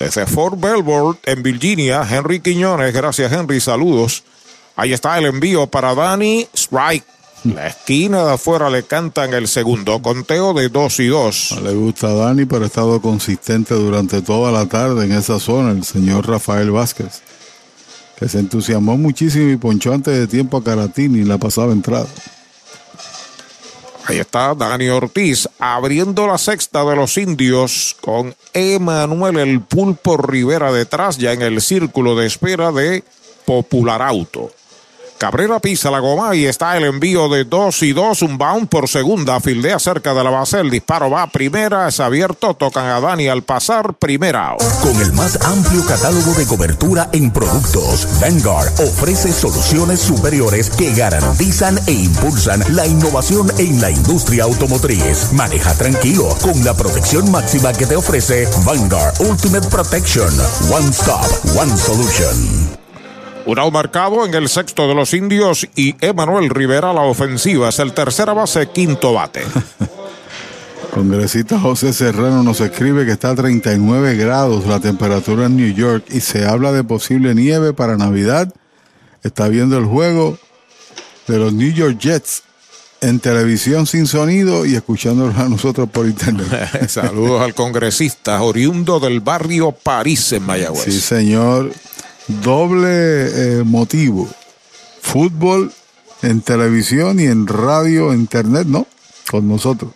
Desde Fort Belvoir, en Virginia, Henry Quiñones. Gracias, Henry. Saludos. Ahí está el envío para Dani. Strike. La esquina de afuera le cantan el segundo. Conteo de dos y dos. No le gusta a Dani, pero ha estado consistente durante toda la tarde en esa zona. El señor Rafael Vázquez. Que se entusiasmó muchísimo y ponchó antes de tiempo a Caratini en la pasada entrada. Ahí está Dani Ortiz abriendo la sexta de los indios con Emanuel el Pulpo Rivera detrás, ya en el círculo de espera de Popular Auto. Cabrera pisa la goma y está el envío de dos y dos, un bound por segunda, fildea cerca de la base, el disparo va primera, es abierto, tocan a Dani al pasar, primera. Con el más amplio catálogo de cobertura en productos, Vanguard ofrece soluciones superiores que garantizan e impulsan la innovación en la industria automotriz. Maneja tranquilo con la protección máxima que te ofrece Vanguard Ultimate Protection. One Stop, One Solution. Un out marcado en el sexto de los indios y Emanuel Rivera la ofensiva es el tercera base, quinto bate. Congresista José Serrano nos escribe que está a 39 grados la temperatura en New York y se habla de posible nieve para Navidad. Está viendo el juego de los New York Jets en televisión sin sonido y escuchándolos a nosotros por internet. Saludos al congresista oriundo del barrio París en Mayagüez. Sí, señor. Doble eh, motivo. Fútbol en televisión y en radio, internet, ¿no? Con nosotros.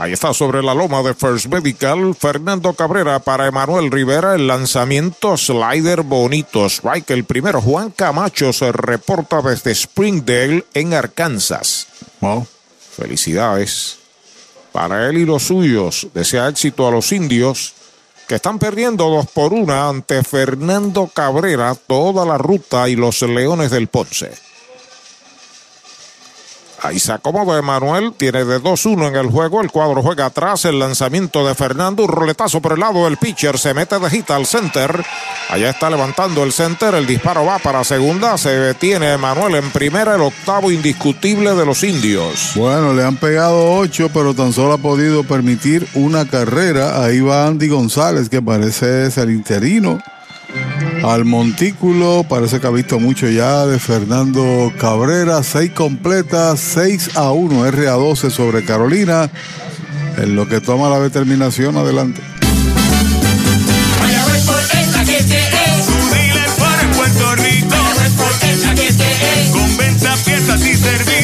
Ahí está sobre la loma de First Medical, Fernando Cabrera para Emanuel Rivera, el lanzamiento slider bonito, strike el primero. Juan Camacho se reporta desde Springdale en Arkansas. Wow. Felicidades para él y los suyos. Desea éxito a los indios que están perdiendo dos por una ante Fernando Cabrera toda la ruta y los Leones del Ponce. Ahí se acomoda Emanuel, tiene de 2-1 en el juego, el cuadro juega atrás, el lanzamiento de Fernando, un roletazo por el lado del pitcher, se mete de hit al center, allá está levantando el center, el disparo va para segunda, se detiene Emanuel en primera, el octavo indiscutible de los indios. Bueno, le han pegado ocho, pero tan solo ha podido permitir una carrera, ahí va Andy González, que parece ser interino al montículo. Parece que ha visto mucho ya de Fernando Cabrera. Seis completas, 6 a 1, R a 12 sobre Carolina. En lo que toma la determinación, adelante. Con venta, piezas y servicios.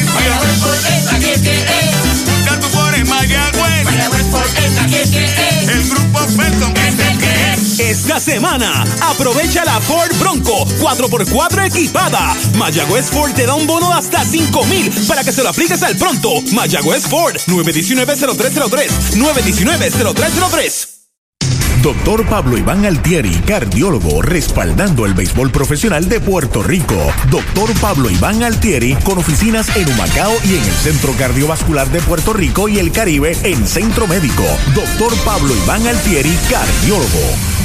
Esta semana, aprovecha la Ford Bronco 4x4 equipada. Mayagüez Ford te da un bono de hasta 5 mil para que se lo apliques al pronto. Mayagüez Ford 919-0303. 919-0303. Doctor Pablo Iván Altieri, cardiólogo, respaldando el béisbol profesional de Puerto Rico. Doctor Pablo Iván Altieri, con oficinas en Humacao y en el Centro Cardiovascular de Puerto Rico y el Caribe en Centro Médico. Doctor Pablo Iván Altieri, cardiólogo.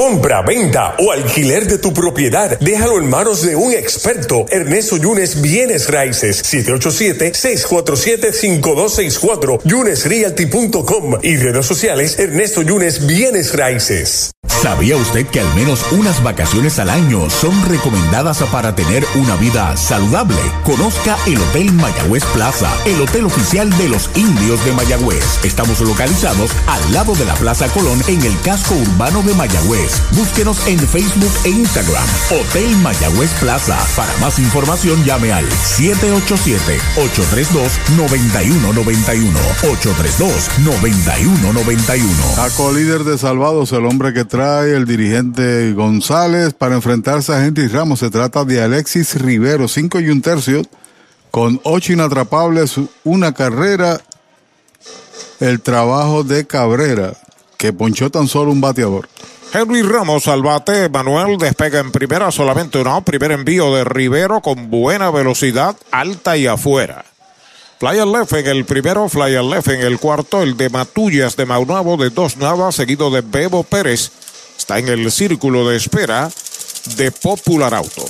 Compra, venta o alquiler de tu propiedad. Déjalo en manos de un experto. Ernesto Yunes Bienes Raíces. 787-647-5264. YunesRealty.com y redes sociales Ernesto Yunes Bienes Raíces. ¿Sabía usted que al menos unas vacaciones al año son recomendadas para tener una vida saludable? Conozca el Hotel Mayagüez Plaza, el hotel oficial de los indios de Mayagüez. Estamos localizados al lado de la Plaza Colón en el casco urbano de Mayagüez. Búsquenos en Facebook e Instagram. Hotel Mayagüez Plaza. Para más información llame al 787-832-9191. 832-9191. Taco líder de Salvados, el hombre que trae el dirigente González para enfrentarse a Henry Ramos. Se trata de Alexis Rivero, 5 y un tercio, con 8 inatrapables, una carrera. El trabajo de Cabrera, que ponchó tan solo un bateador. Henry Ramos al bate, Manuel despega en primera, solamente una, primer envío de Rivero con buena velocidad, alta y afuera. Flyer left en el primero, flyer left en el cuarto, el de Matullas de Maunabo de dos nada, seguido de Bebo Pérez. Está en el círculo de espera de Popular Auto.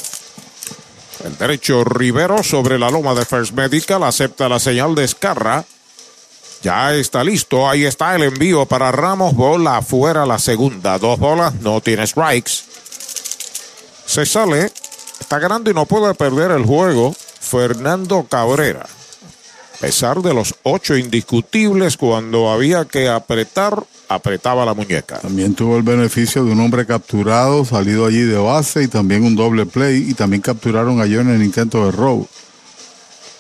El derecho Rivero sobre la loma de First Medical acepta la señal de Escarra. Ya está listo. Ahí está el envío para Ramos. Bola afuera la segunda. Dos bolas. No tiene strikes. Se sale. Está ganando y no puede perder el juego. Fernando Cabrera. A pesar de los ocho indiscutibles, cuando había que apretar, apretaba la muñeca. También tuvo el beneficio de un hombre capturado, salido allí de base y también un doble play. Y también capturaron ayer en el intento de robo.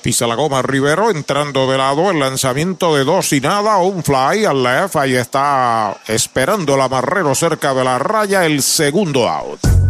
Pisa la goma Rivero entrando de lado, el lanzamiento de dos y nada, un fly al left, ahí está esperando el amarrero cerca de la raya, el segundo out.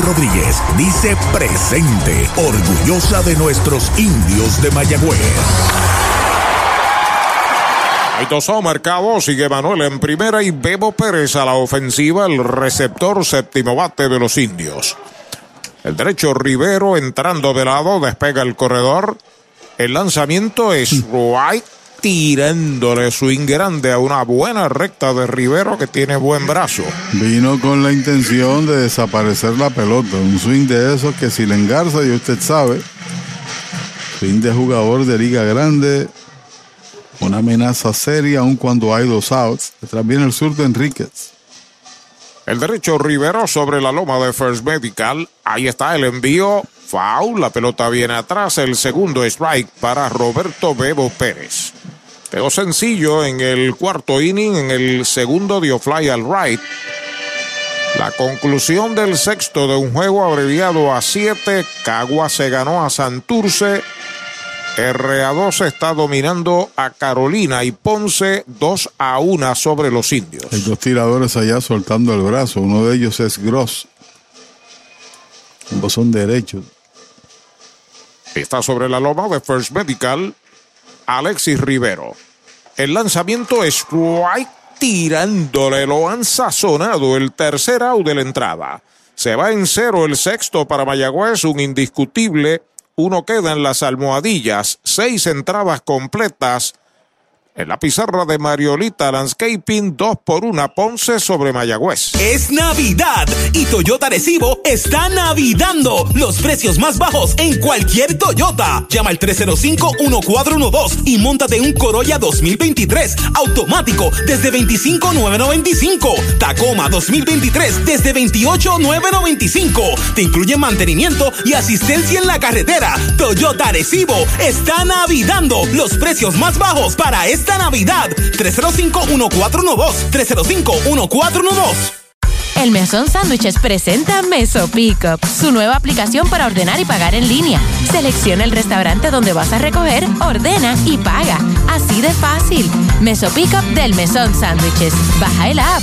Rodríguez dice presente, orgullosa de nuestros indios de Mayagüez. Hay dos marcados, sigue Manuel en primera y Bebo Pérez a la ofensiva, el receptor séptimo bate de los indios. El derecho Rivero entrando de lado, despega el corredor. El lanzamiento es right tirándole swing grande a una buena recta de Rivero que tiene buen brazo. Vino con la intención de desaparecer la pelota. Un swing de esos que si le engarza, y usted sabe, swing de jugador de liga grande, una amenaza seria aun cuando hay dos outs. Detrás viene el sur de Enríquez. El derecho Rivero sobre la loma de First Medical. Ahí está el envío. Foul. La pelota viene atrás. El segundo strike para Roberto Bebo Pérez. Pero sencillo en el cuarto inning. En el segundo dio fly al right. La conclusión del sexto de un juego abreviado a siete. Cagua se ganó a Santurce. RA2 está dominando a Carolina y Ponce 2 a 1 sobre los indios. Hay dos tiradores allá soltando el brazo. Uno de ellos es Gross. Ambos son derechos. Está sobre la loma de First Medical. Alexis Rivero. El lanzamiento es right tirándole. Lo han sazonado el tercer out de la entrada. Se va en cero el sexto para Mayagüez, un indiscutible. Uno queda en las almohadillas. Seis entradas completas. En la pizarra de Mariolita Landscaping, 2 por 1 Ponce sobre Mayagüez. Es Navidad y Toyota Recibo está navidando los precios más bajos en cualquier Toyota. Llama al 305-1412 y montate un Corolla 2023 automático desde 25,995. Tacoma 2023 desde 28,995. Te incluye mantenimiento y asistencia en la carretera. Toyota Recibo está navidando los precios más bajos para esta Navidad. 305-1412. 305-1412. El Mesón Sándwiches presenta Meso Pickup, su nueva aplicación para ordenar y pagar en línea. Selecciona el restaurante donde vas a recoger, ordena y paga. Así de fácil. Meso Pickup del Mesón Sándwiches. Baja el app.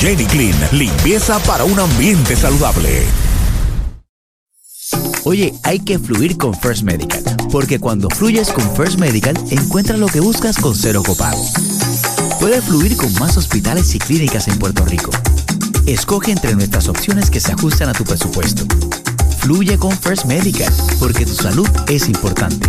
Jenny Clean, limpieza para un ambiente saludable. Oye, hay que fluir con First Medical, porque cuando fluyes con First Medical, encuentras lo que buscas con cero copago. Puedes fluir con más hospitales y clínicas en Puerto Rico. Escoge entre nuestras opciones que se ajustan a tu presupuesto. Fluye con First Medical, porque tu salud es importante.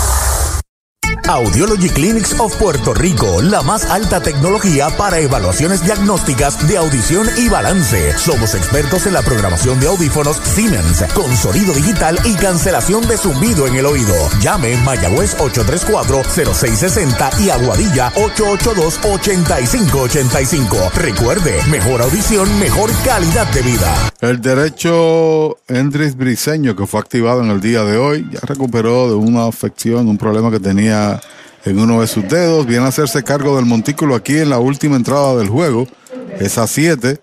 Audiology Clinics of Puerto Rico, la más alta tecnología para evaluaciones diagnósticas de audición y balance. Somos expertos en la programación de audífonos Siemens, con sonido digital y cancelación de zumbido en el oído. Llame Mayagüez 834-0660 y Aguadilla 882-8585. Recuerde, mejor audición, mejor calidad de vida. El derecho Endris Briseño, que fue activado en el día de hoy, ya recuperó de una afección, un problema que tenía en uno de sus dedos. Viene a hacerse cargo del montículo aquí en la última entrada del juego. Es a 7.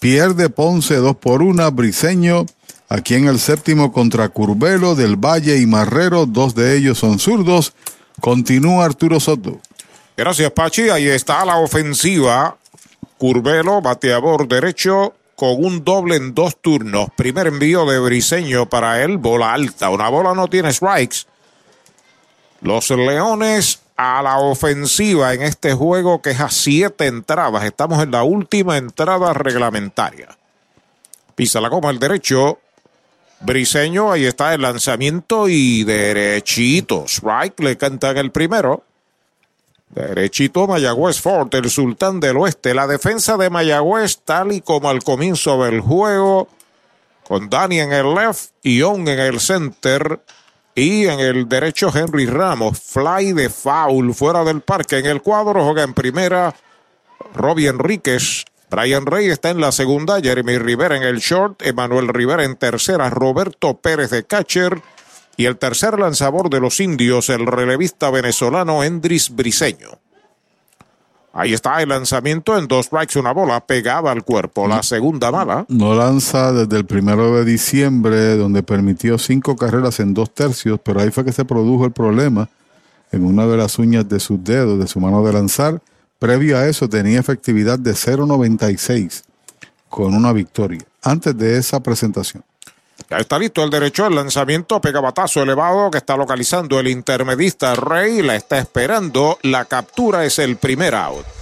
Pierde Ponce 2 por 1. Briseño aquí en el séptimo contra Curbelo del Valle y Marrero. Dos de ellos son zurdos. Continúa Arturo Soto. Gracias, Pachi. Ahí está la ofensiva. Curbelo, bateador derecho, con un doble en dos turnos. Primer envío de Briseño para él, bola alta. Una bola no tiene strikes. Los Leones a la ofensiva en este juego que es a siete entradas. Estamos en la última entrada reglamentaria. Pisa la goma el derecho. Briseño, ahí está el lanzamiento y derechito. Strike le cantan el primero. Derechito Mayagüez Fort, el sultán del oeste. La defensa de Mayagüez, tal y como al comienzo del juego, con Dani en el left y Young en el center. Y en el derecho Henry Ramos, fly de foul fuera del parque. En el cuadro juega en primera Robbie Enríquez. Brian Rey está en la segunda, Jeremy Rivera en el short, Emanuel Rivera en tercera, Roberto Pérez de catcher. Y el tercer lanzador de los indios, el relevista venezolano Endris Briseño. Ahí está el lanzamiento en dos strikes, una bola pegada al cuerpo. La segunda mala. No lanza desde el primero de diciembre, donde permitió cinco carreras en dos tercios, pero ahí fue que se produjo el problema en una de las uñas de sus dedos, de su mano de lanzar. Previo a eso tenía efectividad de 0.96 con una victoria antes de esa presentación. Ya está listo el derecho, el lanzamiento, pega batazo elevado que está localizando el intermedista Rey, la está esperando, la captura es el primer out.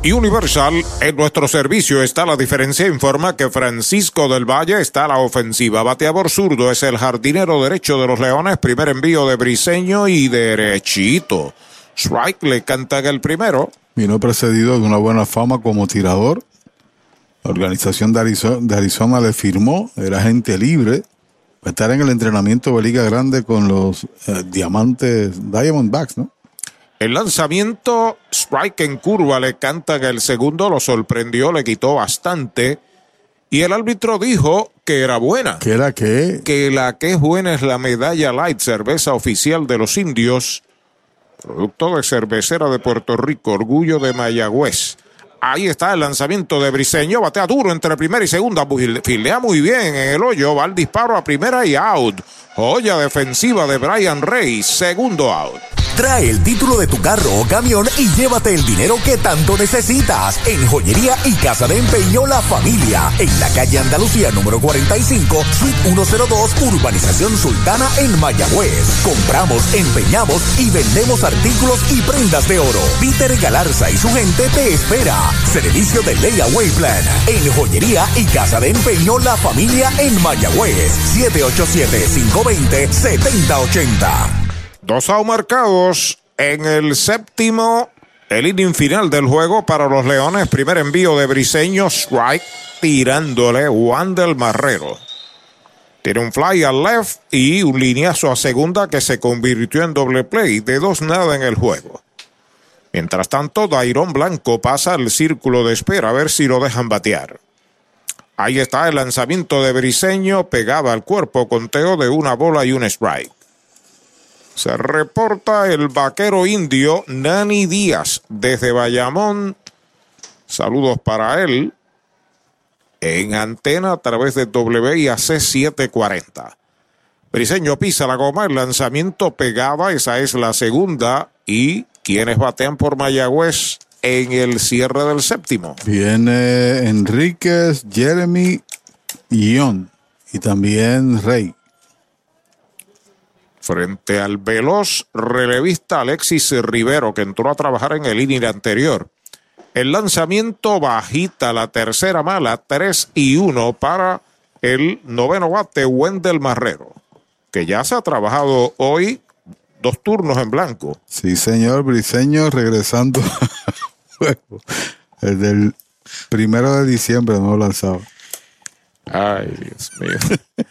Y Universal, en nuestro servicio está la diferencia, informa que Francisco del Valle está a la ofensiva. Bateador zurdo es el jardinero derecho de los Leones, primer envío de Briseño y derechito. Strike le cantan el primero. Vino precedido de una buena fama como tirador. La organización de Arizona, de Arizona le firmó, era gente libre. Va a estar en el entrenamiento de Liga Grande con los eh, Diamantes Diamondbacks, ¿no? El lanzamiento, strike en curva, le cantan el segundo, lo sorprendió, le quitó bastante. Y el árbitro dijo que era buena. ¿Que era qué? Que la que es buena es la medalla light, cerveza oficial de los indios. Producto de cervecera de Puerto Rico, orgullo de Mayagüez. Ahí está el lanzamiento de Briseño, batea duro entre primera y segunda, filea muy bien en el hoyo, va el disparo a primera y out. Joya defensiva de Brian Rey, segundo out. Trae el título de tu carro o camión y llévate el dinero que tanto necesitas en Joyería y Casa de Empeño La Familia, en la calle Andalucía número 45, suite 102, Urbanización Sultana en Mayagüez. Compramos, empeñamos y vendemos artículos y prendas de oro. Peter Galarza y su gente te espera. Servicio de Layaway Plan en Joyería y Casa de Empeño La Familia en Mayagüez. 787-520-7080. Dos marcados en el séptimo, el inning final del juego para los Leones. Primer envío de Briseño, strike, tirándole Wandel Marrero. Tiene un fly al left y un lineazo a segunda que se convirtió en doble play de dos nada en el juego. Mientras tanto, Dairon Blanco pasa al círculo de espera a ver si lo dejan batear. Ahí está el lanzamiento de Briseño, pegaba al cuerpo, conteo de una bola y un strike. Se reporta el vaquero indio Nani Díaz desde Bayamón. Saludos para él. En antena a través de WIAC 740. Briseño pisa la goma, el lanzamiento pegaba, esa es la segunda. Y quienes batean por Mayagüez, en el cierre del séptimo. Viene Enríquez, Jeremy Ion. Y también Rey. Frente al veloz relevista Alexis Rivero, que entró a trabajar en el inning anterior. El lanzamiento bajita, la tercera mala, 3 y 1 para el noveno bate, Wendell Marrero, que ya se ha trabajado hoy dos turnos en blanco. Sí, señor Briseño regresando juego. El del primero de diciembre no lanzaba. Ay, Dios mío.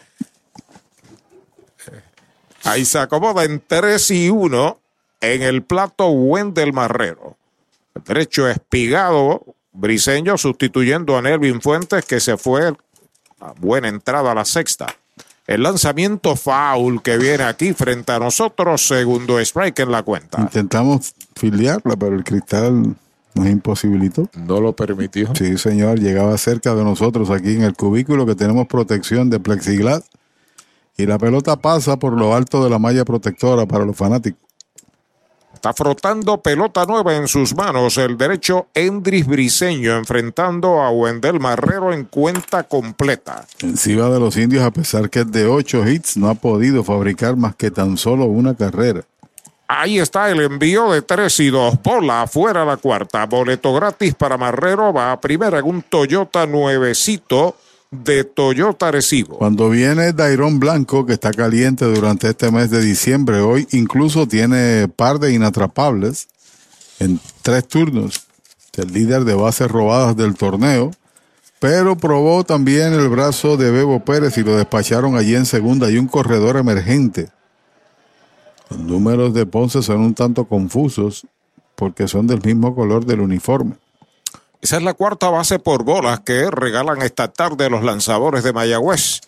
Ahí se acomoda en 3 y 1 en el plato Wendell Marrero. El derecho espigado, Briseño sustituyendo a Nelvin Fuentes que se fue a buena entrada a la sexta. El lanzamiento foul que viene aquí frente a nosotros, segundo strike en la cuenta. Intentamos filiarla, pero el cristal nos imposibilitó. No lo permitió. Sí, señor, llegaba cerca de nosotros aquí en el cubículo que tenemos protección de plexiglas y la pelota pasa por lo alto de la malla protectora para los fanáticos. Está frotando pelota nueva en sus manos el derecho Endris Briseño enfrentando a Wendell Marrero en cuenta completa. Encima de los indios, a pesar que es de ocho hits, no ha podido fabricar más que tan solo una carrera. Ahí está el envío de 3 y 2. Bola afuera la cuarta. Boleto gratis para Marrero. Va a primera en un Toyota nuevecito de Toyota Recibo. Cuando viene Dairon Blanco, que está caliente durante este mes de diciembre, hoy incluso tiene par de inatrapables en tres turnos. El líder de bases robadas del torneo, pero probó también el brazo de Bebo Pérez y lo despacharon allí en segunda y un corredor emergente. Los números de Ponce son un tanto confusos porque son del mismo color del uniforme. Esa es la cuarta base por bolas que regalan esta tarde los lanzadores de Mayagüez.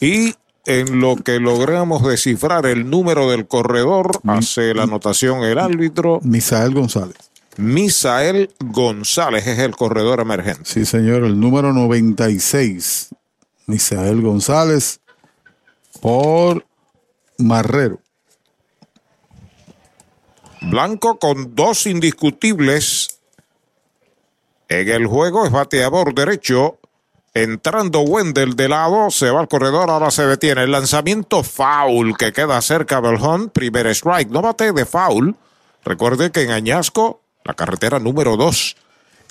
Y en lo que logramos descifrar el número del corredor, hace la anotación el árbitro. Misael González. Misael González es el corredor emergente. Sí, señor, el número 96. Misael González por Marrero. Blanco con dos indiscutibles en el juego es bateador derecho. Entrando Wendell de lado, se va al corredor, ahora se detiene. El lanzamiento foul que queda cerca home, primer strike. No bate de foul. Recuerde que en Añasco, la carretera número 2.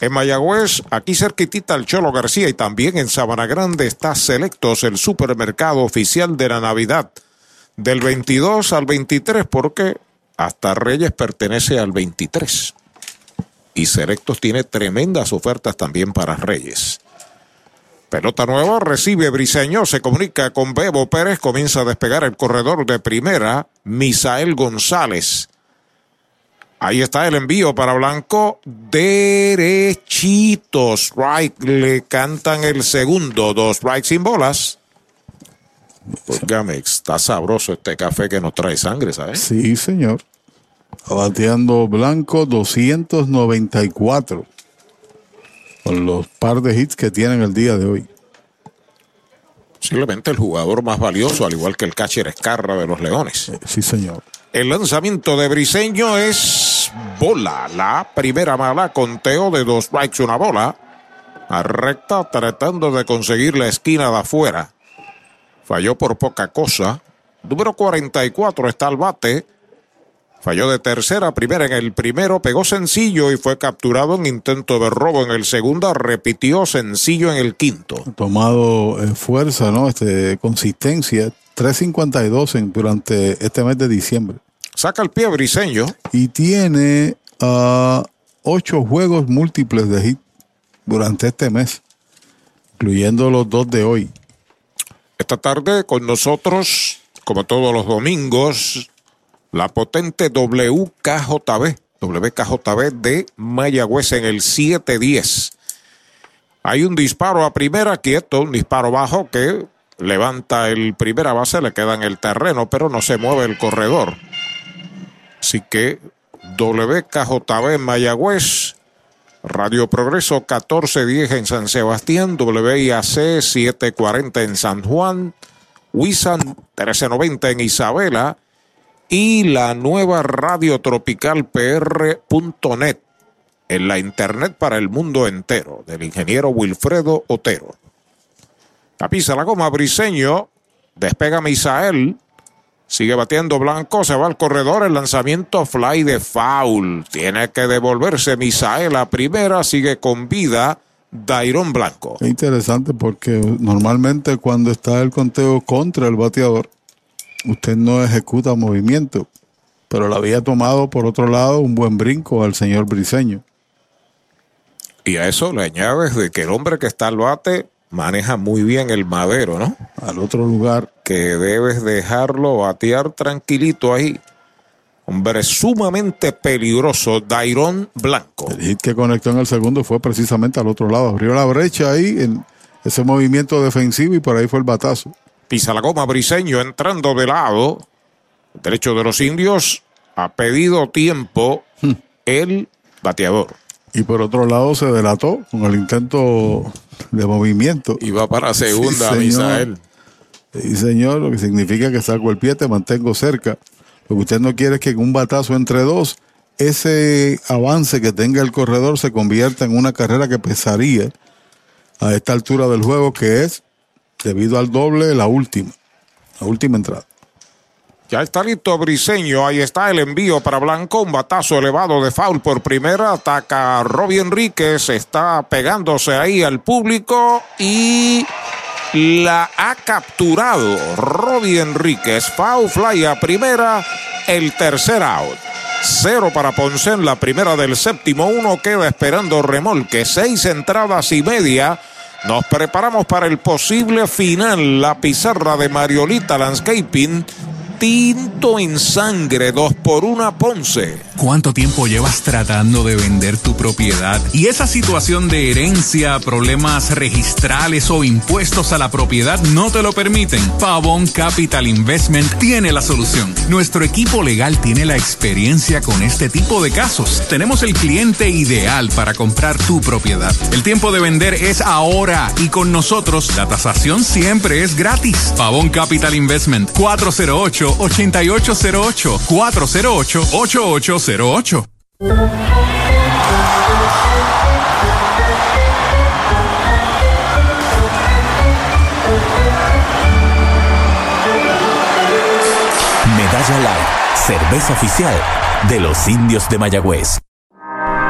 En Mayagüez, aquí cerquitita el Cholo García y también en Sabana Grande está Selectos, el supermercado oficial de la Navidad. Del 22 al 23, porque hasta Reyes pertenece al 23 y Selectos tiene tremendas ofertas también para Reyes. Pelota nueva, recibe Briseño, se comunica con Bebo Pérez, comienza a despegar el corredor de primera, Misael González. Ahí está el envío para Blanco, derechito, strike, le cantan el segundo, dos strikes sin bolas. Óigame, está sabroso este café que nos trae sangre, ¿sabes? Sí, señor. Bateando Blanco 294 con los par de hits que tienen el día de hoy. Posiblemente el jugador más valioso, al igual que el catcher Escarra de los Leones. Sí, señor. El lanzamiento de Briseño es bola. La primera mala, conteo de dos strikes, una bola. A recta, tratando de conseguir la esquina de afuera. Falló por poca cosa. Número 44 está al bate. Falló de tercera a primera en el primero, pegó sencillo y fue capturado en intento de robo en el segundo, repitió sencillo en el quinto. Tomado eh, fuerza, ¿no? Este, consistencia, 3.52 en, durante este mes de diciembre. Saca el pie briseño. Y tiene uh, ocho juegos múltiples de hit durante este mes, incluyendo los dos de hoy. Esta tarde con nosotros, como todos los domingos, la potente WKJB, WKJB de Mayagüez en el 710. Hay un disparo a primera, quieto, un disparo bajo que levanta el primera base, le queda en el terreno, pero no se mueve el corredor. Así que WKJB Mayagüez, Radio Progreso 1410 en San Sebastián, WIAC 740 en San Juan, Wisan 1390 en Isabela y la nueva radio tropical PR.net en la internet para el mundo entero, del ingeniero Wilfredo Otero. La pisa la goma Briseño, despega Misael, sigue batiendo Blanco, se va al corredor, el lanzamiento fly de foul. Tiene que devolverse Misael a primera, sigue con vida Dairon Blanco. Es interesante porque normalmente cuando está el conteo contra el bateador, usted no ejecuta movimiento, pero le había tomado por otro lado un buen brinco al señor Briseño. Y a eso le añades de que el hombre que está al bate maneja muy bien el madero, ¿no? Al otro lugar. Que debes dejarlo batear tranquilito ahí. Hombre sumamente peligroso, Dairon Blanco. El hit que conectó en el segundo fue precisamente al otro lado. Abrió la brecha ahí en ese movimiento defensivo y por ahí fue el batazo. Pisa la goma Briseño entrando de lado. Derecho de los indios. Ha pedido tiempo el bateador. Y por otro lado se delató con el intento de movimiento. Y va para segunda, Sí. Misael. Sí, señor, lo que significa que saco el pie, te mantengo cerca. Lo que usted no quiere es que en un batazo entre dos, ese avance que tenga el corredor se convierta en una carrera que pesaría a esta altura del juego, que es, debido al doble, la última. La última entrada. Ya está listo Briseño. Ahí está el envío para Blanco. Un batazo elevado de foul por primera. Ataca Robbie Enríquez. Está pegándose ahí al público y la ha capturado Robbie Enríquez. Foul fly a primera. El tercer out. Cero para Ponce en la primera del séptimo. Uno queda esperando remolque. Seis entradas y media. Nos preparamos para el posible final. La pizarra de Mariolita Landscaping. Tinto en sangre, dos por una Ponce. ¿Cuánto tiempo llevas tratando de vender tu propiedad? Y esa situación de herencia, problemas registrales o impuestos a la propiedad no te lo permiten. Pavón Capital Investment tiene la solución. Nuestro equipo legal tiene la experiencia con este tipo de casos. Tenemos el cliente ideal para comprar tu propiedad. El tiempo de vender es ahora y con nosotros la tasación siempre es gratis. Pavón Capital Investment 408-8808 408-8808 Medalla Light, cerveza oficial de los indios de Mayagüez.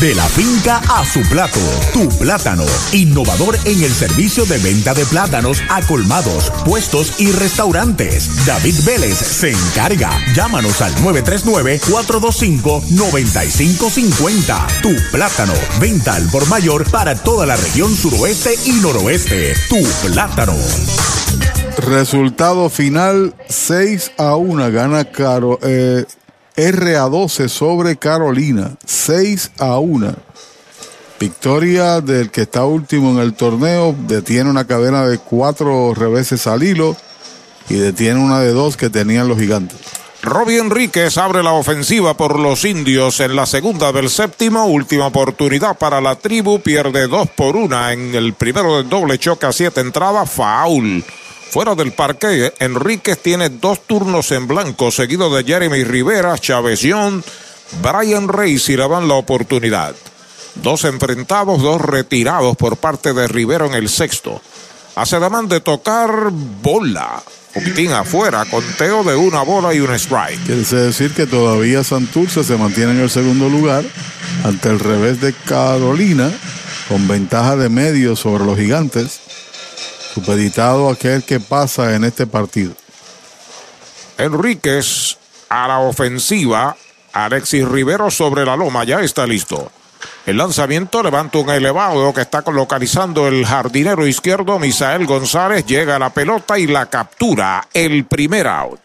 De la finca a su plato, tu plátano, innovador en el servicio de venta de plátanos a colmados, puestos y restaurantes. David Vélez se encarga. Llámanos al 939-425-9550. Tu plátano, venta al por mayor para toda la región suroeste y noroeste. Tu plátano. Resultado final 6 a 1 gana Caro, eh, RA12 sobre Carolina 6 a 1. Victoria del que está último en el torneo, detiene una cadena de cuatro reveses al hilo y detiene una de dos que tenían los gigantes. Robbie Enríquez abre la ofensiva por los indios en la segunda del séptimo. Última oportunidad para la tribu. Pierde dos por una en el primero del doble choque a siete entradas. Foul. Fuera del parque, Enríquez tiene dos turnos en blanco, seguido de Jeremy Rivera, Chávez Young, Brian Reyes y le dan la oportunidad. Dos enfrentados, dos retirados por parte de Rivera en el sexto. Hace demanda de tocar bola. Poquitín afuera, conteo de una bola y un strike. Quiere decir que todavía Santurce se mantiene en el segundo lugar ante el revés de Carolina, con ventaja de medio sobre los gigantes, supeditado a aquel que pasa en este partido. Enríquez a la ofensiva. Alexis Rivero sobre la loma, ya está listo. El lanzamiento levanta un elevado que está localizando el jardinero izquierdo, Misael González. Llega a la pelota y la captura. El primer out.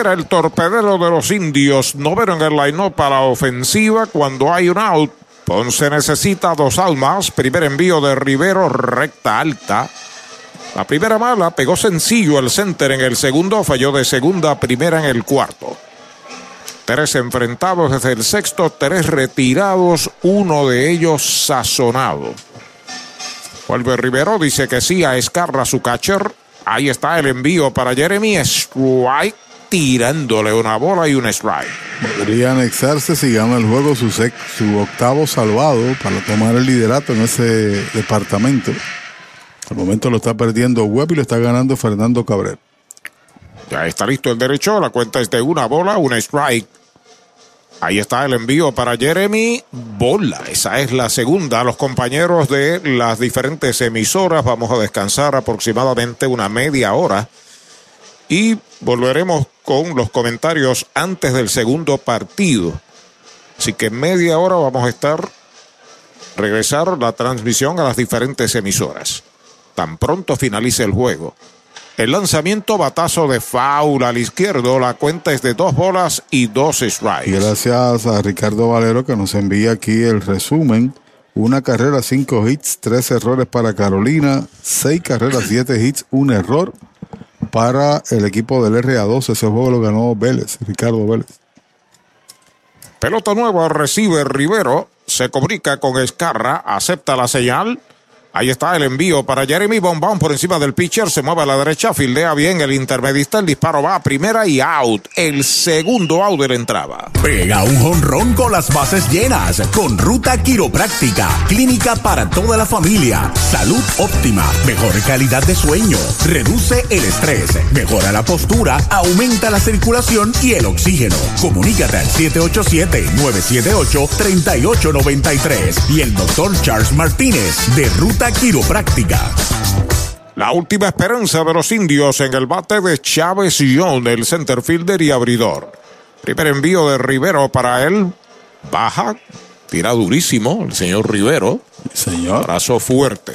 el torpedero de los indios, no en el line para ofensiva cuando hay un out. Ponce necesita dos almas. Primer envío de Rivero, recta alta. La primera mala pegó sencillo el center en el segundo, falló de segunda a primera en el cuarto. Tres enfrentados desde el sexto, tres retirados, uno de ellos sazonado. Vuelve Rivero, dice que sí a Escarra su catcher. Ahí está el envío para Jeremy Strike, tirándole una bola y un strike. Podría anexarse si gana el juego su, su octavo salvado para tomar el liderato en ese departamento. Al momento lo está perdiendo Webb y lo está ganando Fernando Cabrera. Ya está listo el derecho, la cuenta es de una bola, un strike. Ahí está el envío para Jeremy. Bola, esa es la segunda. Los compañeros de las diferentes emisoras vamos a descansar aproximadamente una media hora. Y volveremos con los comentarios antes del segundo partido. Así que en media hora vamos a estar regresar la transmisión a las diferentes emisoras. Tan pronto finalice el juego. El lanzamiento batazo de foul al izquierdo. La cuenta es de dos bolas y dos strikes. Gracias a Ricardo Valero que nos envía aquí el resumen. Una carrera, cinco hits, tres errores para Carolina, seis carreras, siete hits, un error para el equipo del RA2. Ese juego lo ganó Vélez, Ricardo Vélez. Pelota nueva, recibe Rivero, se comunica con Escarra, acepta la señal. Ahí está el envío para Jeremy Bombón por encima del pitcher. Se mueve a la derecha, fildea bien el intermedista. El disparo va a primera y out. El segundo out de la entrada. Pega un jonrón con las bases llenas. Con Ruta Quiropráctica. Clínica para toda la familia. Salud óptima. Mejor calidad de sueño. Reduce el estrés. Mejora la postura. Aumenta la circulación y el oxígeno. Comunícate al 787-978-3893. Y el doctor Charles Martínez de Ruta Quiropráctica. La última esperanza de los indios en el bate de Chávez Young, el center fielder y abridor. Primer envío de Rivero para él. Baja, tira durísimo el señor Rivero. Señor. Brazo fuerte.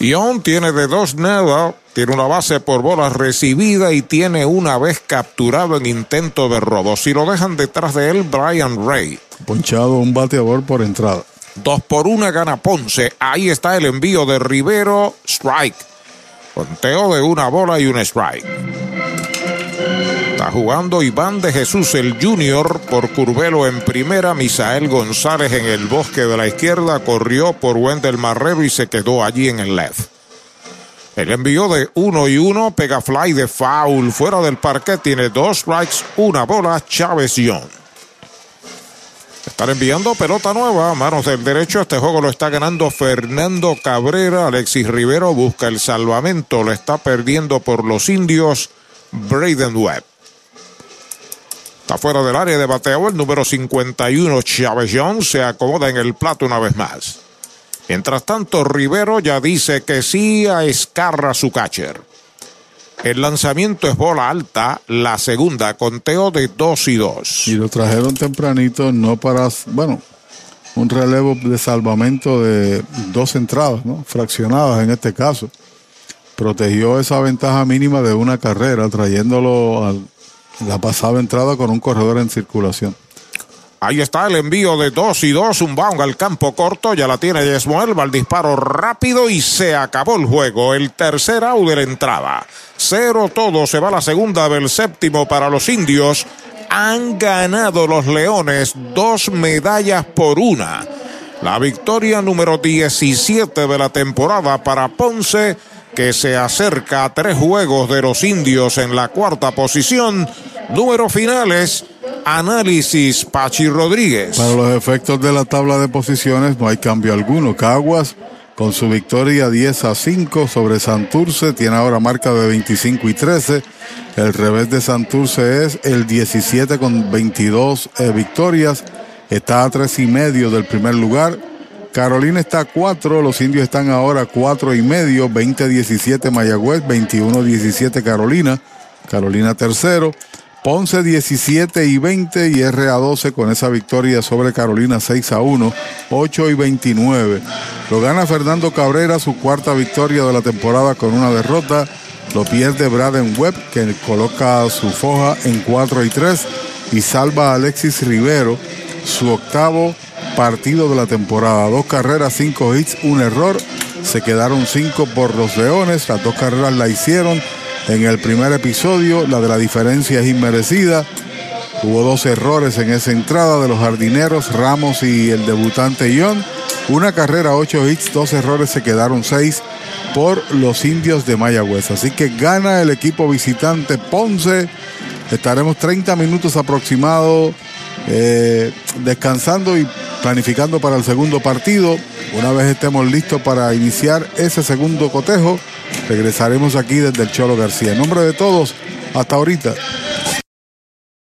Young tiene de dos nada, tiene una base por bola recibida y tiene una vez capturado en intento de robo. Si lo dejan detrás de él, Brian Ray. Ponchado un bateador por entrada. Dos por una gana Ponce. Ahí está el envío de Rivero. Strike. Conteo de una bola y un strike. Está jugando Iván de Jesús el Junior por Curvelo en primera. Misael González en el bosque de la izquierda. Corrió por Wendel Marrero y se quedó allí en el left. El envío de uno y uno. Pega fly de foul. Fuera del parque tiene dos strikes, una bola. Chávez Young. Están enviando pelota nueva manos del derecho. Este juego lo está ganando Fernando Cabrera. Alexis Rivero busca el salvamento. Lo está perdiendo por los indios. Braden Webb. Está fuera del área de bateo. El número 51, Chávez Jones, se acomoda en el plato una vez más. Mientras tanto, Rivero ya dice que sí a Escarra su catcher. El lanzamiento es bola alta, la segunda, conteo de 2 y 2. Y lo trajeron tempranito, no para, bueno, un relevo de salvamento de dos entradas, ¿no? Fraccionadas en este caso. Protegió esa ventaja mínima de una carrera, trayéndolo a la pasada entrada con un corredor en circulación. Ahí está el envío de 2 y 2, un bound al campo corto, ya la tiene Yesmuel, va el disparo rápido y se acabó el juego. El tercer out de entrada. Cero todo, se va la segunda del séptimo para los indios. Han ganado los Leones dos medallas por una. La victoria número 17 de la temporada para Ponce, que se acerca a tres juegos de los indios en la cuarta posición. Números finales, análisis Pachi Rodríguez. Para los efectos de la tabla de posiciones no hay cambio alguno. Caguas con su victoria 10 a 5 sobre Santurce tiene ahora marca de 25 y 13. El revés de Santurce es el 17 con 22 eh, victorias. Está a tres y medio del primer lugar. Carolina está a 4, los indios están ahora a 4 y medio, 20-17 Mayagüez, 21-17 Carolina, Carolina tercero, Ponce 17 y 20 y RA 12 con esa victoria sobre Carolina 6 a 1, 8 y 29. Lo gana Fernando Cabrera, su cuarta victoria de la temporada con una derrota. Lo pierde Braden Webb, que coloca su foja en 4 y 3 y salva a Alexis Rivero, su octavo partido de la temporada. Dos carreras, cinco hits, un error. Se quedaron cinco por los Leones. Las dos carreras la hicieron en el primer episodio. La de la diferencia es inmerecida. Hubo dos errores en esa entrada de los jardineros Ramos y el debutante Ion. Una carrera, ocho hits, dos errores, se quedaron seis por los indios de Mayagüez. Así que gana el equipo visitante Ponce. Estaremos 30 minutos aproximados eh, descansando y planificando para el segundo partido. Una vez estemos listos para iniciar ese segundo cotejo, regresaremos aquí desde el Cholo García. En nombre de todos, hasta ahorita.